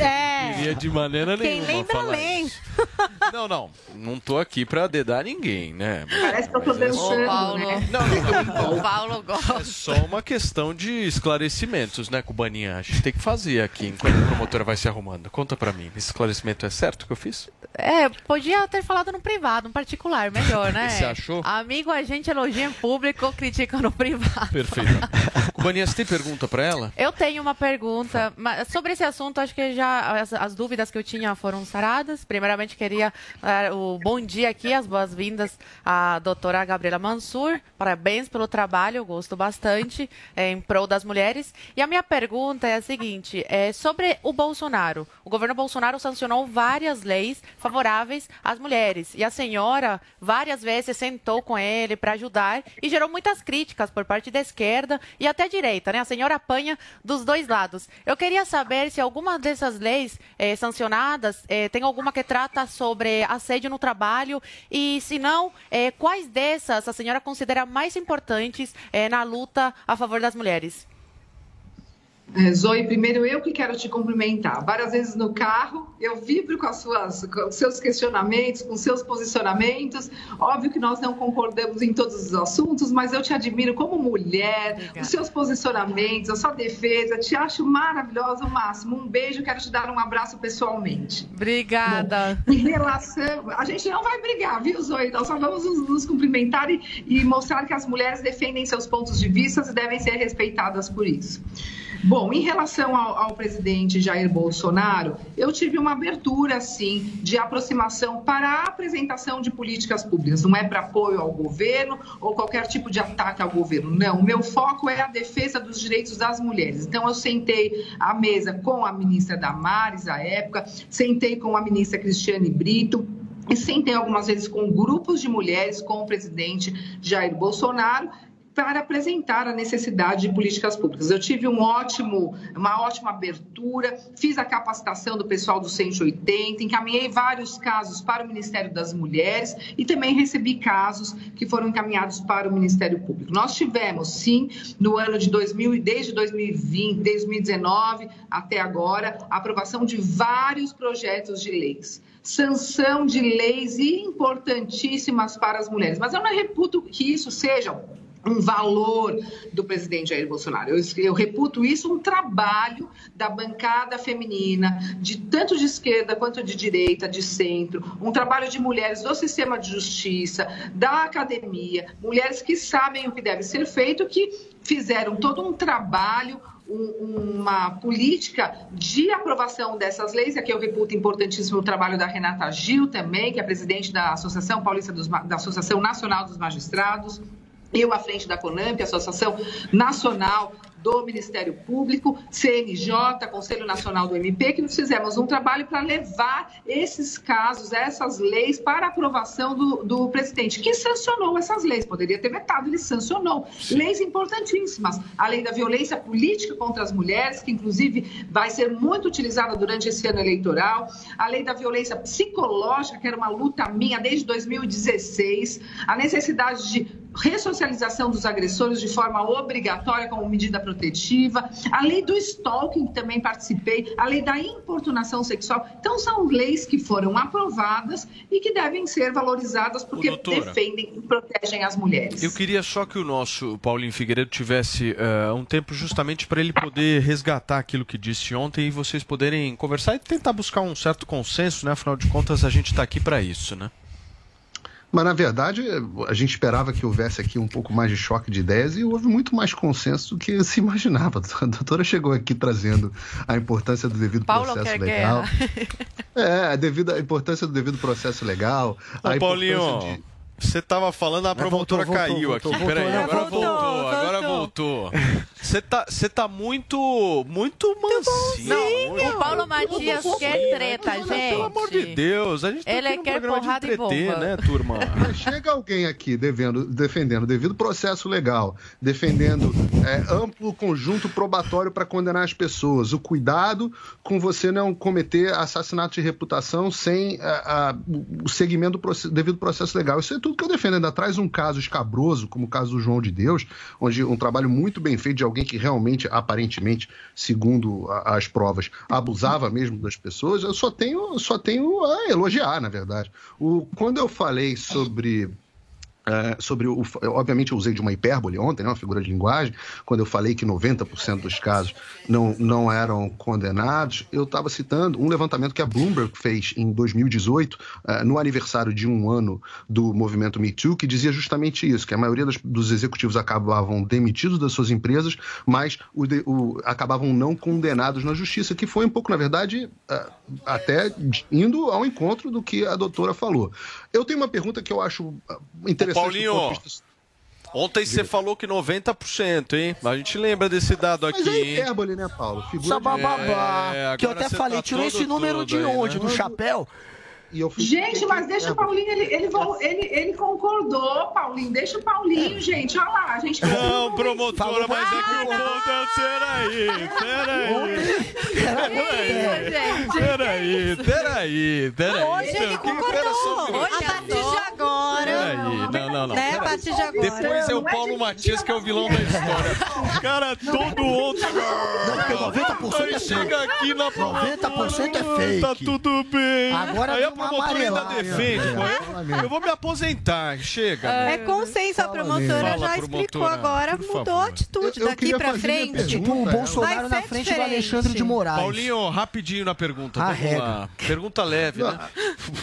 É. Queria de maneira Quem nenhuma lembra, falar lembra. isso. Não, não. Não tô aqui pra dedar ninguém, né? Parece que eu tô Mas é né? Não, não, não. O Paulo gosta. É só uma questão de esclarecimentos, né, Cubaninha? A gente tem que fazer aqui enquanto a promotora vai se arrumando. Conta pra mim, esse esclarecimento é certo que eu fiz? É, podia ter falado no privado, no particular, melhor, né? Você achou? Amigo, a gente elogia em público, critica no privado. Perfeito. Cubaninha, você tem pergunta pra ela? Eu tenho uma pergunta mas sobre esse assunto. Acho que já as, as dúvidas que eu tinha foram saradas. Primeiramente, queria dar o bom dia aqui, as boas-vindas à doutora Gabriela Mansur. Parabéns pelo trabalho, gosto bastante é, em prol das mulheres. E a minha pergunta é a seguinte: é sobre o Bolsonaro. O governo Bolsonaro sancionou várias leis favoráveis às mulheres. E a senhora várias vezes sentou com ele para ajudar e gerou muitas críticas por parte da esquerda e até direita, né? A senhora apanha dos dois lados. Eu queria saber se alguma dessas leis eh, sancionadas eh, tem alguma que trata sobre assédio no trabalho e, se não, eh, quais dessas a senhora considera mais importantes na luta a favor das mulheres? É, Zoe, primeiro eu que quero te cumprimentar. Várias vezes no carro, eu vibro com, as suas, com os seus questionamentos, com os seus posicionamentos. Óbvio que nós não concordamos em todos os assuntos, mas eu te admiro como mulher, os seus posicionamentos, a sua defesa. Te acho maravilhosa, o máximo. Um beijo, quero te dar um abraço pessoalmente. Obrigada. Em relação. A gente não vai brigar, viu, Zoe? Nós só vamos nos, nos cumprimentar e, e mostrar que as mulheres defendem seus pontos de vista e devem ser respeitadas por isso. Bom, em relação ao, ao presidente Jair Bolsonaro, eu tive uma abertura, sim, de aproximação para a apresentação de políticas públicas. Não é para apoio ao governo ou qualquer tipo de ataque ao governo. Não, o meu foco é a defesa dos direitos das mulheres. Então, eu sentei à mesa com a ministra Damares, à época, sentei com a ministra Cristiane Brito, e sentei algumas vezes com grupos de mulheres, com o presidente Jair Bolsonaro, para apresentar a necessidade de políticas públicas. Eu tive um ótimo, uma ótima abertura, fiz a capacitação do pessoal do 180, encaminhei vários casos para o Ministério das Mulheres e também recebi casos que foram encaminhados para o Ministério Público. Nós tivemos, sim, no ano de 2000, desde 2020, 2019 até agora, a aprovação de vários projetos de leis sanção de leis importantíssimas para as mulheres. Mas eu não reputo que isso seja um valor do presidente Jair Bolsonaro. Eu, eu, reputo isso um trabalho da bancada feminina, de tanto de esquerda quanto de direita, de centro, um trabalho de mulheres do sistema de justiça, da academia, mulheres que sabem o que deve ser feito, que fizeram todo um trabalho um, uma política de aprovação dessas leis. Aqui eu reputo importantíssimo o trabalho da Renata Gil também, que é presidente da Associação Paulista dos, da Associação Nacional dos Magistrados, eu à frente da CONAMP, Associação Nacional do Ministério Público, CNJ, Conselho Nacional do MP, que nós fizemos um trabalho para levar esses casos, essas leis, para aprovação do, do, presidente, que sancionou essas leis. Poderia ter vetado, ele sancionou. Leis importantíssimas. A lei da violência política contra as mulheres, que inclusive vai ser muito utilizada durante esse ano eleitoral. A lei da violência psicológica, que era uma luta minha desde 2016. A necessidade de ressocialização dos agressores de forma obrigatória como medida protetiva, a lei do stalking, que também participei, a lei da importunação sexual. Então, são leis que foram aprovadas e que devem ser valorizadas porque doutora, defendem e protegem as mulheres. Eu queria só que o nosso Paulinho Figueiredo tivesse uh, um tempo justamente para ele poder resgatar aquilo que disse ontem e vocês poderem conversar e tentar buscar um certo consenso, né? Afinal de contas, a gente está aqui para isso, né? Mas, na verdade, a gente esperava que houvesse aqui um pouco mais de choque de ideias e houve muito mais consenso do que se imaginava. A doutora chegou aqui trazendo a importância do devido Paulo processo quer legal. guerra. É, a, devida, a importância do devido processo legal. Ô, a Paulinho, importância de- você tava falando, a promotora voltou, caiu voltou, aqui. voltou, Peraí, agora Voltou, voltou, agora voltou. Você tá, você tá muito, muito mansinho. Não, o Paulo Matias quer treta, gente. Pelo amor de Deus, a gente tá Ele aqui num quer programa de porrada e entreter, bomba. né, turma? Mas chega alguém aqui devendo, defendendo devido processo legal, defendendo é, amplo conjunto probatório para condenar as pessoas, o cuidado com você não cometer assassinato de reputação sem a- a- o segmento do devido processo legal. Isso é tudo que eu defendo. Ainda traz um caso escabroso, como o caso do João de Deus, onde um trabalho muito bem feito de alguém que realmente, aparentemente, segundo as provas, abusava mesmo das pessoas. Eu só tenho, só tenho a elogiar, na verdade. O, quando eu falei sobre é, sobre o. Obviamente, eu usei de uma hipérbole ontem, né, uma figura de linguagem, quando eu falei que 90% dos casos não, não eram condenados. Eu estava citando um levantamento que a Bloomberg fez em 2018, é, no aniversário de um ano do movimento Me Too, que dizia justamente isso: que a maioria das- dos executivos acabavam demitidos das suas empresas, mas o o- acabavam não condenados na justiça, que foi um pouco, na verdade, é, até indo ao encontro do que a doutora falou. Eu tenho uma pergunta que eu acho interessante. Paulinho, ponto de vista- ontem você falou que 90%, hein? A gente lembra desse dado aqui, Mas é hipérbole, né, Paulo? Figura Essa bababá. É, que eu até falei, tá tirou esse número de aí, onde? né? Do chapéu? E eu fui- Gente, mas deixa o Paulinho, ele, ele, ele, ele concordou, Paulinho, deixa o Paulinho, gente, olha lá, a gente... Não, promotora, mas é que o ponto é... Peraí, peraí. Peraí, peraí, peraí, peraí. Hoje ele concordou. A partir de agora. Peraí, não, não, não. Né, a partir de agora. Depois é o Paulo Matias, que é o vilão da história. O cara todo outro. Não, porque 90% Aí é chega fake. aqui na 90% é fake. Tá tudo bem. Agora Promotora ainda defende. Eu, eu vou me aposentar. Chega. É consenso, a promotora já explicou promotora, agora, mudou a atitude Eu- eu daqui pra frente. Tipo o Bolsonaro Vai na frente do diferente. Alexandre de Moraes. Paulinho, rapidinho na pergunta. A regra. Pergunta leve, né?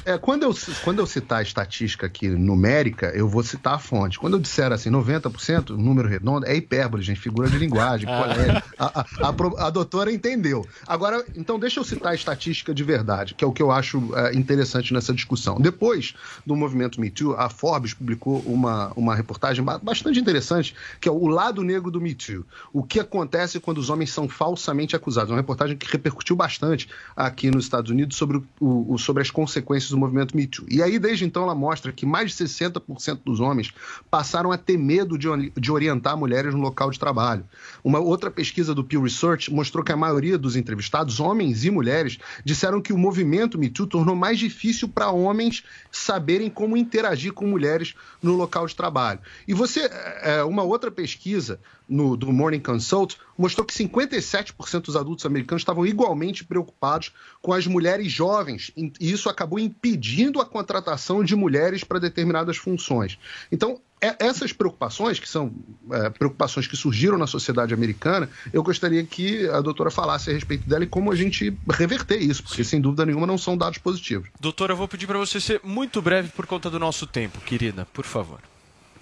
É, quando, eu, quando eu citar a estatística aqui numérica, eu vou citar a fonte. Quando eu disser assim, 90%, número redondo, é hipérbole, gente, figura de linguagem, colégio. A, a, a, a doutora entendeu. Agora, então deixa eu citar a estatística de verdade, que é o que eu acho é, interessante interessante nessa discussão. Depois do movimento Me Too, a Forbes publicou uma, uma reportagem ba- bastante interessante, que é o lado negro do Me Too. O que acontece quando os homens são falsamente acusados. Uma reportagem que repercutiu bastante aqui nos Estados Unidos sobre, o- sobre as consequências do movimento Me Too. E aí, desde então, ela mostra que mais de 60% dos homens passaram a ter medo de, de orientar mulheres no local de trabalho. Uma outra pesquisa do Pew Research mostrou que a maioria dos entrevistados, homens e mulheres, disseram que o movimento Me Too tornou mais difícil para homens saberem como interagir com mulheres no local de trabalho. E você, é, uma outra pesquisa no, do Morning Consult mostrou que 57% dos adultos americanos estavam igualmente preocupados com as mulheres jovens, e isso acabou impedindo a contratação de mulheres para determinadas funções. Então, é- essas preocupações, que são é, preocupações que surgiram na sociedade americana, eu gostaria que a doutora falasse a respeito dela e como a gente reverter isso, porque sem dúvida nenhuma não são dados positivos. Doutora, eu vou pedir para você ser muito breve por conta do nosso tempo, querida, por favor.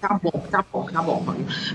Tá bom, tá bom, tá bom.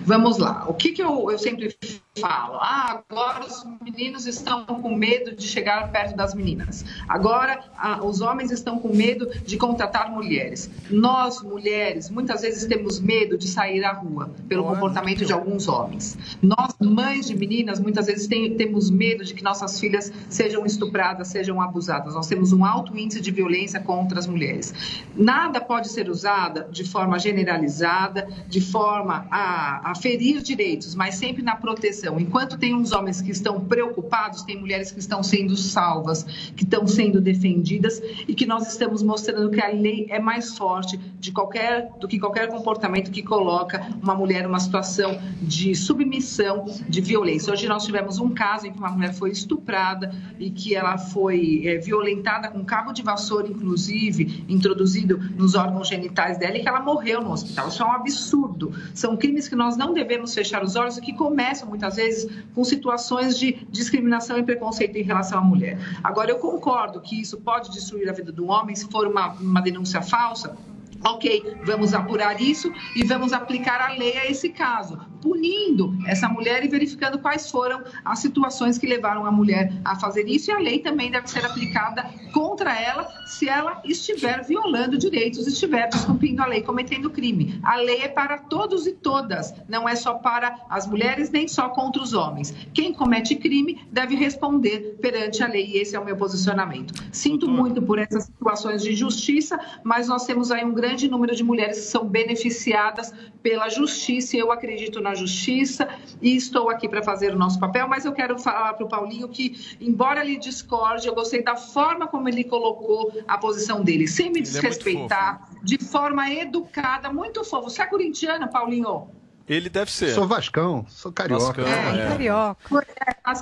Vamos lá. O que, que eu, eu sempre falo? Ah, agora os meninos estão com medo de chegar perto das meninas. Agora ah, os homens estão com medo de contratar mulheres. Nós, mulheres, muitas vezes temos medo de sair à rua pelo comportamento de alguns homens. Nós, mães de meninas, muitas vezes tem- temos medo de que nossas filhas sejam estupradas, sejam abusadas. Nós temos um alto índice de violência contra as mulheres. Nada pode ser usada de forma generalizada, de forma a, a ferir direitos, mas sempre na proteção. Enquanto tem uns homens que estão preocupados, tem mulheres que estão sendo salvas, que estão sendo defendidas e que nós estamos mostrando que a lei é mais forte de qualquer, do que qualquer comportamento que coloca uma mulher numa situação de submissão, de violência. Hoje nós tivemos um caso em que uma mulher foi estuprada e que ela foi eh, violentada com cabo de vassoura, inclusive, introduzido nos órgãos genitais dela e que ela morreu no hospital. Isso é um absurdo. São crimes que nós não devemos fechar os olhos e que começam muitas vezes com situações de discriminação e preconceito em relação à mulher. Agora, eu concordo que isso pode destruir a vida do homem se for uma, uma denúncia falsa. Ok, vamos apurar isso e vamos aplicar a lei a esse caso, punindo essa mulher e verificando quais foram as situações que levaram a mulher a fazer isso. E a lei também deve ser aplicada contra ela se ela estiver violando direitos, estiver descumprindo a lei, cometendo crime. A lei é para todos e todas, não é só para as mulheres nem só contra os homens. Quem comete crime deve responder perante a lei e esse é o meu posicionamento. Sinto muito por essas situações de injustiça, mas nós temos aí um grande número de mulheres que são beneficiadas pela justiça e eu acredito na justiça e estou aqui para fazer o nosso papel, mas eu quero falar para o Paulinho que, embora ele discorde, eu gostei da forma como ele colocou a posição dele, sem me Ele é desrespeitar, de forma educada, muito fofo. Você é corintiano, Paulinho? Ele deve ser. Sou Vascão, sou carioca. Vascão, é. Carioca. Foi,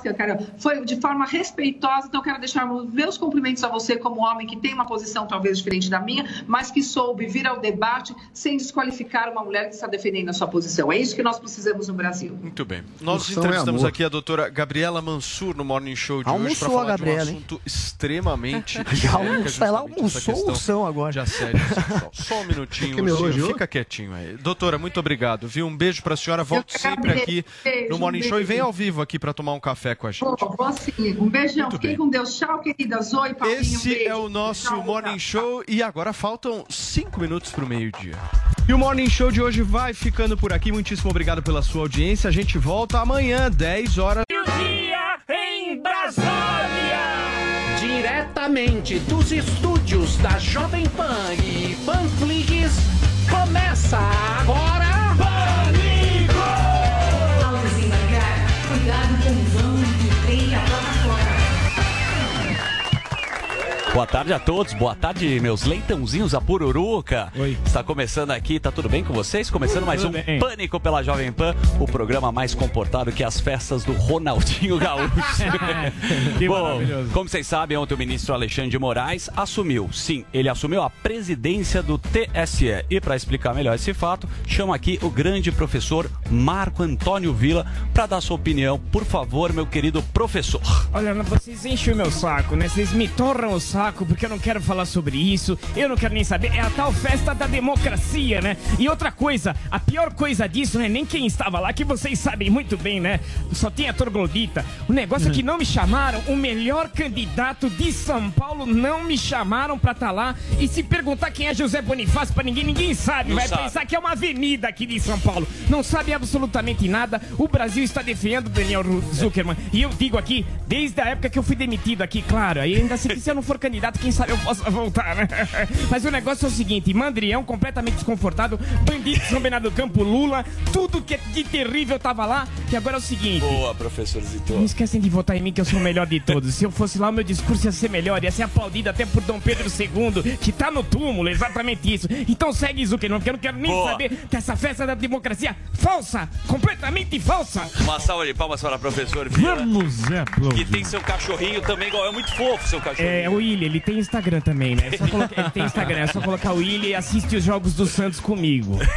é, quero- foi de forma respeitosa, então eu quero deixar meus cumprimentos a você como homem que tem uma posição talvez diferente da minha, mas que soube vir ao debate sem desqualificar uma mulher que está defendendo a sua posição. É isso que nós precisamos no Brasil. Muito bem. Nós Função é entrevistamos amor. aqui a doutora Gabriela Mansur no Morning Show de hoje Almoçou para falar Gabriela, de um hein? assunto extremamente Já sério, que é almoçou, ela almoçou ursão agora. de assédio sexual. Só um minutinho, Ursinho, fica quietinho aí. Doutora, muito obrigado, viu? Um beijo pra senhora, volte sempre aqui Beijo, no Morning um Show e vem beijo. ao vivo aqui para tomar um café com a gente. Vou, vou sim. Um beijão. Muito Fiquem bem. com Deus. Tchau, queridas. Oi, Paulinho. um Esse beijo. é o nosso Tchau, Morning tchau. Show e agora faltam cinco minutos para o meio-dia. E o Morning Show de hoje vai ficando por aqui. Muitíssimo obrigado pela sua audiência. A gente volta amanhã, 10 horas. Dia em Brasília! Diretamente dos estúdios da Jovem Pan e Panflix, começa agora... Boa tarde a todos, boa tarde, meus leitãozinhos, a pururuca. Oi. Está começando aqui, tá tudo bem com vocês? Começando mais um bem. Pânico pela Jovem Pan, o programa mais comportado que as festas do Ronaldinho Gaúcho. Que Bom, maravilhoso. como vocês sabem, ontem o ministro Alexandre de Moraes assumiu, sim, ele assumiu a presidência do TSE. E para explicar melhor esse fato, chamo aqui o grande professor Marco Antônio Vila para dar sua opinião. Por favor, meu querido professor. Olha, vocês enchem o meu saco, né? Vocês me torram o saco saco, porque eu não quero falar sobre isso, eu não quero nem saber. É a tal festa da democracia, né? E outra coisa, a pior coisa disso não é nem quem estava lá, que vocês sabem muito bem, né? Só tem a troglodita. O negócio é que não me chamaram, o melhor candidato de São Paulo não me chamaram pra estar lá. E se perguntar quem é José Bonifácio pra ninguém, ninguém sabe. Não Vai sabe. pensar que é uma avenida aqui de São Paulo. Não sabe absolutamente nada. O Brasil está defendendo Daniel Zuckerman. E eu digo aqui, desde a época que eu fui demitido aqui, claro. Aí ainda se, se eu não for candidato, quem sabe eu possa voltar, né? Mas o negócio é o seguinte: Mandrião completamente desconfortável, bandido São Bernardo do Campo, Lula, tudo que é de terrível tava lá. Que agora é o seguinte. Boa, professor Zito. Não esquecem de votar em mim que eu sou o melhor de todos. Se eu fosse lá, o meu discurso ia ser melhor, ia ser aplaudido até por Dom Pedro II, que tá no túmulo, exatamente isso. Então segue Zuckerman, porque eu não quero nem Boa. saber que essa festa da democracia falsa, completamente falsa. Uma salva de palmas para o professor Vila. Vamos, é, Que tem seu cachorrinho também, igual. É muito fofo seu cachorrinho. É, o Ele tem Instagram também, né? É só colocar- ele tem Instagram, é só colocar o Willi e assiste os jogos do Santos comigo.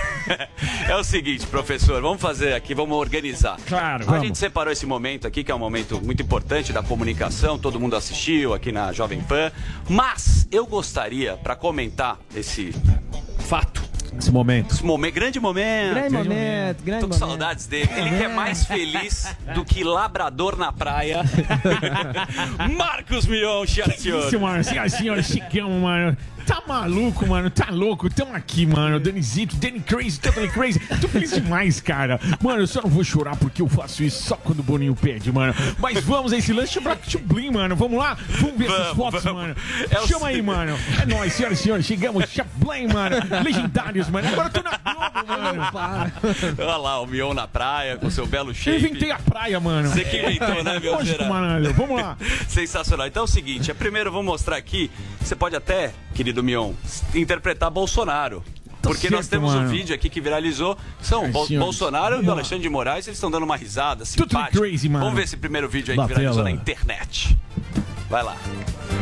É o seguinte, professor, vamos fazer aqui, vamos organizar. Claro, A vamos. gente separou esse momento aqui, que é um momento muito importante da comunicação, todo mundo assistiu aqui na Jovem Pan. Mas eu gostaria, para comentar esse fato, Esse momento. esse momento, grande momento. Grande momento, grande Tô com momento. saudades dele. Ele que é mais feliz do que labrador na praia. Marcos Mion, senhoras e senhores. Senhoras e senhores, mano. Tá maluco, mano. Tá louco. Tamo aqui, mano. Danizito, Danny Crazy, Totally Crazy. Tô feliz demais, cara. Mano, eu só não vou chorar porque eu faço isso só quando o Boninho pede, mano. Mas vamos a esse lance de Blim, mano. Vamos lá? Vamos ver essas fotos, vamos. mano. É Chama aí, mano. É nóis, senhoras e senhores. Chegamos. Chaplin, mano. Legendários, mano. Agora eu tô na Olha lá, o Mion na praia, com seu belo Eu shape. inventei a praia, mano. Você que inventou, né, meu Lógico, mano. Vamos lá. Sensacional. Então é o seguinte, é, primeiro eu vou mostrar aqui, você pode até, querido Mion, interpretar Bolsonaro. Porque nós certo, temos um mano. vídeo aqui que viralizou. São senhores. Bolsonaro e o. Alexandre de Moraes, eles estão dando uma risada simpática. crazy, mano. Vamos ver esse primeiro vídeo aí Da que viralizou tela. na internet. Vai lá.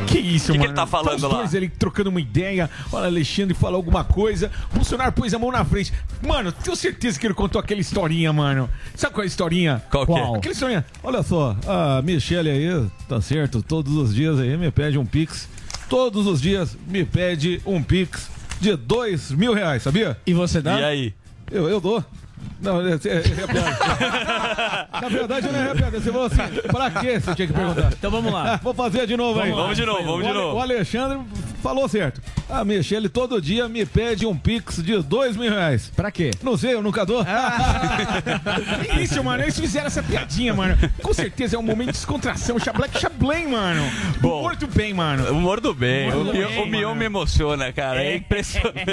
Que isso, Que que mano? ele tá falando os lá? dois ali trocando uma ideia. Olha, Alexandre falou alguma coisa. Bolsonaro pôs a mão na frente. Mano, tenho certeza que ele contou aquela historinha, mano. Sabe qual é a historinha? Qual que é? Aquela historinha. Olha só, a Michelle aí, tá certo, todos os dias aí me pede um pix. Todos os dias me pede um pix de dois mil reais, sabia? E você dá? E aí? Eu, eu dou. Não, é, é, é piada. Na verdade, não é piada. Você falou assim, pra quê? Você tinha que perguntar. Então vamos lá. Vou fazer de novo aí. Vamos lá. Vamos de novo, vamos O de novo. O Alexandre falou certo. A Michelle todo dia me pede um pix de dois mil reais. Pra quê? Não sei, eu nunca dou. Que isso, mano. Eles fizeram essa piadinha, mano. Com certeza é um momento de descontração. Chablack Chablém, mano. Bom. Muito bem, mano. Humor do bem. Humor O do Mion, bem, o Mion me emociona, cara. É, impressionante.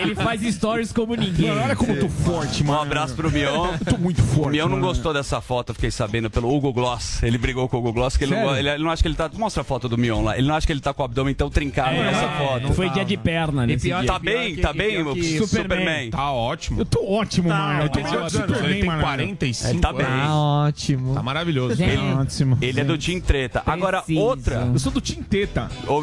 Ele faz stories como ninguém. Mano, olha como eu tô forte, Um mano. abraço pro Mion. Tô muito forte. O Mion não mano. gostou dessa foto, fiquei sabendo pelo Hugo Gloss. Ele brigou com o Hugo Gloss, que ele não, ele, ele não acha que ele tá. Mostra a foto do Mion lá. Ele não acha que ele tá com o abdômen tão trincado nessa foto. Não foi dia de perna dia. tá bem, tá bem, o Superman. Tá ótimo. Eu tô ótimo, Tá mano. Eu tô ótimo. melhor que Ele Superman, tem mano. 45 Ele tá bem. anos. ótimo. Tá maravilhoso. Ele, Ótimo. ele é do Team Treta. Agora, Preciso. outra. Eu sou do Tinteta. Ô,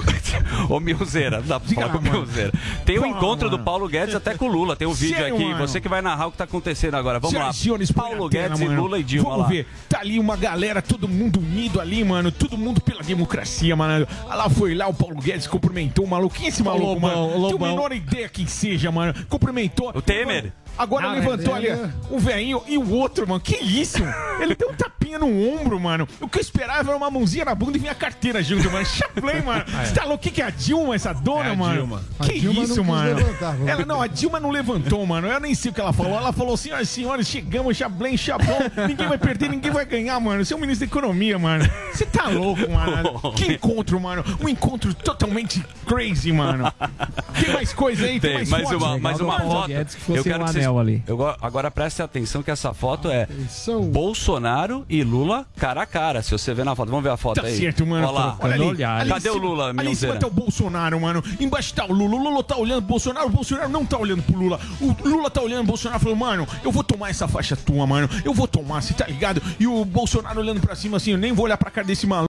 ô Milzeira, dá pra falar com o mano. Milzeira. Tem o encontro do mano. Paulo Guedes até com o Lula. Tem um vídeo Sério, aqui. mano? Você que vai narrar o que tá acontecendo agora. Vamos Senhoras lá. Paulo Guedes e mano. Lula e Dilma Vamos lá. ver. Tá ali uma galera, todo mundo unido ali, mano. Todo mundo pela democracia, mano. Lá foi lá, o Paulo Guedes cumprimentou o maluco. Quem é esse maluco, Lobão, mano? o Tenho a Lobão. menor ideia quem seja, mano. Cumprimentou. O Temer? Mano, Agora Ah, levantou ali ele- um velhinho e o outro, mano. Que isso? Ele deu um tapinha no ombro, mano. O que eu esperava era uma mãozinha na bunda e vinha a carteira junto, mano. Chaplay, mano. Você tá louco? O que, que é a Dilma, essa dona, É a mano? Dilma. Que A Dilma isso, mano? levantar, Ela, não, a Dilma não levantou, mano. Eu nem sei o que ela falou. Ela falou, senhoras e senhores, chegamos, chablém, chablão. Ninguém vai perder, ninguém vai ganhar, mano. Você é o ministro da Economia, mano. Você tá louco, mano. Que encontro, mano. Um encontro totalmente crazy, mano. Tem mais coisa aí? Tem, Tem mais, mais fotos? uma, mais uma foto. Eu quero o que vocês, anel ali. eu go- agora preste atenção que essa foto é São Bolsonaro e Lula cara a cara. Se você ver na foto, vamos ver a foto Tá aí. certo, mano. Olha lá. Olha ali. ali Cadê o Lula, Ali em cima tá o Bolsonaro, mano. Embaixo tá o Lula. O Lula tá olhando pro Bolsonaro. O Bolsonaro não tá olhando pro Lula. O Lula tá olhando pro Bolsonaro falando, mano, eu vou tomar essa faixa tua, mano. Eu vou tomar, você tá ligado? E o Bolsonaro olhando pra cima assim, eu nem vou olhar pra cara desse maluco.